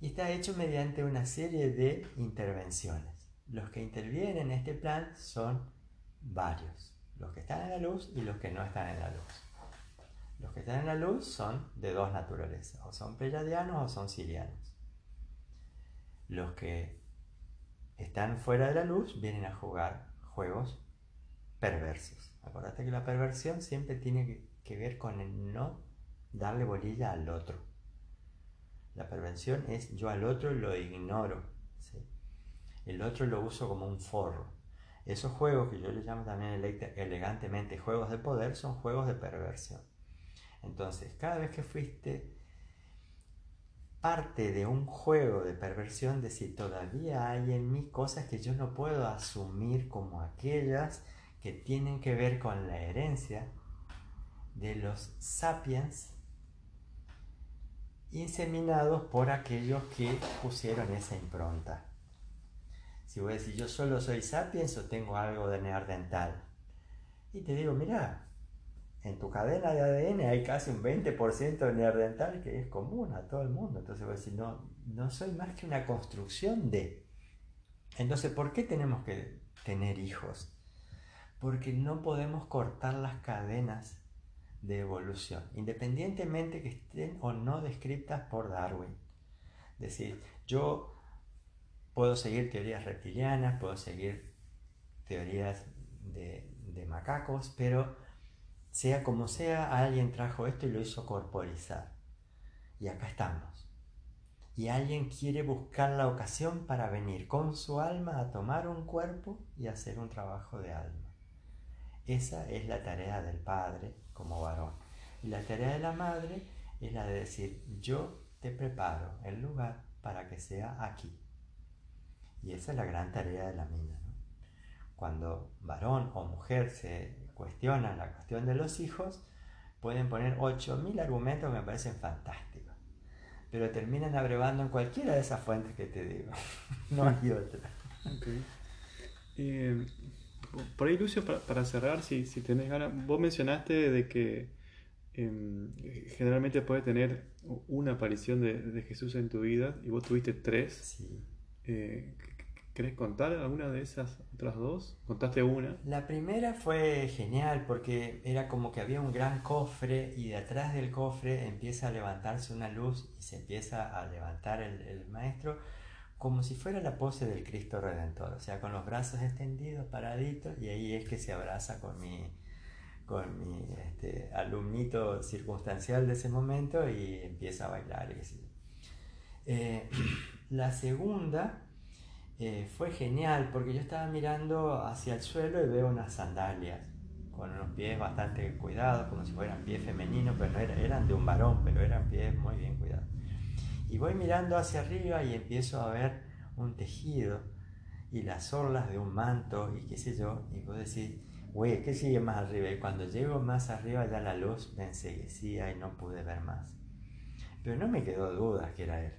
Y está hecho mediante una serie de intervenciones. Los que intervienen en este plan son varios. Los que están en la luz y los que no están en la luz. Los que están en la luz son de dos naturalezas, o son pleiadianos o son sirianos. Los que están fuera de la luz vienen a jugar juegos perversos. Acuérdate que la perversión siempre tiene que ver con el no darle bolilla al otro. La perversión es yo al otro lo ignoro. El otro lo uso como un forro. Esos juegos que yo les llamo también elegantemente juegos de poder son juegos de perversión. Entonces, cada vez que fuiste parte de un juego de perversión, de si todavía hay en mí cosas que yo no puedo asumir como aquellas que tienen que ver con la herencia de los sapiens inseminados por aquellos que pusieron esa impronta. Si voy a decir yo solo soy sapiens o tengo algo de neandertal. Y te digo, mira, en tu cadena de ADN hay casi un 20% de neandertal que es común a todo el mundo. Entonces voy a decir, no, no soy más que una construcción de. Entonces, ¿por qué tenemos que tener hijos? Porque no podemos cortar las cadenas de evolución, independientemente que estén o no descritas por Darwin. Decir, yo puedo seguir teorías reptilianas, puedo seguir teorías de, de macacos, pero sea como sea, alguien trajo esto y lo hizo corporizar. Y acá estamos. Y alguien quiere buscar la ocasión para venir con su alma a tomar un cuerpo y hacer un trabajo de alma. Esa es la tarea del padre como varón. Y la tarea de la madre es la de decir, yo te preparo el lugar para que sea aquí. Y esa es la gran tarea de la mina. Cuando varón o mujer se cuestionan la cuestión de los hijos, pueden poner 8.000 argumentos que me parecen fantásticos. Pero terminan abrevando en cualquiera de esas fuentes que te digo. <laughs> no hay otra. Eh, por ahí, Lucio, para, cerrar, si, si tenés ganas, vos mencionaste de que em, generalmente puedes tener una aparición de, Jesús en tu vida y vos tuviste tres. Sí. Eh, ¿Querés contar alguna de esas otras dos? ¿Contaste una? La primera fue genial porque era como que había un gran cofre y detrás del cofre empieza a levantarse una luz y se empieza a levantar el, maestro como si fuera la pose del Cristo Redentor, o sea, con los brazos extendidos, paraditos, y ahí es que se abraza con mi, con mi este, alumnito circunstancial de ese momento y empieza a bailar. Eh, <clears throat> la segunda eh, fue genial porque yo estaba mirando hacia el suelo y veo unas sandalias con unos pies bastante cuidados, como si fueran pies femeninos, pero no eran de un varón, pero eran pies muy bien cuidados. Y voy mirando hacia arriba y empiezo a ver un tejido y las orlas de un manto y qué sé yo. Y puedo decir, güey, ¿qué sigue más arriba? Y cuando llego más arriba ya la luz me enseguecía y no pude ver más. Pero no me quedó duda que era él.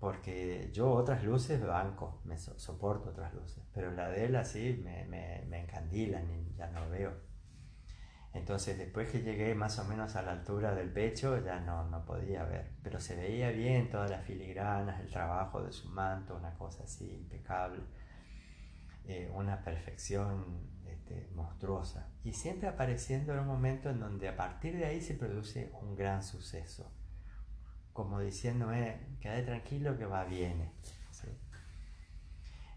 Porque yo otras luces banco, me soporto otras luces. Pero la de él así me, me, me encandilan y ya no veo. Entonces después que llegué más o menos a la altura del pecho ya no, no podía ver, pero se veía bien todas las filigranas, el trabajo de su manto, una cosa así impecable, eh, una perfección este, monstruosa. Y siempre apareciendo en un momento en donde a partir de ahí se produce un gran suceso, como diciéndome, quedé tranquilo que va bien.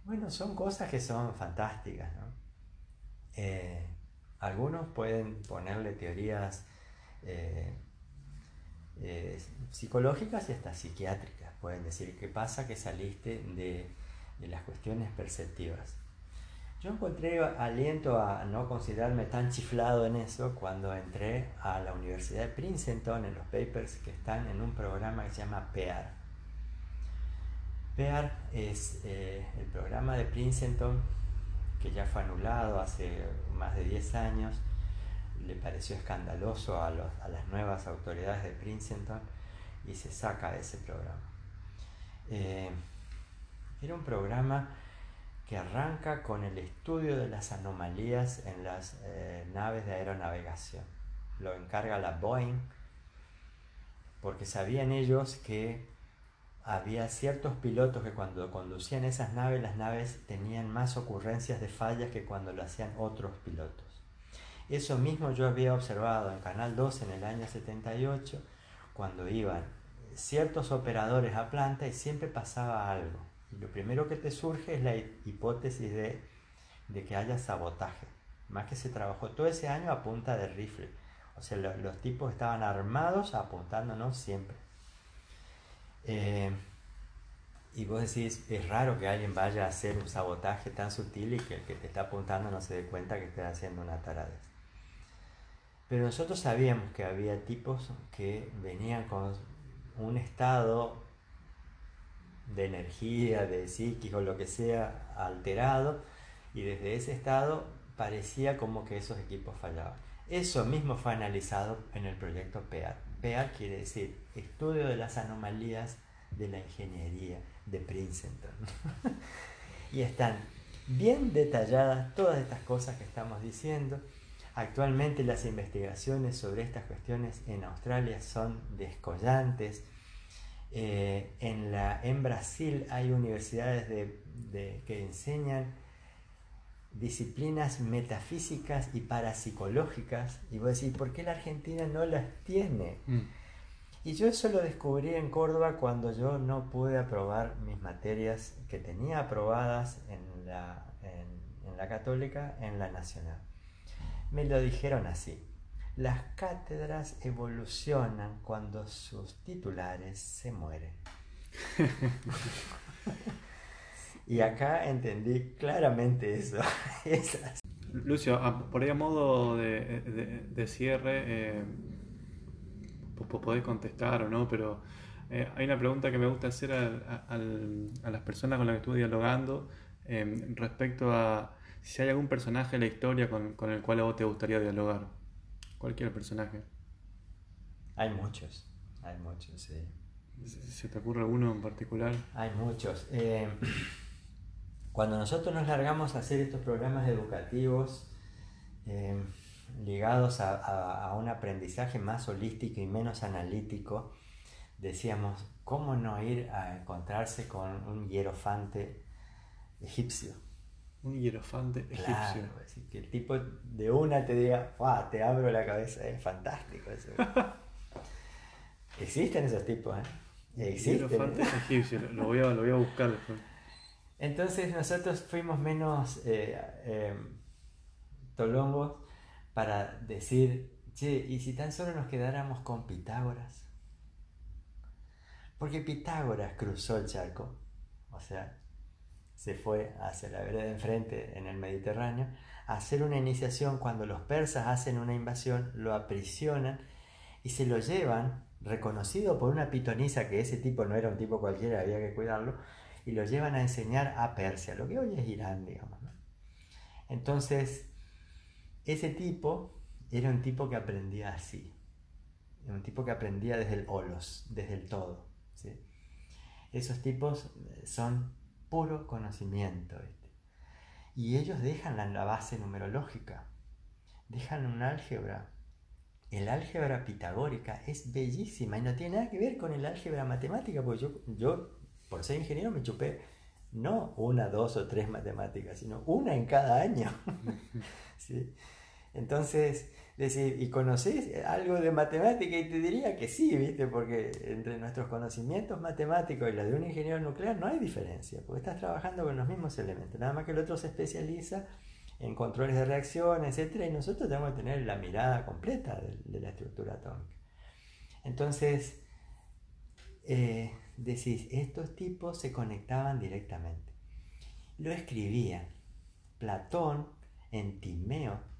Bueno, son cosas que son fantásticas, ¿no? Eh, algunos pueden ponerle teorías eh, eh, psicológicas y hasta psiquiátricas. Pueden decir qué pasa que saliste de, las cuestiones perceptivas. Yo encontré aliento a no considerarme tan chiflado en eso cuando entré a la Universidad de Princeton en los papers que están en un programa que se llama PEAR. PEAR es eh, el programa de Princeton que ya fue anulado hace más de 10 años, le pareció escandaloso a, las nuevas autoridades de Princeton y se saca de ese programa. Eh, era un programa arranca con el estudio de las anomalías en las eh, naves de aeronavegación. Lo encarga la Boeing porque sabían ellos que había ciertos pilotos que cuando conducían esas naves, las naves tenían más ocurrencias de fallas que cuando lo hacían otros pilotos. Eso mismo yo había observado en Canal 2 en el año 78, cuando iban ciertos operadores a planta y siempre pasaba algo. Lo primero que te surge es la hipótesis de, de que haya sabotaje. Más que se trabajó todo ese año a punta de rifle. O sea, los tipos estaban armados apuntándonos siempre. Eh, y vos decís, es raro que alguien vaya a hacer un sabotaje tan sutil y que el que te está apuntando no se dé cuenta que está haciendo una taradez. Pero nosotros sabíamos que había tipos que venían con un estado de energía, de psiquis o lo que sea alterado y desde ese estado parecía como que esos equipos fallaban. Eso mismo fue analizado en el proyecto PEAT. PEAT quiere decir Estudio de las Anomalías de la Ingeniería de Princeton. <laughs> y están bien detalladas todas estas cosas que estamos diciendo. Actualmente las investigaciones sobre estas cuestiones en Australia son descollantes. Eh, en, la, en Brasil hay universidades de, que enseñan disciplinas metafísicas y parapsicológicas. Y voy a decir, ¿por qué la Argentina no las tiene? Mm. Y yo eso lo descubrí en Córdoba cuando yo no pude aprobar mis materias que tenía aprobadas en la, en la católica en la nacional. Me lo dijeron así. Las cátedras evolucionan cuando sus titulares se mueren. <laughs> Y acá entendí claramente eso. <laughs> Lucio, por ahí a modo de, cierre, eh, podés contestar o no, pero eh, hay una pregunta que me gusta hacer a, las personas con las que estuve dialogando em, respecto a si hay algún personaje de la historia con, el cual a vos te gustaría dialogar. Cualquier personaje. Hay muchos, hay muchos, sí. ¿Se te ocurre alguno en particular? Hay muchos. Eh, <clears throat> cuando nosotros nos largamos a hacer estos programas educativos eh, ligados a, un aprendizaje más holístico y menos analítico, decíamos, ¿cómo no ir a encontrarse con un hierofante egipcio? Un hierofante egipcio. que el tipo de una te diga, te abro la cabeza, es fantástico eso. <laughs> Existen esos tipos, ¿eh? Existen. Hierofante egipcio, lo voy a, lo voy a buscar después. Entonces nosotros fuimos menos eh, em, tolongos para decir, che, ¿y si tan solo nos quedáramos con Pitágoras? Porque Pitágoras cruzó el charco, o sea, se fue hacia la vereda de enfrente en el Mediterráneo, a hacer una iniciación cuando los persas hacen una invasión, lo aprisionan y se lo llevan, reconocido por una pitonisa que ese tipo no era un tipo cualquiera, había que cuidarlo, y lo llevan a enseñar a Persia, lo que hoy es Irán, digamos. Entonces, ese tipo era un tipo que aprendía así, un tipo que aprendía desde el holos, desde el todo. Esos tipos son puro conocimiento. Y ellos dejan la, la base numerológica, dejan un álgebra. El álgebra pitagórica es bellísima y no tiene nada que ver con el álgebra matemática, porque yo, yo por ser ingeniero me chupé no una, dos o tres matemáticas, sino una en cada año. <laughs> ¿Sí? Entonces, decir, ¿y conoces algo de matemática? Y te diría que sí, ¿viste? Porque entre nuestros conocimientos matemáticos y los de un ingeniero nuclear no hay diferencia, porque estás trabajando con los mismos elementos, nada más que el otro se especializa en controles de reacción, etc. Y nosotros tenemos que tener la mirada completa de, la estructura atómica. Entonces, eh, decís, estos tipos se conectaban directamente. Lo escribían. Platón en Timeo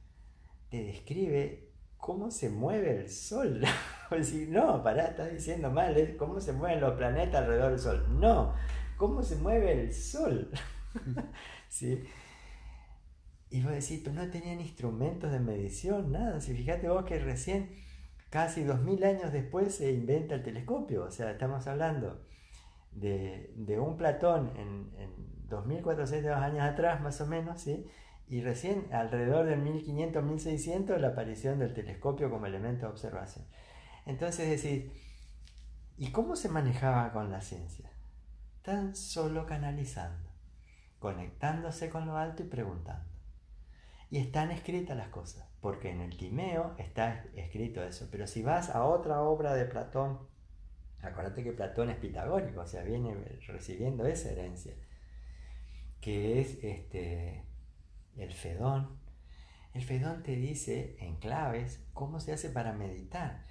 te describe cómo se mueve el Sol. <laughs> decir, no, pará, estás diciendo mal, cómo se mueven los planetas alrededor del Sol. No, cómo se mueve el Sol. <laughs> ¿Sí? Y vos decís, no tenían instrumentos de medición, nada. Si fíjate vos que recién, casi dos mil años después, se inventa el telescopio. O sea, estamos hablando de, un Platón en, en 2400 años atrás, más o menos, ¿sí? Y recién alrededor del 1500-1600 la aparición del telescopio como elemento de observación. Entonces decir, ¿y cómo se manejaba con la ciencia? Tan solo canalizando, conectándose con lo alto y preguntando. Y están escritas las cosas, porque en el Timeo está escrito eso. Pero si vas a otra obra de Platón, acuérdate que Platón es pitagórico, o sea, viene recibiendo esa herencia, que es este, el Fedón. El Fedón te dice en claves cómo se hace para meditar.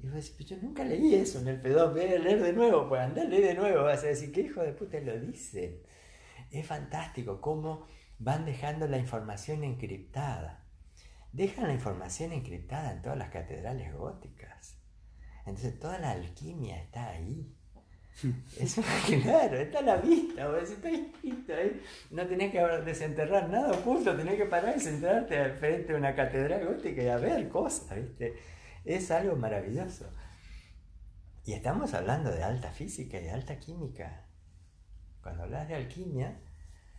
Y decís, yo nunca leí eso en el Fedón, voy a leer de nuevo, pues andá, lee de nuevo, vas a decir, ¿qué hijo de puta lo dice? Es fantástico cómo van dejando la información encriptada. Dejan la información encriptada en todas las catedrales góticas. Entonces toda la alquimia está ahí. <laughs> Eso, claro, está a la vista, está escrito ahí. No tenés que desenterrar nada oculto, tenés que parar y sentarte frente de una catedral gótica y a ver cosas, ¿viste? Es algo maravilloso. Y estamos hablando de alta física y de alta química. Cuando hablas de alquimia,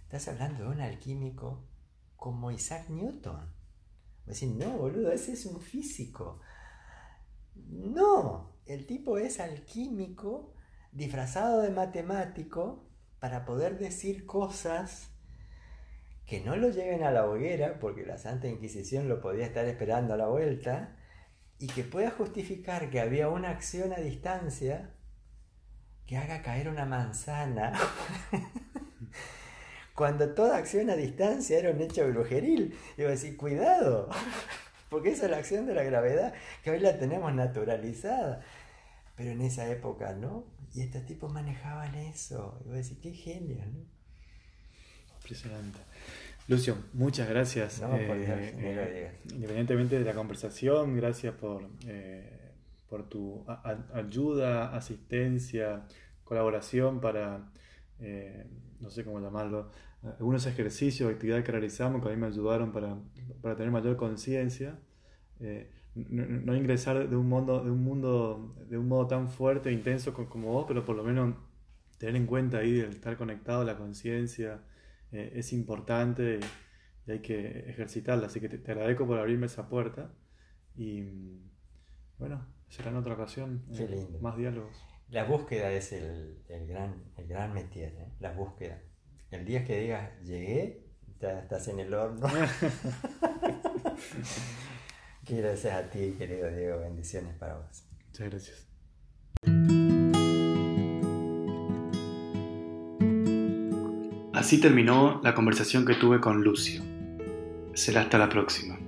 estás hablando de un alquímico como Isaac Newton. Decís, no, boludo, ese es un físico. No, el tipo es alquímico disfrazado de matemático para poder decir cosas que no lo lleven a la hoguera, porque la Santa Inquisición lo podía estar esperando a la vuelta, y que pueda justificar que había una acción a distancia que haga caer una manzana, <laughs> cuando toda acción a distancia era un hecho brujeril. Y a decir, cuidado, porque esa es la acción de la gravedad, que hoy la tenemos naturalizada, pero en esa época no. Y estos tipos manejaban eso. Y vos decís, qué genio, ¿no? Impresionante. Lucio, muchas gracias. No, por eh, eh, independientemente de la conversación, gracias por, eh, por tu ayuda, asistencia, colaboración para, no sé cómo llamarlo, algunos ejercicios, actividades que realizamos que a mí me ayudaron para, para tener mayor conciencia no, ingresar de un mundo, de un mundo, de un modo tan fuerte e intenso como vos, pero por lo menos tener en cuenta ahí el estar conectado a la conciencia eh, es importante y hay que ejercitarla. Así que te, agradezco por abrirme esa puerta y bueno, será en otra ocasión eh, más diálogos. La búsqueda es el, gran, el gran métier, ¿eh? la búsqueda. El día que digas llegué, ya estás en el horno. <laughs> Gracias a ti, querido Diego. Bendiciones para vos. Muchas gracias. Así terminó la conversación que tuve con Lucio. Será hasta la próxima.